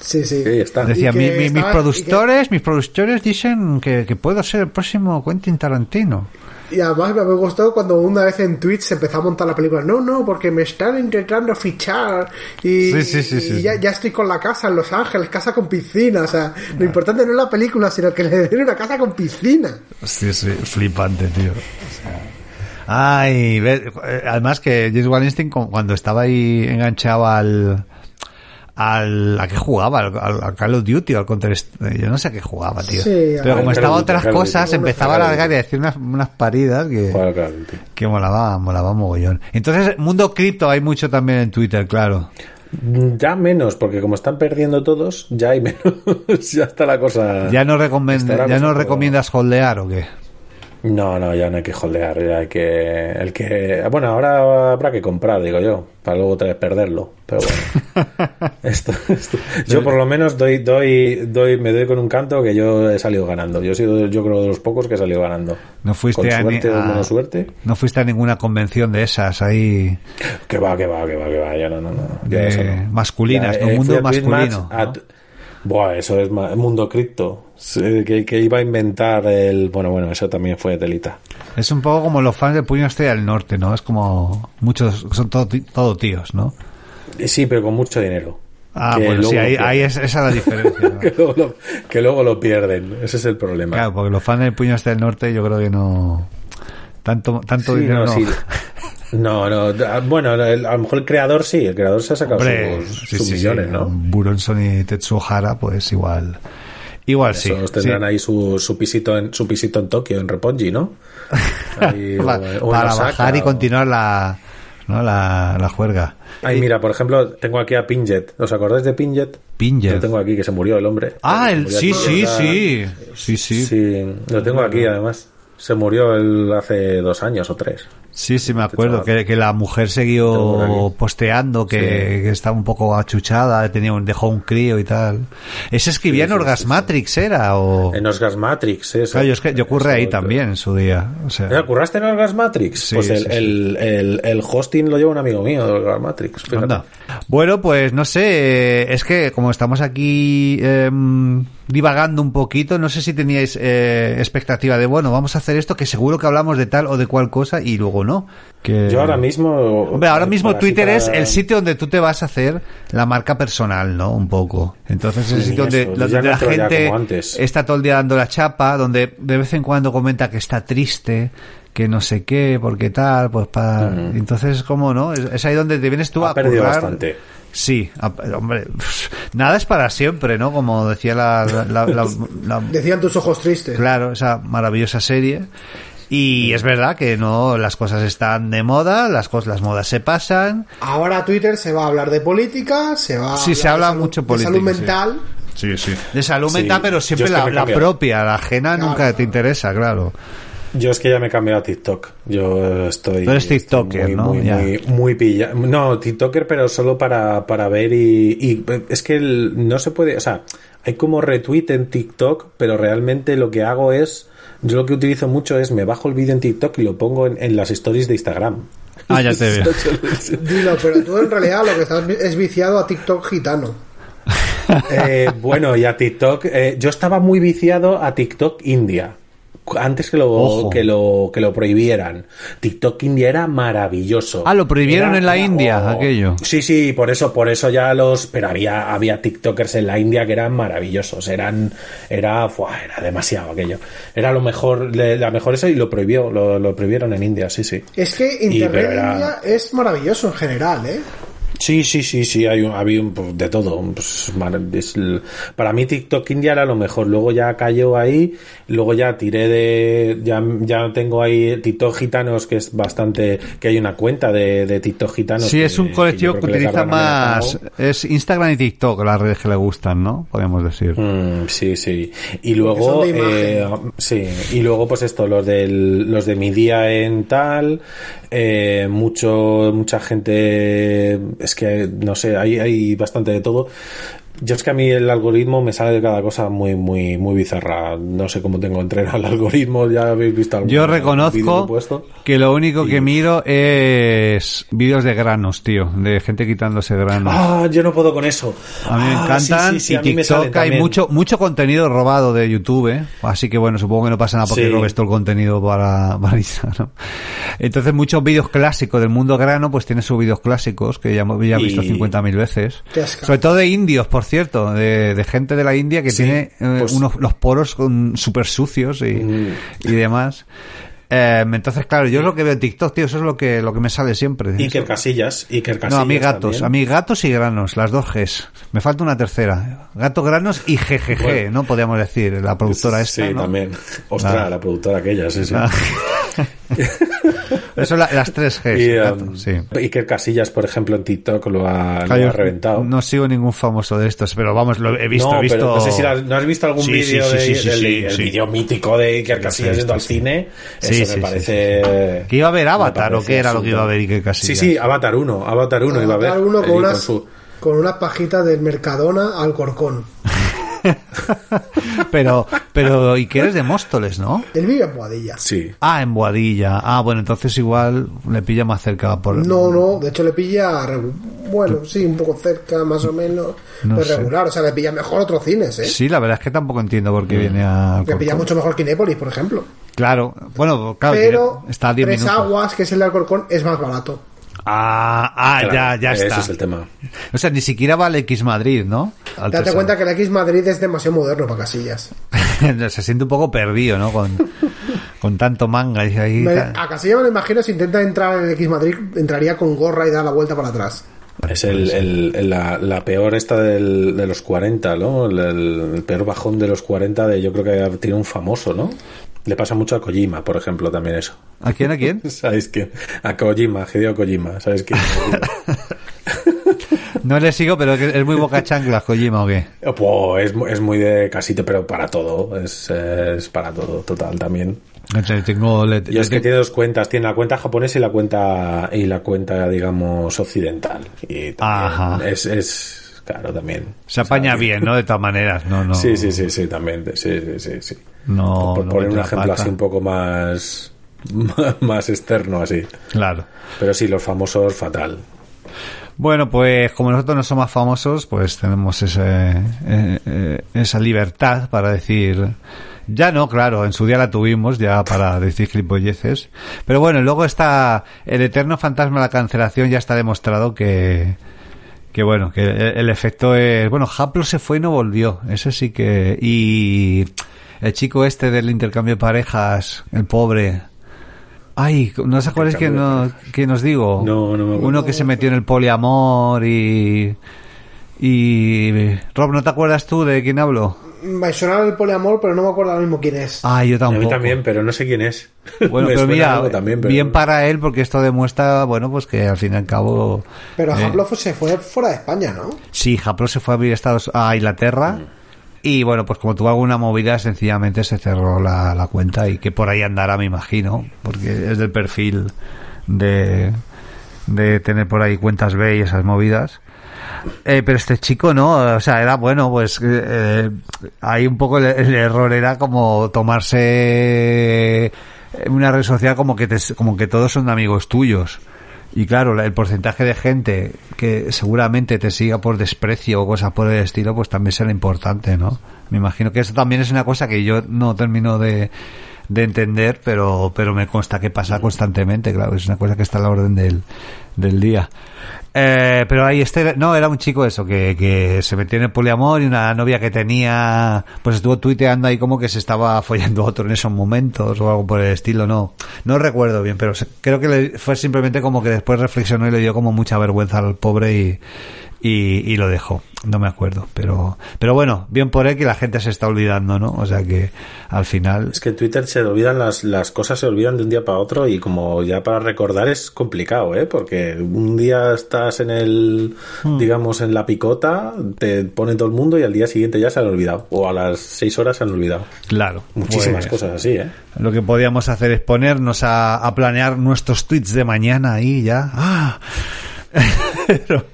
Sí, sí. Ahí está. Decía, que "Mi- mi- mis que- productores, mis productores dicen que, que puedo ser el próximo Quentin Tarantino. Y además me gustó cuando una vez en Twitch se empezó a montar la película. No, no, porque me están intentando fichar y, Sí, sí, sí, y ya, ya estoy con la casa en Los Ángeles, casa con piscina. O sea, lo importante no es la película, sino que le den una casa con piscina. Sí, sí, flipante, tío. Ay, ve- eh, además que James Wallenstein cu- cuando estaba ahí enganchado al al a qué jugaba al, al- al Call of Duty o al Counter Strike, yo no sé a qué jugaba tío Sí, pero como estaba Duty, otras Call of Duty. cosas empezaba a largar y a decir unas, unas paridas que, que molaba molaba mogollón entonces mundo cripto hay mucho también en Twitter claro Ya menos, porque como están perdiendo todos, ya hay menos. ya está la cosa. ya no recomend- ya no recomiendas holdear o qué No, no, ya no hay que holdear. Ya hay que. El que. Bueno, ahora habrá que comprar, digo yo, para luego otra vez perderlo. Pero bueno. esto, esto- Yo por lo menos doy, doy, doy, me doy con un canto que yo he salido ganando. Yo he sido, yo creo, de los pocos que he salido ganando. no fuiste con a, suerte a- menos suerte. no fuiste a ninguna convención de esas ahí Que va, que va, que va, que va. Ya no, no, no. Ya De eso no. masculinas, Ya, ¿no? eh, Mundo masculino, Match. Buah, eso es ma- mundo cripto. Que, que iba a inventar el. Bueno, bueno, eso también fue telita. Es un poco como los fans de Puño Estrella del Norte, ¿no? Es como muchos, son todo, todo tíos, ¿no? Eh, Sí, pero con mucho dinero. Ah, Que bueno, sí, ahí, ahí es, esa es la diferencia. ¿no? que, luego lo, que luego lo pierden. Ese es el problema. Claro, porque los fans de Puño Estrella del Norte yo creo que no... Tanto, tanto Sí, dinero no, no. sí. No, no, ah, bueno, a lo mejor el creador sí, el creador se ha sacado Hombre, sus, sí, sus sí, millones, sí, ¿no? Buronson y Tetsuo Hara, pues igual... Igual sí. Esos tendrán sí. ahí su, su pisito en su pisito en Tokio, en Roppongi, ¿no? Ahí, o para bajar y o- continuar la, ¿no? la, la juerga. Ay, mira, por ejemplo, tengo aquí a Pinjet. ¿Os acordáis de Pinjet? Pinjet. Lo tengo aquí, que se murió el hombre. Ah, el, sí, sí. Sí, sí. Sí, lo tengo aquí además. Se murió él hace dos años o tres. Sí, sí, me acuerdo chaval. que, que la mujer siguió posteando que, Sí. que estaba un poco achuchada, tenía un, dejó un crío y tal. ¿Ese escribía en Sí, sí, Orgasmatrix era o...? En Osgas Matrix, eso. Claro, yo, es que yo ahí también en su día. O sea, ¿Te curraste en Orgas Matrix? Sí, pues el, sí, sí. El, el, el hosting lo lleva un amigo mío de Orgas Matrix. fíjate. Anda. Bueno, pues no sé, eh, es que como estamos aquí em, divagando un poquito, no sé si teníais eh, expectativa de, bueno, vamos a hacer esto, que seguro que hablamos de tal o de cual cosa y luego no. Que... Yo ahora mismo. Hombre, ahora mismo para- Twitter para- es el sitio donde tú te vas a hacer la marca personal, ¿no? Un poco. Entonces es el sitio donde, no la gente está todo el día dando la chapa, donde de vez en cuando comenta que está triste, que no sé qué, porque tal, pues para... Entonces, ¿cómo no? Es, es ahí donde te vienes tú Ha a perdido currar. bastante. Sí, hombre, nada es para siempre, ¿no? Como decía la, la- la- la- Decían tus ojos tristes. claro, esa maravillosa serie. Y es verdad que no, las cosas están de moda, las cosas, las modas se pasan. Ahora Twitter se va a hablar de política, se va a Sí, se hablar habla de salud- mucho de política, salud sí. mental. Sí, sí. De salud Sí, mental, pero siempre yo es que la, propia, la ajena Claro. nunca te interesa, claro. Yo es que ya me he cambiado a TikTok. Yo estoy. Tú eres tiktoker, muy, ¿no? Muy, Ya. muy, muy pilla. No, TikToker, pero solo para, para ver y, y es que el- no se puede. O sea, hay como retweet en TikTok, pero realmente lo que hago es. Yo lo que utilizo mucho es me bajo el vídeo en TikTok y lo pongo en, en las stories de Instagram. Ah, ya te veo. Dilo, pero tú en realidad lo que estás es viciado a TikTok gitano. Eh, bueno, y a TikTok, eh, yo estaba muy viciado a TikTok India antes que lo, que lo que lo prohibieran. TikTok India era maravilloso. Ah, lo prohibieron en la India, oh, aquello. Sí, sí, por eso, por eso ya los, pero había, había TikTokers en la India que eran maravillosos, eran, era, era demasiado aquello. Era lo mejor, la mejor eso y lo prohibió, lo, prohibieron en India, sí, sí. Es que Internet India es maravilloso en general, ¿eh? Sí, sí, sí, sí, hay un, había un, pues, de todo. Pues, para mí TikTok India era lo mejor. Luego ya cayó ahí, luego ya tiré de, ya, ya tengo ahí TikTok Gitanos, que es bastante, que hay una cuenta de, de TikTok Gitanos. Sí, es un colectivo que, utiliza más, es Instagram y TikTok las redes que le gustan, ¿no? Podemos decir. Mm, sí, sí. Y luego, eh, sí, y luego pues esto, los del, los de mi día en tal, eh, mucho, mucha gente es que, no sé, hay, hay bastante de todo. Yo es que a mí el algoritmo me sale de cada cosa muy, muy, muy bizarra. No sé cómo tengo entrenado el algoritmo, ya habéis visto algún Yo reconozco que lo único que miro es vídeos de granos, tío, de gente quitándose granos. Ah, yo no puedo con eso. A mí me ah, encantan y TikTok hay mucho, mucho contenido robado de YouTube, ¿eh? así que bueno, supongo que no pasa nada porque robes todo el contenido para, para Instagram. Entonces muchos vídeos clásicos del mundo grano, pues tiene sus vídeos clásicos que ya, ya he visto 50.000 veces. Sobre todo de indios, por cierto, de, gente de la India que tiene eh, pues unos los poros súper sucios y, mm. y demás. Eh, entonces, claro, yo lo que veo en TikTok, tío, eso es lo que, lo que me sale siempre. Iker Casillas, Iker Casillas. No, a mí gatos, a mí gatos y granos, las dos Gs. Me falta una tercera. Gato, granos y GGG, ¿no? Podríamos decir, la productora esta. Sí, también. Ostras, la productora aquella, sí, sí. Eso las tres Gs. Y, um, sí. Iker Casillas, por ejemplo, en TikTok lo ha, reventado. No sigo ningún famoso de estos, pero vamos, lo he visto. No, he visto... no sé si ¿no has visto algún vídeo del el vídeo mítico de Iker Casillas yendo al cine. Eso me parece. ¿Que iba a ver Avatar o qué era lo que iba a ver Iker Casillas? Sí, sí, Avatar 1. Avatar 1 iba a ver. Avatar 1 con unas, con unas pajitas del Mercadona al Corcón. pero, pero, ¿y que eres de Móstoles, no? Él vive en Boadilla. Sí. Ah, en Boadilla. Ah, bueno, entonces igual le pilla más cerca por. No, no, de hecho le pilla. Bueno, sí, un poco cerca, más o menos. pero regular, o sea, le pilla mejor otros cines, ¿eh? Sí, la verdad es que tampoco entiendo por qué mm. viene a. Le pilla mucho mejor Kinépolis, por ejemplo. Claro, bueno, claro, pero está a Tres Aguas, que es el de Alcorcón, es más barato. Ah, ah ya, ya está. Ese es el tema. O sea, ni siquiera va el X Madrid, ¿no? Date cuenta que el X Madrid es demasiado moderno para Casillas. Se siente un poco perdido, ¿no? Con, con tanto manga y ahí. a Casillas me lo imagino si intenta entrar en el X Madrid, entraría con gorra y da la vuelta para atrás. Es el, la, peor esta del, de los 40, ¿no? El, peor bajón de los 40 de yo creo que tiene un famoso, ¿no? Le pasa mucho a Kojima, por ejemplo, también eso. ¿A quién? ¿A quién? ¿Sabéis quién? A Kojima, Hideo Kojima, ¿sabéis quién? no le sigo, pero es muy boca chancla Kojima o qué? Pues es, muy de casito, pero para todo. Es, para todo, total, también. Tengo, y es que tiene dos cuentas, tiene la cuenta japonesa y la cuenta y la cuenta digamos occidental y es, es claro también. Se apaña bien, ¿no? De todas maneras, no, no. Sí, sí, sí, sí, también, sí, sí, sí, sí. No, por poner un ejemplo así un poco más, más externo así. Claro. Pero sí, los famosos, fatal. Bueno, pues como nosotros no somos famosos, pues tenemos ese, eh, eh, esa libertad para decir... Ya no, claro, en su día la tuvimos ya para decir gilipolleces. Pero bueno, luego está el eterno fantasma de la cancelación, ya está demostrado que, que bueno, que el, efecto es... Bueno, Haplo se fue y no volvió, eso sí que... Y el chico este del intercambio de parejas, el pobre. Ay, ¿no os acuerdas que, no, que nos digo? No, no me Uno que se metió en el poliamor y... Y... Rob, ¿no te acuerdas tú de quién hablo? Me suena el poliamor, pero no me acuerdo ahora mismo quién es. Ah, yo tampoco. A mí también, pero no sé quién es. Bueno, pero mira, bien para él, porque esto demuestra, bueno, pues que al fin y al cabo... Pero eh, se fue fuera de España, ¿no? Sí, Japlo se fue a vivir a, Estados, a Inglaterra. Mm. Y bueno, pues como tuvo alguna movida, sencillamente se cerró la, cuenta y que por ahí andará, me imagino, porque es del perfil de, de tener por ahí cuentas B y esas movidas. Eh, pero este chico no, o sea, era bueno, pues eh, ahí un poco el, error era como tomarse una red social como que como que todos son amigos tuyos Y claro, el porcentaje de gente que seguramente te siga por desprecio o cosas por el estilo, pues también será importante, ¿no? Me imagino que eso también es una cosa que yo no termino de, de entender, pero, pero me consta que pasa constantemente, claro, es una cosa que está a la orden del, del día. Eh, pero ahí este, no, era un chico eso, que, que se metió en el poliamor y una novia que tenía, pues estuvo tuiteando ahí como que se estaba follando a otro en esos momentos o algo por el estilo, no, no recuerdo bien, pero creo que fue simplemente como que después reflexionó y le dio como mucha vergüenza al pobre y, y, y, lo dejó. No me acuerdo, pero pero bueno, bien por él que la gente se está olvidando, ¿no? O sea que al final... Es que en Twitter se olvidan las, las cosas, se olvidan de un día para otro y como ya para recordar es complicado, ¿eh? Porque un día estás en el, hmm. digamos, en la picota, te pone todo el mundo y al día siguiente ya se han olvidado. O a las seis horas se han olvidado. Claro. Muchísimas pues, cosas así, ¿eh? Lo que podíamos hacer es ponernos a, a planear nuestros tweets de mañana ahí ya. ¡Ah! Pero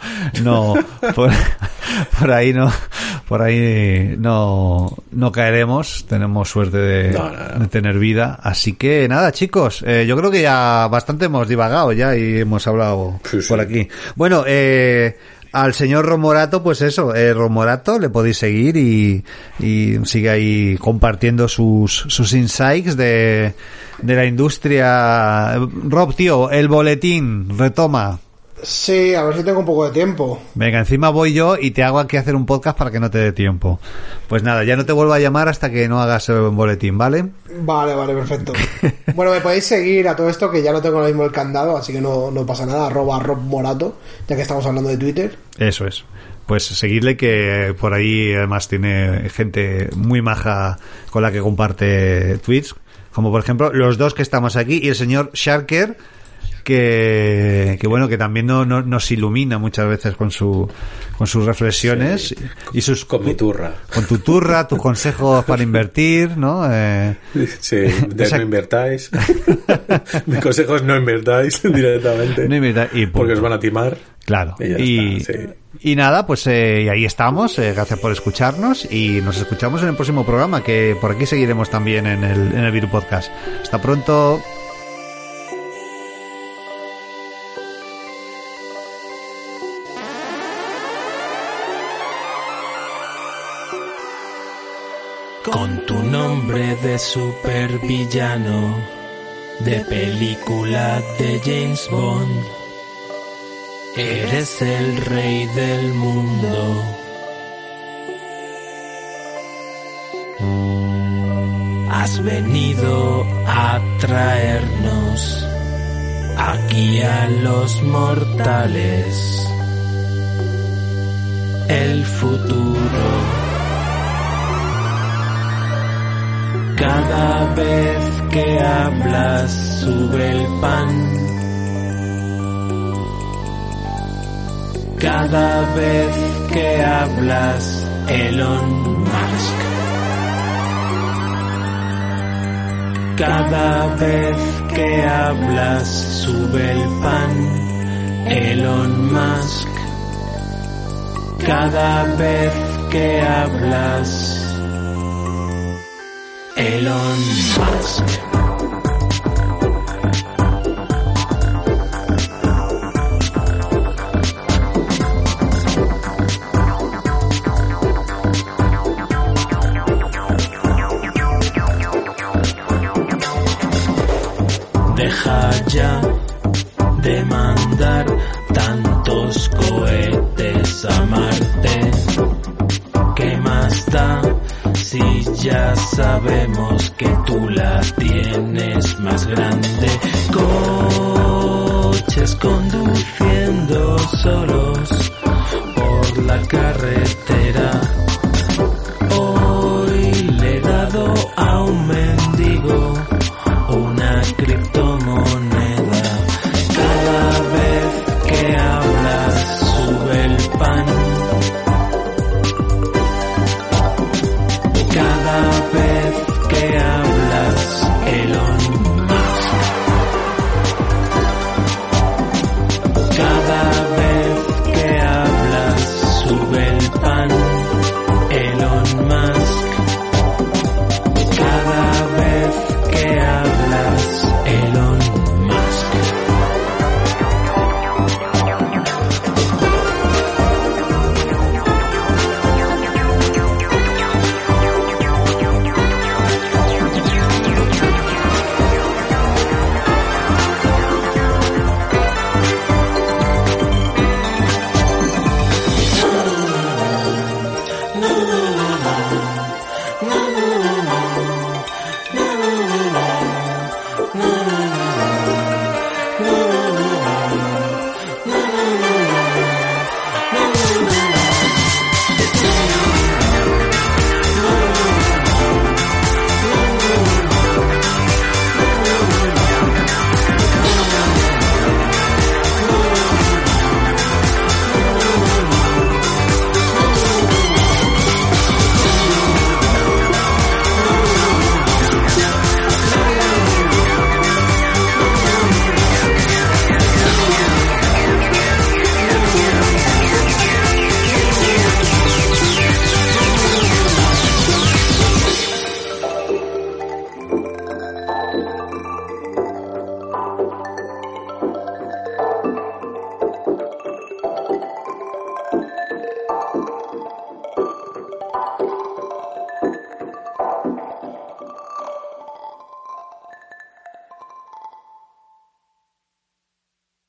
no por, ahí no por ahí no no caeremos. Tenemos suerte de, tener vida. Así que nada chicos eh, yo creo que ya bastante hemos divagado ya y hemos hablado por aquí. Bueno eh, al señor Romorato, pues eso, eh, Romorato, le podéis seguir y, y sigue ahí compartiendo sus, sus insights de, de la industria. Rob, tío, el boletín, retoma. Sí, a ver si tengo un poco de tiempo. Venga, encima voy yo y te hago aquí hacer un podcast para que no te dé tiempo. Pues nada, ya no te vuelvo a llamar hasta que no hagas un boletín, ¿vale? Vale, vale, perfecto. bueno, me podéis seguir a todo esto que ya no tengo lo mismo el candado, así que no, no pasa nada, arroba Rob Morato, ya que estamos hablando de Twitter. Eso es. Pues seguirle que por ahí además tiene gente muy maja con la que comparte tweets, como por ejemplo los dos que estamos aquí y el señor Sharker que, que bueno, que también no, nos ilumina muchas veces con su con sus reflexiones y sus con mi turra. Con tu turra, tus consejos para invertir, ¿no? Eh, sí, de no invertáis. Mis consejos no invertáis directamente. No invertáis. porque os van a timar. Claro. Y, y, nada, pues eh, ahí estamos. Eh, gracias por escucharnos y nos escuchamos en el próximo programa, que por aquí seguiremos también en el, en el Viru Podcast. Hasta pronto. Nombre de supervillano de película de James Bond. Eres el rey del mundo. Has venido a traernos aquí a los mortales el futuro. Cada vez que hablas sube el pan. Cada vez que hablas Elon Musk. Cada vez que hablas sube el pan Elon Musk. Cada vez que hablas Elon Musk. Sabemos que